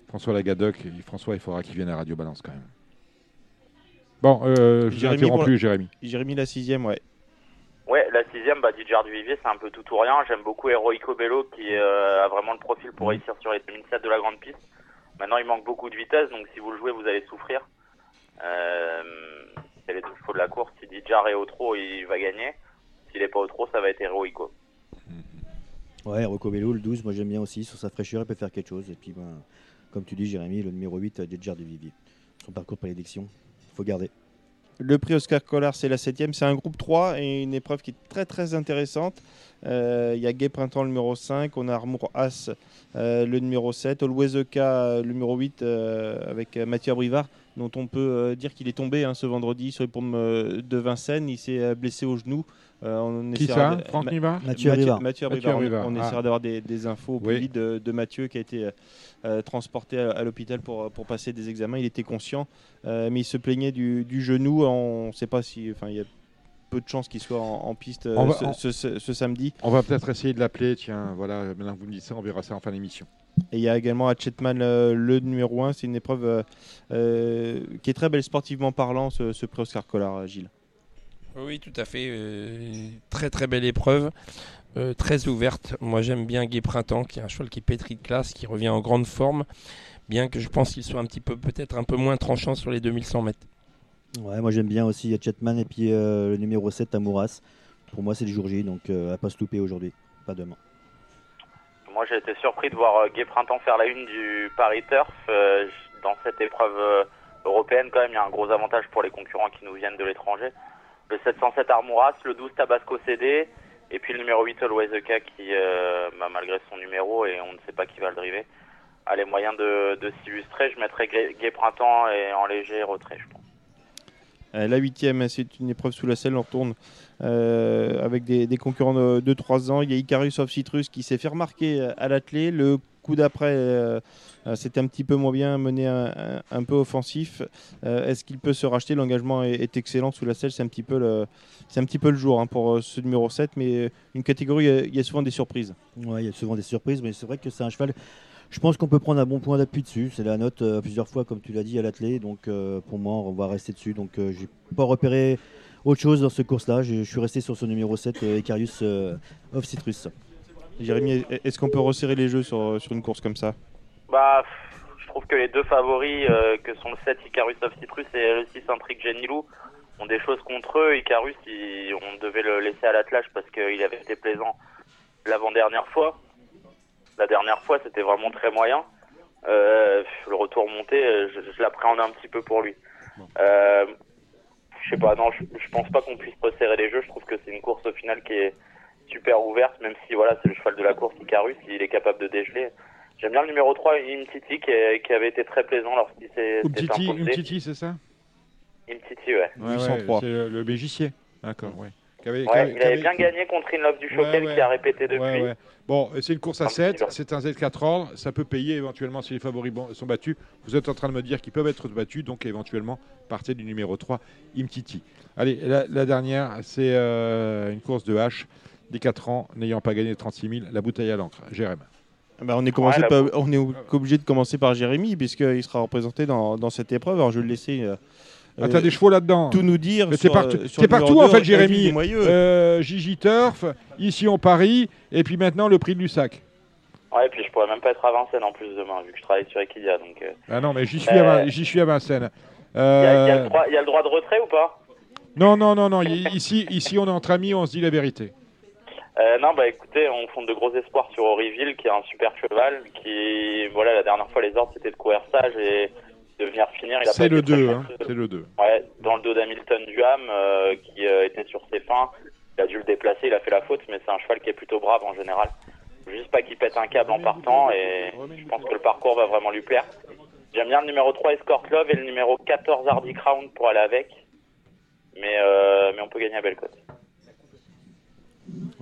François Lagadoc. Et François, il faudra qu'il vienne à Radio Balance quand même. Bon, euh, je vous ai Jérémy, interrompu, pour- Jérémy. Jérémy, la sixième, ouais. Ouais, la sixième, bah, Didier Duvivier, c'est un peu tout ou rien. J'aime beaucoup Heroico Bello qui euh, a vraiment le profil pour réussir sur les 2007 de la grande piste. Maintenant, il manque beaucoup de vitesse, donc si vous le jouez, vous allez souffrir. Euh, c'est les deux chevaux de la course. Si Dijar est au trot, il va gagner. S'il est pas au trot, ça va être Heroico. Ouais, Rocco Bello, le 12, moi j'aime bien aussi. Sur sa fraîcheur, il peut faire quelque chose. Et puis, ben, comme tu dis, Jérémy, le numéro 8, Djedjar de Vivier. Son parcours de il faut garder. Le prix Oscar Collard, c'est la 7 C'est un groupe 3 et une épreuve qui est très très intéressante. Euh, Il y a Gay Printemps, le numéro 5. On a Armour As, euh, le numéro 7. Always K, le numéro 8, euh, avec euh, Mathieu Abrivard, dont on peut euh, dire qu'il est tombé hein, ce vendredi sur les paumes euh, de Vincennes. Il s'est euh, blessé au genou. Euh, on Qui ça de- Franck Ma- Nivard Mathieu, Mathieu. On-. On, Ah. essaiera d'avoir des, des infos au plus Oui. de, de Mathieu qui a été euh, transporté à, à l'hôpital pour, pour passer des examens. Il était conscient, euh, mais il se plaignait du, du genou. On ne sait pas si. Enfin, il y a peu de chances qu'il soit en, en piste On va- ce, on- ce- ce- ce samedi. On va peut-être essayer de l'appeler. Tiens, voilà, maintenant que vous me dites ça, on verra ça en fin d'émission. Et il y a également à Chetman euh, le numéro 1. C'est une épreuve euh, euh, qui est très belle sportivement parlant, ce, ce prix Oscar Collard, Gilles. Oui, tout à fait. euh, très très belle épreuve, euh, très ouverte. Moi j'aime bien Gay Printemps, qui est un cheval qui pétrit de classe, qui revient en grande forme, bien que je pense qu'il soit un petit peu peut-être un peu moins tranchant sur les 2100 mètres. Ouais, moi j'aime bien aussi Chetman et puis euh, le numéro 7, Amouras. Pour moi, c'est le jour J, donc euh, à pas se louper aujourd'hui, pas demain. Moi, j'ai été surpris de voir euh, Gay Printemps faire la une du Paris Turf. Euh, dans cette épreuve euh, européenne, quand même, il y a un gros avantage pour les concurrents qui nous viennent de l'étranger. Le 707 Armouras, le 12 Tabasco CD, et puis le numéro 8 Always qui, bah, malgré son numéro, et on ne sait pas qui va le driver, a les moyens de, de s'illustrer. Je mettrais Gay, Printemps et en léger retrait, je pense. La huitième, c'est une épreuve sous la selle. On retourne avec des, concurrents de, de 3 ans. Il y a Icarus of Citrus qui s'est fait remarquer euh, à l'attelé. Le coup d'après, euh, euh, c'était un petit peu moins bien, mené un, peu offensif. Euh, Est-ce qu'il peut se racheter? L'engagement est, excellent sous la selle. C'est un petit peu le, jour hein, pour euh, ce numéro 7. Mais euh, une catégorie, euh, il y a souvent des surprises. Ouais, il y a souvent des surprises, mais c'est vrai que c'est un cheval. Je pense qu'on peut prendre un bon point d'appui dessus. C'est la note euh, plusieurs fois, comme tu l'as dit, à l'attelé. Donc euh, pour moi, on va rester dessus. Donc euh, j'ai pas repéré autre chose dans ce course-là. Je, je suis resté sur ce numéro 7, euh, Icarius euh, of Citrus. Jérémy, est-ce qu'on peut resserrer les jeux sur, sur une course comme ça? Bah, je trouve que les deux favoris, euh, que sont le 7 Icarus of Citrus et le 6 Intrigue Genilou, ont des choses contre eux. Icarus, il- on devait le laisser à l'attelage parce qu'il avait été plaisant l'avant-dernière fois. La dernière fois, c'était vraiment très moyen. Euh, le retour monté, euh, je, je l'appréhende un petit peu pour lui. Euh, je sais pas, non, je, je pense pas qu'on puisse resserrer les jeux. Je trouve que c'est une course au final qui est super ouverte, même si voilà, c'est le cheval de la course, Icarus, il est capable de dégeler. J'aime bien le numéro 3, Imtiti, qui, est- qui avait été très plaisant lorsqu'il s'est imposé. Umtiti, c'est ça? Imtiti, ouais. Ouais, ouais, C'est le, le Bégissier. D'accord, ouais. Qui avait- qui Ouais, avait- il avait bien gagné contre Inlove du Choquel Ouais, ouais. qui a répété depuis. Ouais, ouais. Bon, c'est une course à 7, c'est un Z4 ordre, ça peut payer éventuellement si les favoris sont battus. Vous êtes en train de me dire qu'ils peuvent être battus, donc éventuellement partez du numéro 3, Imtiti. Allez, la, la dernière, c'est euh, une course de H, des 4 ans, n'ayant pas gagné 36 000, la bouteille à l'encre. Jérém. Bah, on est, commencé Ouais, la par- bou- on est obligé de commencer par Jérémy, puisqu'il sera représenté dans, dans cette épreuve. Alors je vais le laisser. euh, Ah, t'as des chevaux là-dedans Tout nous dire. Mais partout, euh, partout en fait, Jérémy. Euh, Gigi Turf, ici on Paris, et puis maintenant le prix de Lussac. Ouais, et puis je pourrais même pas être à Vincennes en plus demain, vu que je travaille sur Equidia. Donc, euh, Ah non, mais j'y suis, Euh, à, Vin- j'y suis à Vincennes. il y, a, y Euh, le droit- il y a le droit de retrait ou pas? Non, non, non, non. Ici, ici, on est entre amis, on se dit la vérité. Euh, non, bah écoutez, on fonde de gros espoirs sur Horryville, qui est un super cheval, qui, voilà, la dernière fois les ordres c'était de courir sage et de venir finir. Il a C'est le été très 2, hein. C'est le 2. Ouais, dans le dos d'Hamilton Duham, euh, qui euh, était sur ses fins. Il a dû le déplacer, il a fait la faute, mais c'est un cheval qui est plutôt brave en général. Juste pas qu'il pète un câble en partant, et je pense que le parcours va vraiment lui plaire. J'aime bien le numéro 3 Escort Love et le numéro 14 Hardy Crown pour aller avec. Mais, euh, mais on peut gagner à belle cote.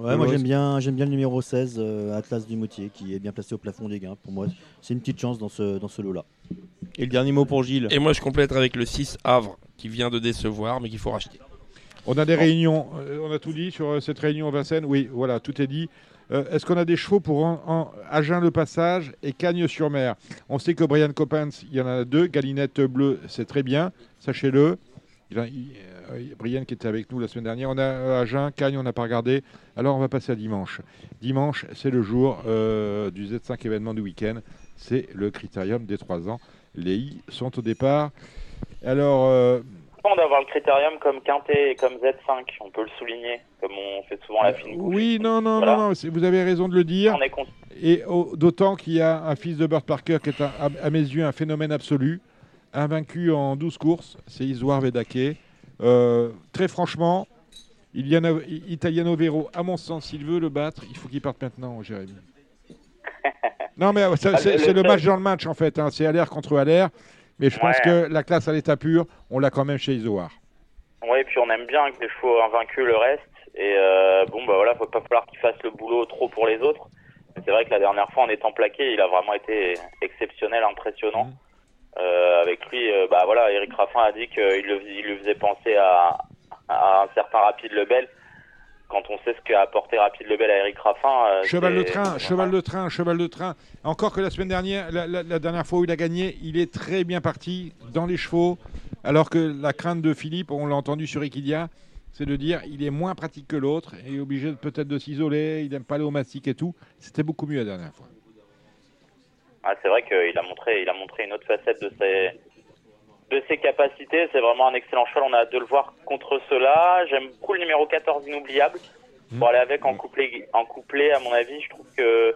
Ouais, moi j'aime bien, j'aime bien le numéro 16, euh, Atlas du Moutier, qui est bien placé au plafond des gains. Pour moi, c'est une petite chance dans ce, dans ce lot-là. Et le dernier mot pour Gilles. Et moi, je complète avec le 6 Havre, qui vient de décevoir, mais qu'il faut racheter. On a des réunions, euh, on a tout dit sur euh, cette réunion à Vincennes. Oui, voilà, tout est dit. Euh, Est-ce qu'on a des chevaux pour en, en Agen le Passage et Cagnes-sur-Mer? On sait que Brian Coppens, il y en a deux. Galinette Bleue, c'est très bien, sachez-le. Il a- il- Brian qui était avec nous la semaine dernière. On a euh, Agen, Cagnes, on n'a pas regardé. Alors on va passer à dimanche. Dimanche, c'est le jour euh, du Z5 événement du week-end. C'est le critérium des 3 ans. Les I sont au départ. Alors, euh, important d'avoir le critérium comme Quintet et comme Z5. On peut le souligner, comme on fait souvent la fine bouche. Oui, non, non, Voilà. non, vous avez raison de le dire. On est con- Et au- d'autant qu'il y a un fils de Burt Parker qui est, un- à, à mes yeux, un phénomène absolu. Invaincu en 12 courses, c'est Isoar Vedake. Euh, très franchement, Iliano- Italiano Vero, à mon sens, s'il veut le battre, il faut qu'il parte maintenant, Jérémy. [laughs] non, mais euh, Ah, c'est le- match dans le match, en fait. hein. C'est LR contre LR. Mais je pense que la classe à l'état pur, on l'a quand même chez Isoar. Et puis on aime bien que les chevaux invaincus le reste. Et euh, bon, bah voilà, faut pas falloir qu'il fasse le boulot trop pour les autres. C'est vrai que la dernière fois, en étant plaqué, il a vraiment été exceptionnel, impressionnant. Mmh. Euh, avec lui, euh, bah voilà, Eric Raffin a dit qu'il le, il lui faisait penser à, à un certain Rapide Lebel. Quand on sait ce qu'a apporté Rapide Lebel à Eric Raffin. euh, Cheval de train, cheval de train, cheval de train. Encore que la semaine dernière, la, la- la dernière fois où il a gagné, il est très bien parti dans les chevaux. Alors que la crainte de Philippe, on l'a entendu sur Equidia, c'est de dire il est moins pratique que l'autre et est obligé peut-être de s'isoler, il n'aime pas aller au mastic et tout. C'était beaucoup mieux la dernière fois. Ah, c'est vrai qu'il a montré, il a montré une autre facette de ses, de ses capacités. C'est vraiment un excellent cheval. On a hâte de le voir contre cela. J'aime beaucoup le numéro 14 inoubliable. Pour aller avec en couplet, en couplet, à mon avis, je trouve que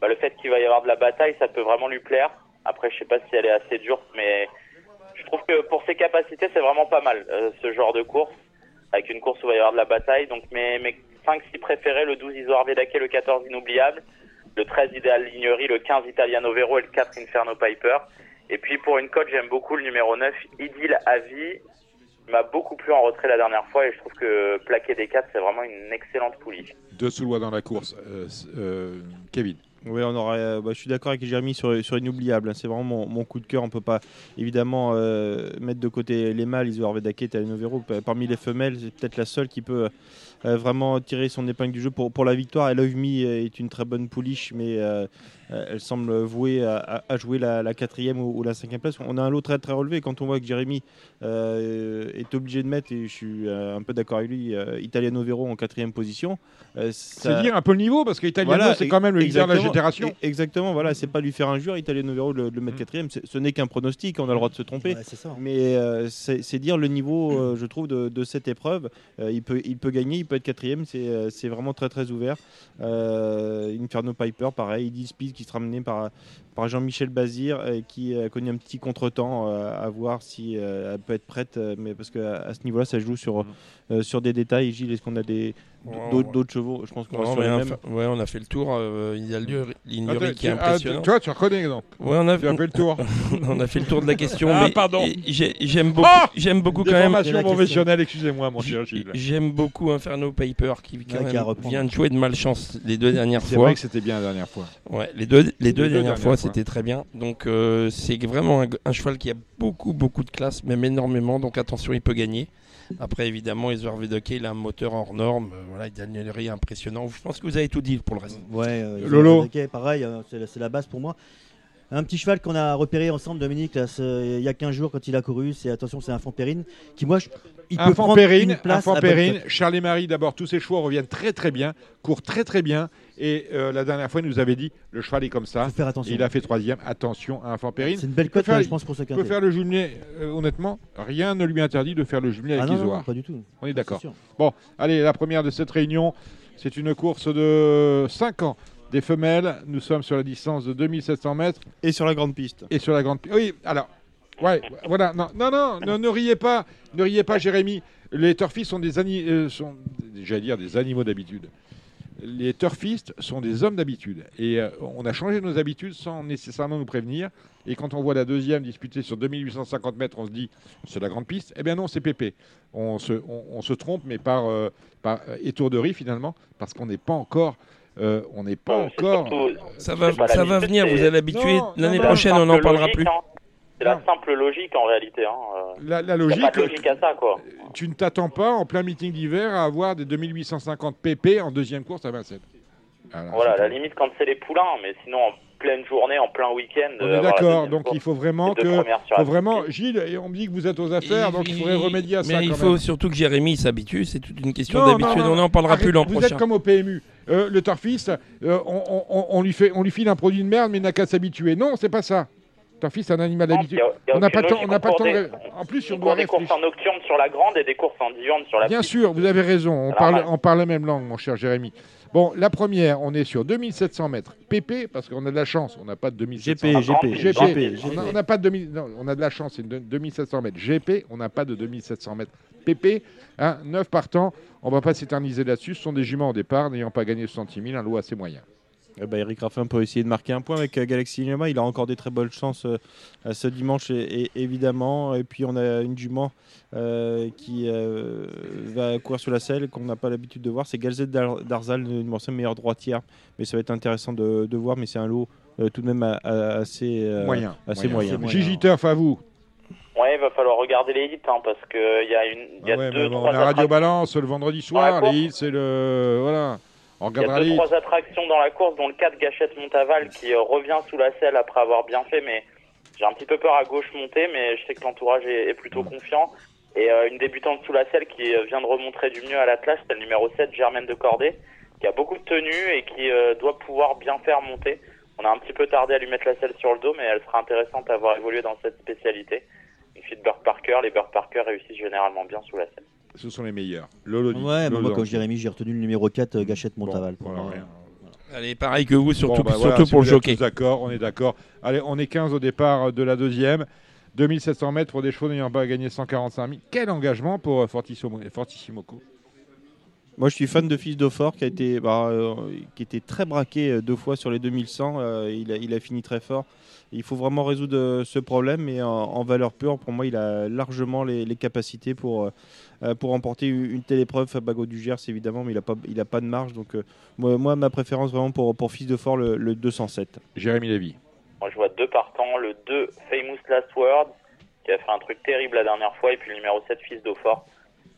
bah, le fait qu'il va y avoir de la bataille, ça peut vraiment lui plaire. Après, je sais pas si elle est assez dure, mais je trouve que pour ses capacités, c'est vraiment pas mal euh, ce genre de course, avec une course où il va y avoir de la bataille. Donc mes, mes 5-6 préférés, le 12 Isoar Vedake, le 14 Inoubliable, le 13 Ideal Lignerie, le 15 Italiano Vero et le 4 Inferno Piper. Et puis pour une cote, j'aime beaucoup le numéro 9, Idylle Avis. Il m'a beaucoup plu en retrait la dernière fois et je trouve que plaquer des 4, c'est vraiment une excellente poulie. Deux sous loi dans la course. Euh, euh, Kevin. Oui, on aurait. euh, bah, je suis d'accord avec Jérémy sur, sur Inoubliable. hein. C'est vraiment mon, mon coup de cœur. On peut pas évidemment euh, mettre de côté les mâles. Isoar Vedake, Taleno Vero. Parmi les femelles, c'est peut-être la seule qui peut euh, vraiment tirer son épingle du jeu pour, pour la victoire. Et Love Me est une très bonne pouliche, mais euh, euh, elle semble vouée à, à- à jouer la, la quatrième ou, ou la cinquième place. On a un lot très très relevé. Quand on voit que Jérémy euh, est obligé de mettre, et je suis euh, un peu d'accord avec lui, euh, Italiano Vero en quatrième position. euh, ça- C'est dire un peu le niveau, parce qu'Italiano, Voilà, c'est quand même le leader de la exactement. génération. Exactement, voilà, c'est pas lui faire injure, Italiano Vero de le, de le mettre quatrième, c'est- ce n'est qu'un pronostic, on a le droit de se tromper. Ouais, ça. Mais euh, c'est c'est dire le niveau, euh, je trouve, de, de cette épreuve. Euh, il, peut, il peut gagner, il peut être quatrième, c'est euh, c'est vraiment très très ouvert. Euh, Inferno Piper, pareil, Speed qui sera mené par, par Jean-Michel Bazir, euh, qui a connu un petit contretemps euh, à voir si euh, elle peut être prête, euh, mais parce qu'à à ce niveau-là, ça joue sur, euh, sur des détails. Gilles, est-ce qu'on a des Ouais, d'autres ouais. chevaux? Je pense qu'on un mêmes. fa- ouais, on a fait le tour. euh, il y a le lieu- Lignerie Attends, qui est tu- ah, impressionnant. tu vois, tu reconnais, non Ouais, on a Tu as fait le tour. [laughs] on a fait le tour de la question. Ah, mais pardon. j'ai- J'aime beaucoup, Ah j'aime beaucoup quand même. formations professionnelles, excusez-moi, mon cher Gilles. J'aime beaucoup Inferno Piper qui quand Ouais, même qui a vient de jouer de malchance les deux dernières C'est fois. vrai que c'était bien la dernière fois. Ouais, les deux, les deux dernières fois. C'était très bien. Donc euh, c'est vraiment un, un cheval qui a beaucoup, beaucoup de classe, même énormément. Donc attention, il peut gagner. Après, évidemment, Isor Vedeke, il a un moteur hors norme. euh, voilà, il a une impressionnant. Je pense que vous avez tout dit pour le reste. Ouais, euh, Lolo. Ok, pareil, euh, c'est la- c'est la base pour moi. Un petit cheval qu'on a repéré ensemble, Dominique, là, il y a 15 jours quand il a couru, c'est attention, c'est un Périne qui, moi, je- il peut Un prendre Périne, une place un Marie, d'abord, tous ses choix reviennent très très bien, courent très très bien. Et euh, la dernière fois, il nous avait dit le cheval est comme ça. faire attention. Il a fait troisième. Attention à un Périne. C'est une belle Il peut cote, faire- hein, je pense, pour ce Il peut faire le jumelé, euh, honnêtement, rien ne lui interdit de faire le jumelé Ah avec non, non, Isoar. non, pas du tout. On est d'accord. Bon, allez, la première de cette réunion, c'est une course de 5 ans. Des femelles, nous sommes sur la distance de 2700 mètres. Et sur la grande piste. Et sur la grande piste. Oui, alors, ouais, voilà, non, non, non, ne, ne riez pas, ne riez pas, Jérémy. Les turfistes sont des, ani- euh, sont, j'allais dire, des animaux d'habitude. Les turfistes sont des hommes d'habitude. Et euh, on a changé nos habitudes sans nécessairement nous prévenir. Et quand on voit la deuxième disputée sur 2850 mètres, on se dit c'est la grande piste. Eh bien non, c'est Pépé. On se, on, on se trompe, mais par, euh, par étourderie finalement, parce qu'on n'est pas encore. euh, on n'est pas encore. Ça va, ça va venir, vous allez habituer. Non, L'année prochaine, on n'en parlera logique, plus. hein. C'est la simple logique en réalité. Hein. euh. La, la Y a logique, pas de logique à ça, quoi. tu ne t'attends pas en plein meeting d'hiver à avoir des 2850 pp en deuxième course à 27. Voilà, la limite quand c'est les poulains, mais sinon en pleine journée, en plein week-end. On euh, est d'accord, donc course, il faut vraiment que. Faut vraiment, Gilles, et on me dit que vous êtes aux affaires, donc il faudrait remédier à ça. Mais il quand faut même. surtout que Jérémy s'habitue, c'est toute une question d'habitude. non, non, On n'en parlera arrête, plus l'an Vous prochain. êtes comme au PMU. Euh, le turfiste, euh, on, on- on- on lui fait, on lui file un produit de merde, mais il n'a qu'à s'habituer. Non, c'est pas ça. Turfis, c'est un animal Non, d'habitude. il y a- il y a On n'a pas aucune le temps. On pas le temps. de- En plus, on On doit des courses en nocturne sur la grande et des courses en diurne sur la Bien petite. sûr, vous avez raison. On parle, on parle la même langue, mon cher Jérémy. Bon, la première, on est sur 2700 mètres. PP, parce qu'on a de la chance, on n'a pas de 2700 GP, mètres. GP, GP, GP. on a- on n'a pas de 2000, non, on a de la chance, c'est une de- 2700 mètres. GP, on n'a pas de 2700 mètres. PP, hein, 9 partants, on va pas s'éterniser là-dessus. Ce sont des juments au départ, n'ayant pas gagné 60 000, un lot assez moyen. Eh ben, Eric Raffin peut essayer de marquer un point avec euh, Galaxy Cinema. Il a encore des très bonnes chances euh, à ce dimanche, et, et- évidemment. Et puis on a une jument euh, qui euh, va courir sur la selle qu'on n'a pas l'habitude de voir. C'est Galzette Dar- Darzal, numéro 5, meilleur droitière. Mais ça va être intéressant de, de voir. Mais c'est un lot euh, tout de même assez euh, moyen. Assez moyen. Gigi Turf, à vous? Ouais, il va falloir regarder les hits hein, parce que il y a une, il y a Ah ouais, deux, mais bon, trois on a Radio. Balance le vendredi soir. Les hits, c'est le. Voilà. Il y a deux trois attractions dans la course, dont le 4 Gâchette Montaval qui euh, revient sous la selle après avoir bien fait, mais j'ai un petit peu peur à gauche monter, mais je sais que l'entourage est, est plutôt confiant. Et euh, une débutante sous la selle qui euh, vient de remontrer du mieux à l'attelage, c'est le numéro 7 Germaine de Cordée, qui a beaucoup de tenue et qui euh, doit pouvoir bien faire monter. On a un petit peu tardé à lui mettre la selle sur le dos, mais elle sera intéressante à avoir évolué dans cette spécialité. Une fille de Burke Parker, les Burke Parker réussissent généralement bien sous la selle. Ce sont les meilleurs. Lolo dit. Ouais, Lolo moi, dans comme le- Jérémy, j'ai retenu le numéro 4, euh, Gâchette Montaval. pour voilà, moi. rien. Allez, pareil que vous, surtout, Bon, bah, surtout voilà, si pour le vous êtes jockey. tous D'accord, on est d'accord. Allez, on est 15 au départ de la deuxième. 2700 mètres pour des chevaux n'ayant pas gagné 145 000. Quel engagement pour euh, Fortissimo, Fortissimoco Moi, je suis fan de Fils d'Aufort qui a été, bah, euh, qui était très braqué euh, deux fois sur les 2100. euh, il, a, il a fini très fort. Il faut vraiment résoudre ce problème, mais en, en valeur pure, pour moi, il a largement les, les capacités pour, euh, pour remporter une, telle épreuve. Fabago du Gers, évidemment, mais il n'a pas, il a pas de marge. Donc, euh, moi, moi, ma préférence vraiment pour, pour Fils d'Aufort, le, le 207. Jérémy Lévy. Moi, je vois deux partants. Le 2, Famous Last Word, qui a fait un truc terrible la dernière fois. Et puis le numéro 7, Fils d'Aufort.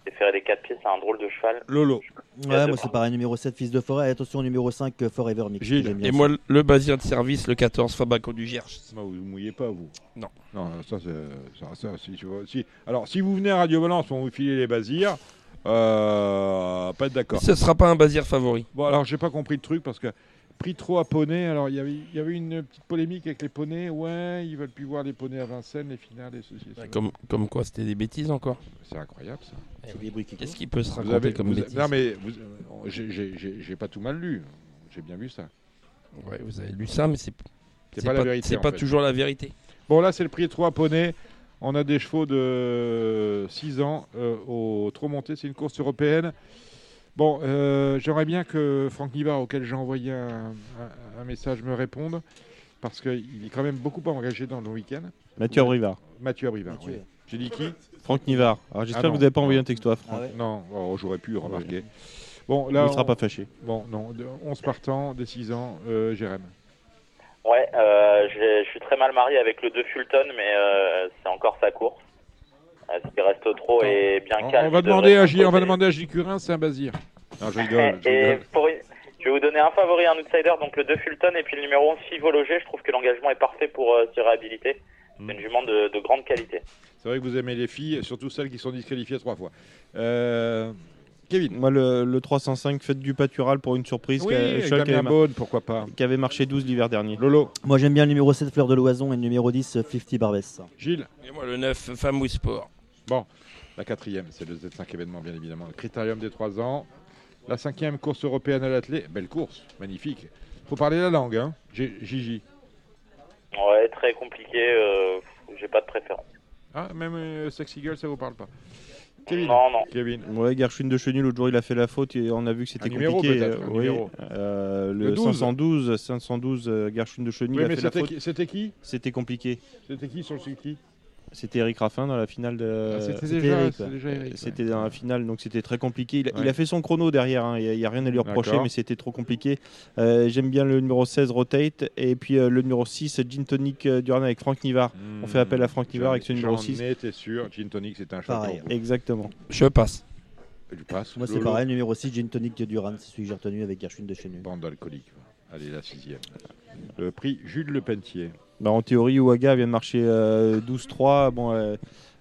C'est ferré des 4 pieds, c'est un drôle de cheval. Lolo. Ouais, moi c'est pareil, numéro 7, Fils de Forêt. Et attention, numéro 5, euh, Forever Mix. bien Et moi, le basir de service, le 14, Fabaco du Gers. Non, vous ne mouillez pas, vous. Non. Non, ça, c'est. Ça, ça, si, Alors, si vous venez à Radio Balance, on vous filer les basirs. Euh, pas être d'accord. Ce sera pas un basir favori. Bon, alors, j'ai pas compris le truc parce que. Pris trop à poney, alors il y avait, il y avait une petite polémique avec les poneys. Ouais, ils veulent plus voir les poneys à Vincennes, les finales, et ceci. et cela. Comme, comme quoi, c'était des bêtises encore. C'est incroyable ça. Qu'est-ce qui peut se Vous raconter avez- comme vous- bêtises Non, mais vous- euh, j'ai- j'ai j'ai- j'ai pas tout mal lu. J'ai bien vu ça. Ouais, vous avez lu ça, mais c'est C'est pas la vérité, C'est en pas fait. toujours la vérité. Bon, là, c'est le prix de 3 poneys. On a des chevaux de 6 ans euh, au trop monté. C'est une course européenne. Bon, euh, j'aimerais bien que Franck Nivard, auquel j'ai envoyé un, un- un message, me réponde. Parce qu'il est quand même beaucoup engagé dans le week-end. Mathieu Abrivard. Mathieu Abrivard, oui. J'ai dit qui? Franck Nivard. Alors, j'espère Ah que vous n'avez pas envoyé un texto à Franck. Non, oh, j'aurais pu remarquer. Bon, Il là, ne sera on- pas fâché. Bon, non, de 11 partants, des 6 ans, euh, Jérém. Ouais, euh, je suis très mal marié avec le 2 Fulton, mais euh, c'est encore sa course. Euh, S'il reste trop et bien On, calme. on va demander à J, on va demander à J. Curin, c'est un basir. Non, je rigole. je Et rigole. pour je vais vous donner un favori, un outsider, donc le 2 Fulton et puis le numéro 11 Fivologer. Je trouve que l'engagement est parfait pour euh, se réhabiliter. Hmm. C'est une jument de, de grande qualité. C'est vrai que vous aimez les filles, surtout celles qui sont disqualifiées trois fois. Euh, Kevin. Moi, le, le 305, faites du pâtural pour une surprise. Oui, qui qui avait Beaune, pourquoi pas. Qui avait marché 12 l'hiver dernier. Lolo. Moi j'aime bien le numéro 7, Fleur de l'Oison, et le numéro 10, 50 Barbès. Gilles. Et moi, le 9, Famous Sport. Bon, la quatrième, c'est le Z5 événement, bien évidemment. Le critérium des 3 ans. La cinquième course européenne à l'athlé. Belle course, magnifique. faut parler la langue, hein. G- Gigi. Ouais, très compliqué. euh, J'ai pas de préférence. Ah, même euh, Sexy Girl, ça vous parle pas. Kevin. Non, non. Kevin. Ouais, Gershwin de Chenu, l'autre jour, il a fait la faute et on a vu que c'était compliqué. euh, oui. numéro. Euh, Le le 12. 512, 512, euh, Gershwin de Chenu, Oui, il a mais fait la c'était faute. qui, c'était qui? C'était compliqué. C'était qui sur le circuit? C'était Eric Raffin dans la finale de. Ah, c'était déjà- Eric, c'est ouais. C'était dans la finale, donc c'était très compliqué. Il, a- il Ouais. a fait son chrono derrière, hein, il n'y a, rien à lui reprocher, mais c'était trop compliqué. Euh, J'aime bien le numéro 16, Rotate, et puis euh, le numéro 6, Gin Tonic euh, Duran avec Franck Nivard. On fait appel à Franck Nivard avec ce numéro 6. J'en sûr. Gin Tonic, c'était un vous. Exactement. Je passe. Tu passes. Moi c'est pareil, numéro 6, Gin Tonic Duran, c'est celui que j'ai retenu avec Gershwin de Chenu. Bande d'alcooliques. Allez, la sixième. Le prix Jules Lepentier. Bah, en théorie, Ouaga vient de marcher euh, 12-3. Bon, euh,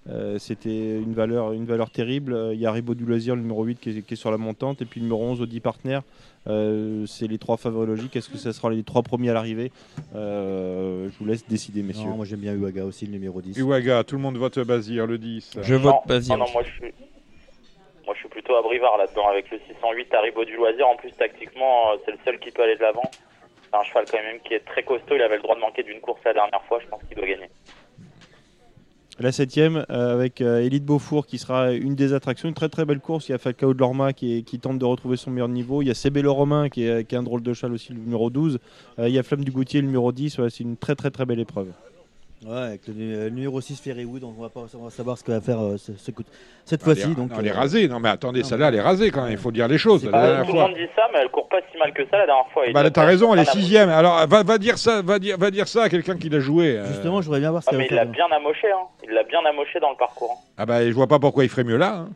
Euh, C'était une valeur, une valeur terrible. Euh, Il y a Ribaud du Loisir, le numéro 8, qui est, qui est sur la montante. Et puis le numéro 11, Audi Partner. Euh, C'est les trois favoris logiques. Est-ce que ce sera les trois premiers à l'arrivée? Euh, Je vous laisse décider, messieurs. Non, moi j'aime bien Uaga aussi, le numéro 10. Uwaga, tout le monde vote Bazir, le 10. Je Non, vote Bazir. Non, non, moi je suis. Moi je suis plutôt à Brivard là-dedans avec le 608 Haribo du loisir. En plus, tactiquement, euh, c'est le seul qui peut aller de l'avant. C'est un cheval quand même qui est très costaud. Il avait le droit de manquer d'une course la dernière fois. Je pense qu'il doit gagner. La septième, euh, avec euh, Elite Beaufour, qui sera une des attractions. Une très très belle course. Il y a Falcao de Lorma qui, tente de retrouver son meilleur niveau. Il y a Cébélo Romain qui est, un drôle de cheval aussi, le numéro 12. Euh, il y a Flamme du Goutier, le numéro 10. Ouais, c'est une très très très belle épreuve. Ouais, avec le, euh, numéro 6 Ferrywood, on va, pas, on va savoir ce qu'il va faire euh, ce- ce coup- cette Ah, elle fois-ci. donc, elle est euh, rasée. Non, mais attendez, celle-là, elle est rasée quand même. Il faut dire les choses. La dernière tout le fois. monde dit ça, mais elle court pas si mal que ça la dernière fois. Bah, t'as raison, elle est sixième. Alors, va, va dire ça, va dire, va dire ça à quelqu'un qui l'a joué. euh. Justement, je voudrais bien voir ce Ah, qu'il mais il l'a bien amoché. Hein. Il l'a bien amoché dans le parcours. hein. Ah bah, je vois pas pourquoi il ferait mieux là. hein.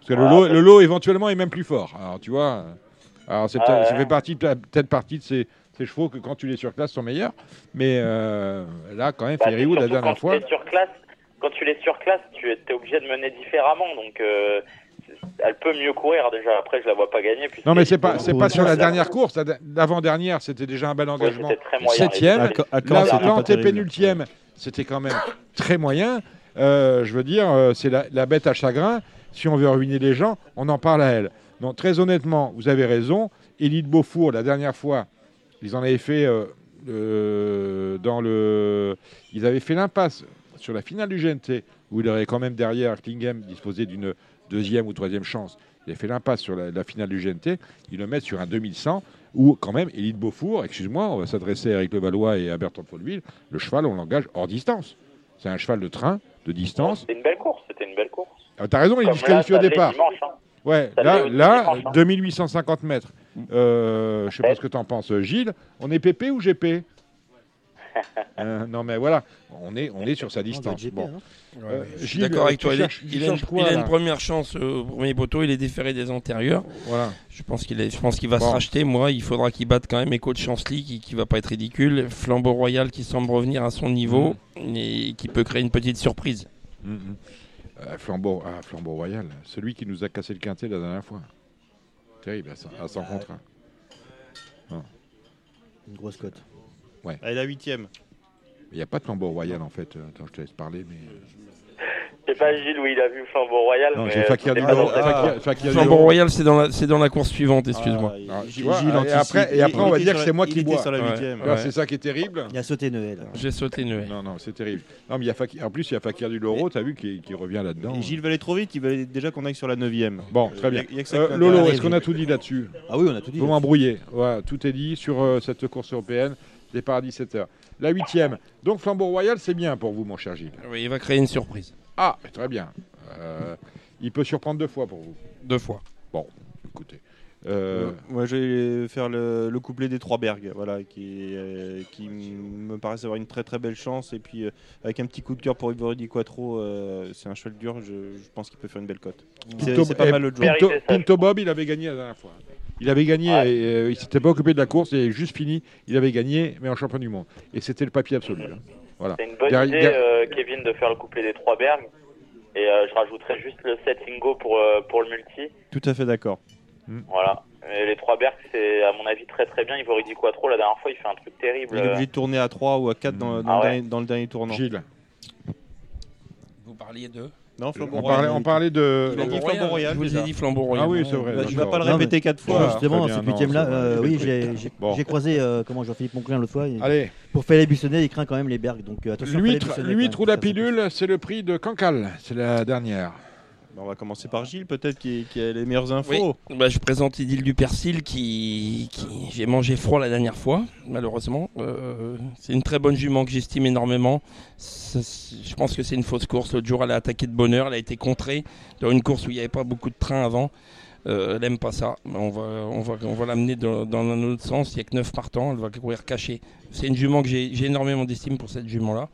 Parce que le, Ah, lot, bah- le lot, éventuellement, est même plus fort. Alors, tu vois. Alors, c'est Ah, ça fait partie, peut-être partie de ces, ces chevaux que quand tu les surclasses sont meilleurs. Mais euh, là, quand même, Bah, Ferrywood, la surtout dernière quand fois. Tu les surclasses, quand tu les surclasses, tu es obligé de mener différemment. Donc, euh, elle peut mieux courir déjà. Après, je la vois pas gagner. Non, mais c'est pas, c'est pas sur la dernière course. la- L'avant-dernière, c'était déjà un bel engagement. c'était très moyen. Septième. L'antépénultième, c'était quand même très moyen. Euh, je veux dire, euh, c'est la, la bête à chagrin. Si on veut ruiner les gens, on en parle à elle. Donc, très honnêtement, vous avez raison. Élite Beaufour, la dernière fois, ils en avaient fait euh, euh, dans le. Ils avaient fait l'impasse sur la finale du GNT, où il aurait quand même derrière Klingem disposé d'une deuxième ou troisième chance. Il a fait l'impasse sur la, la finale du GNT. Ils le mettent sur un 2100, où quand même, Élite Beaufour, excuse-moi, on va s'adresser à Eric Levallois et à Bertrand de Folleville, le cheval, on l'engage hors distance. C'est un cheval de train, de distance. C'était une belle course. C'était une belle course. Ah, T'as raison, il est disqualifié au départ. dimanche, hein. Ouais, Ça là, là dimanche, hein. 2850 mètres. Euh, je sais pas ce que tu en penses, Gilles. On est PP ou GP [laughs] Euh, Non, mais voilà, on est, on est sur sa distance. GP, Bon. hein. Euh, Je suis Gilles, d'accord avec toi. Il, cherches- tu il a, une, cherches quoi, il a là une première chance au premier poteau. Il est déféré des antérieurs. Voilà. Je pense qu'il est, je pense qu'il va Bon. se racheter. Moi, il faudra qu'il batte quand même Echo de Chancelly, qui, qui va pas être ridicule. Flambeau Royal qui semble revenir à son niveau Mm. et qui peut créer une petite surprise. Mhm. Euh, Flambeau, ah, Flambeau Royal, celui qui nous a cassé le quintet la dernière fois. Terrible, à 100 à 100 contre un. Une grosse cote. Ouais. Elle est la huitième. Il n'y a pas de Flambeau Royal en fait. Euh, Attends, je te laisse parler. Mais... Sais pas Gilles où il a vu Flambeau Royal. Non, j'ai Fakir. Fakir du Flambeau. Royal, c'est dans la, c'est dans la course suivante. Excuse-moi. Ah, Ah, Gilles- vois, Gilles et après, et après, on va dire que la- c'est moi qui bois. sur la Ouais. huitième. Tu vois, Ouais. C'est ça qui est terrible. Il a sauté Noël. J'ai sauté Noël. Non, non, c'est terrible. Non, mais il y a Fakir- en plus, il y a Fakir du Loro, tu as vu, qui, qui revient là-dedans. Et Gilles va aller trop vite, il va déjà qu'on aille sur la neuvième. Bon, très Euh, bien. Euh, Lolo, est-ce qu'on a tout dit là-dessus Ah oui, on a tout dit. Vous m'embrouillez. Tout est dit sur euh, cette course européenne. Départ à 17h. La huitième. Donc Flambeau Royal, c'est bien pour vous, mon cher Gilles. Oui, il va créer une surprise. Ah, très bien. Euh, il peut surprendre deux fois pour vous. Deux fois. Bon, écoutez. Euh, moi, je vais faire le, le couplet des trois Bergs, voilà, qui, euh, qui me paraissent avoir une très très belle chance. Et puis, euh, avec un petit coup de cœur pour Ivory Di Quattro, euh, c'est un cheval dur, je, je pense qu'il peut faire une belle cote. C'est pas eh, mal le jour. Pinto Bob, il avait gagné la dernière fois. Il avait gagné, Ouais. et, euh, il s'était pas occupé de la course, il avait juste fini. Il avait gagné, mais en champion du monde. Et c'était le papier absolu. hein. Voilà. C'est une bonne Derrière- idée, euh, Kevin, de faire le couplet des trois Bergs. Et euh, je rajouterais juste le 7 Ingo pour, euh, pour le multi. Tout à fait d'accord. Voilà. Et les trois Bergs, c'est à mon avis très très bien. Ivory Di Quattro, la dernière fois, il fait un truc terrible. Il est obligé de tourner à 3 ou à 4 dans, dans Ah le, ouais. dernier, dans le dernier tournant. Gilles, Vous parliez de Non, Flambeau on Royal. parlait, on parlait de. Il a dit Flambeau Royal, Je vous déjà. ai dit Flambeau Royal. Ah oui, c'est vrai. Bah, je vais d'accord. pas le répéter 4 Voilà. fois. Justement, très bien, cette non, huitième là, c'est vrai. euh, oui, j'ai j'ai- Bon. croisé euh, comment Jean-Philippe Monclin l'autre fois. et Allez, Pour faire les buissonnets, il craint quand même les bergs. Donc euh, attention. l'huître, Fallait Buissonnet, ou la pilule, c'est le prix de Cancale. C'est la dernière. Bah, on va commencer par Gilles, peut-être, qui, a les meilleures Oui, infos. bah, je présente Idylle du Persil qui, j'ai mangé froid la dernière fois, malheureusement. Euh, c'est une très bonne jument que j'estime énormément. Je pense que c'est une fausse course. L'autre jour, elle a attaqué de bonne heure, elle a été contrée dans une course où il n'y avait pas beaucoup de trains avant. Euh, elle aime pas ça. On va, on va, on va l'amener dans, dans un autre sens. Il n'y a que 9 partants. Elle va courir cachée. C'est une jument que j'ai énormément d'estime pour cette jument-là.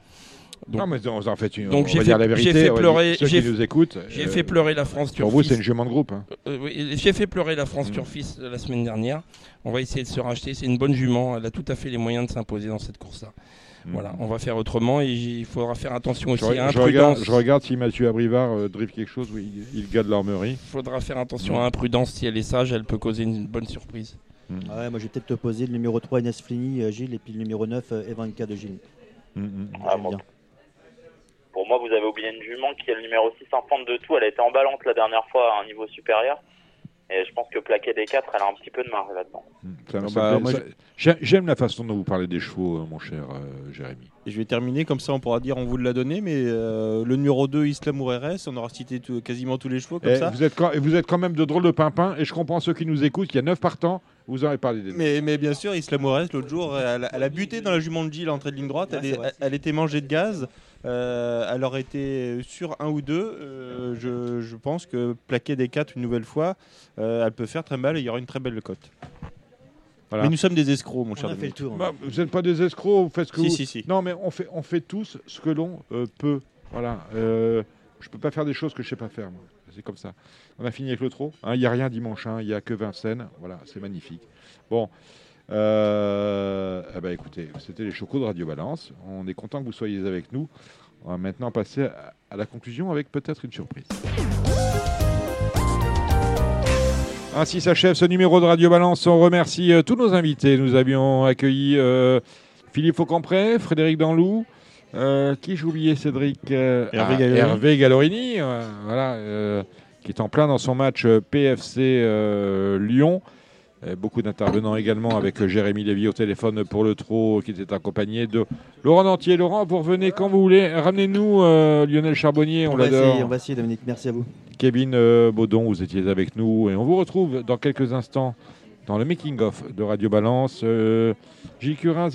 Donc- non, mais en une. Donc j'ai fait, dire la vérité. j'ai fait pleurer, ceux j'ai qui nous écoutent. J'ai euh, fait pleurer la France Pour vous, Turfis. c'est une jument de groupe. hein. Euh, oui, j'ai fait pleurer la France Turfis euh, la semaine dernière. On va essayer de se racheter. C'est une bonne jument. Elle a tout à fait les moyens de s'imposer dans cette course-là. Voilà, on va faire autrement et il faudra faire attention Mm. Je, aussi à re- je regarde, imprudence. je regarde si Mathieu Abrivard euh, drift quelque chose. Oui, il, il garde l'armerie. Il faudra faire attention Mm. à imprudence. Si elle est sage, elle peut causer une bonne surprise. Ouais, moi je vais peut-être te poser le numéro 3 Enes Flini, euh, Gilles, et puis le numéro 9 euh, Evanka de Gilles. Ah, bon. Pour moi, vous avez oublié une jument qui est le numéro 6 en fente de tout. Elle a été emballante la dernière fois à un niveau supérieur. Et je pense que plaquer des 4, elle a un petit peu de marge là-dedans. Ça- Ah bah, J'aime la façon dont vous parlez des chevaux, euh, mon cher euh, Jérémy. Et je vais terminer, comme ça on pourra dire on vous l'a donné, mais euh, le numéro 2, Islam RS, on aura cité tout- quasiment tous les chevaux comme Eh, ça. vous, êtes quand, vous êtes quand même de drôles de pimpins, et je comprends ceux qui nous écoutent, il y a 9 partants, vous en avez parlé des Mais, mais bien sûr, Islam RS, l'autre jour, elle, a- elle a buté dans la jument de Gilles à l'entrée de ligne droite, elle, est- elle- elle était mangée de gaz, euh, elle aurait été sur un ou deux, euh, je, je pense que plaquer des 4 une nouvelle fois, euh, elle peut faire très mal et il y aura une très belle cote. Voilà. Mais nous sommes des escrocs, mon cher. a fait le tour. Bah, vous n'êtes pas des escrocs, vous faites ce que Si, vous... si, si. Non, mais on fait, on fait tous ce que l'on euh, peut. Voilà. Euh, je peux pas faire des choses que je sais pas faire. moi. C'est comme ça. On a fini avec le trot. hein, Il n'y a rien dimanche. hein, Il n'y a que Vincennes. Voilà, c'est magnifique. Bon. Euh, eh ben, écoutez, c'était les chocos de Radio Balance. On est content que vous soyez avec nous. On va maintenant passer à, à la conclusion avec peut-être une surprise. Ainsi s'achève ce numéro de Radio Balance. On remercie euh, tous nos invités. Nous avions accueilli euh, Philippe Faucampré, Frédéric Danlou, qui j'ai oublié Cédric Hervé ah, Gallorini. Hervé Gallorini, voilà, qui est en plein dans son match PFC Lyon. Beaucoup d'intervenants également avec Jérémy Lévy au téléphone pour le trot qui était accompagné de Laurent Dantier. Laurent, vous revenez quand vous voulez. Ramenez-nous euh, Lionel Charbonnier, on, On va, l'adore. essayer, on va essayer, Dominique. Merci à vous. Kevin euh, Baudon, vous étiez avec nous et on vous retrouve dans quelques instants dans le making-of de Radio Balance. Euh, Gilles Curin,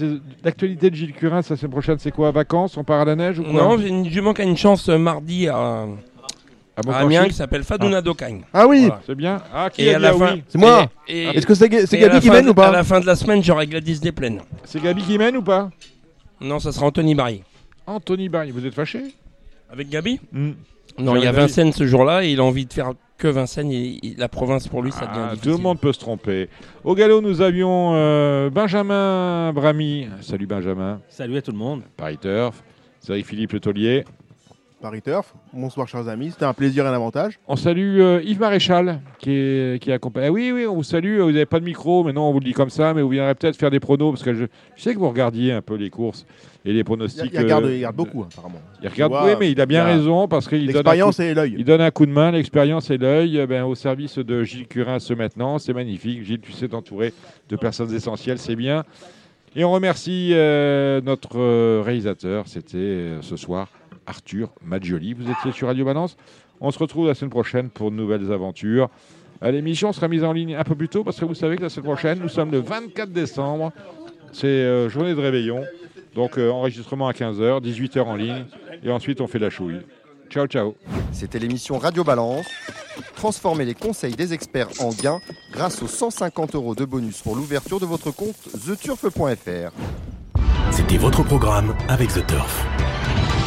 l'actualité de Gilles Curin, la semaine prochaine, c'est quoi? Vacances On part à la neige ou quoi? Non, jument qui a une chance mardi à, À à Amiens qui s'appelle Fadouna Ah. Docagne. Ah oui Voilà. C'est bien. Ah, qui Et a à la ah fin, oui C'est moi Est-ce que c'est Gabi qui mène ou pas À la fin de la semaine, j'aurai Gladys Desplaines. C'est Gabi qui mène ou pas Non, ça sera Anthony Barry. Anthony Barry, vous êtes fâché Avec Gabi Hmm. Non, il y a. Vincennes ce jour-là et il a envie de faire que Vincennes. et- et la province pour lui, ça devient Ah, difficile. tout le monde peut se tromper. Au galop, nous avions euh, Benjamin Bramy. Salut Benjamin. Salut à tout le monde. Paris Turf. Salut Philippe Le Taulier. Paris Turf. Bonsoir, chers amis. C'était un plaisir et un avantage. On salue euh, Yves Maréchal qui est, qui est accompagné. Ah oui, oui, on vous salue. Vous n'avez pas de micro, mais non, on vous le dit comme ça. Mais vous viendrez peut-être faire des pronos parce que je, je sais que vous regardiez un peu les courses et les pronostics. il regarde, euh, il regarde beaucoup, apparemment. Il regarde, vois, oui, mais il a bien il y a raison parce qu'il donne, L'expérience et l'œil. il donne un coup de main, l'expérience et l'œil eh ben, au service de Gilles Curin ce maintenant. C'est magnifique. Gilles, tu sais t'entourer de personnes essentielles, c'est bien. Et on remercie euh, notre euh, réalisateur, c'était euh, ce soir Arthur Maggioli. Vous étiez sur Radio Balance. On se retrouve la semaine prochaine pour de nouvelles aventures. Euh, L'émission sera mise en ligne un peu plus tôt parce que vous savez que la semaine prochaine, nous sommes le 24 décembre. C'est euh, journée de réveillon. Donc euh, enregistrement à 15h, 18h en ligne. Et ensuite, on fait la chouille. Ciao, ciao. C'était l'émission Radio Balance. Transformez les conseils des experts en gains grâce aux 150 euros de bonus pour l'ouverture de votre compte theturf.fr. C'était votre programme avec The Turf.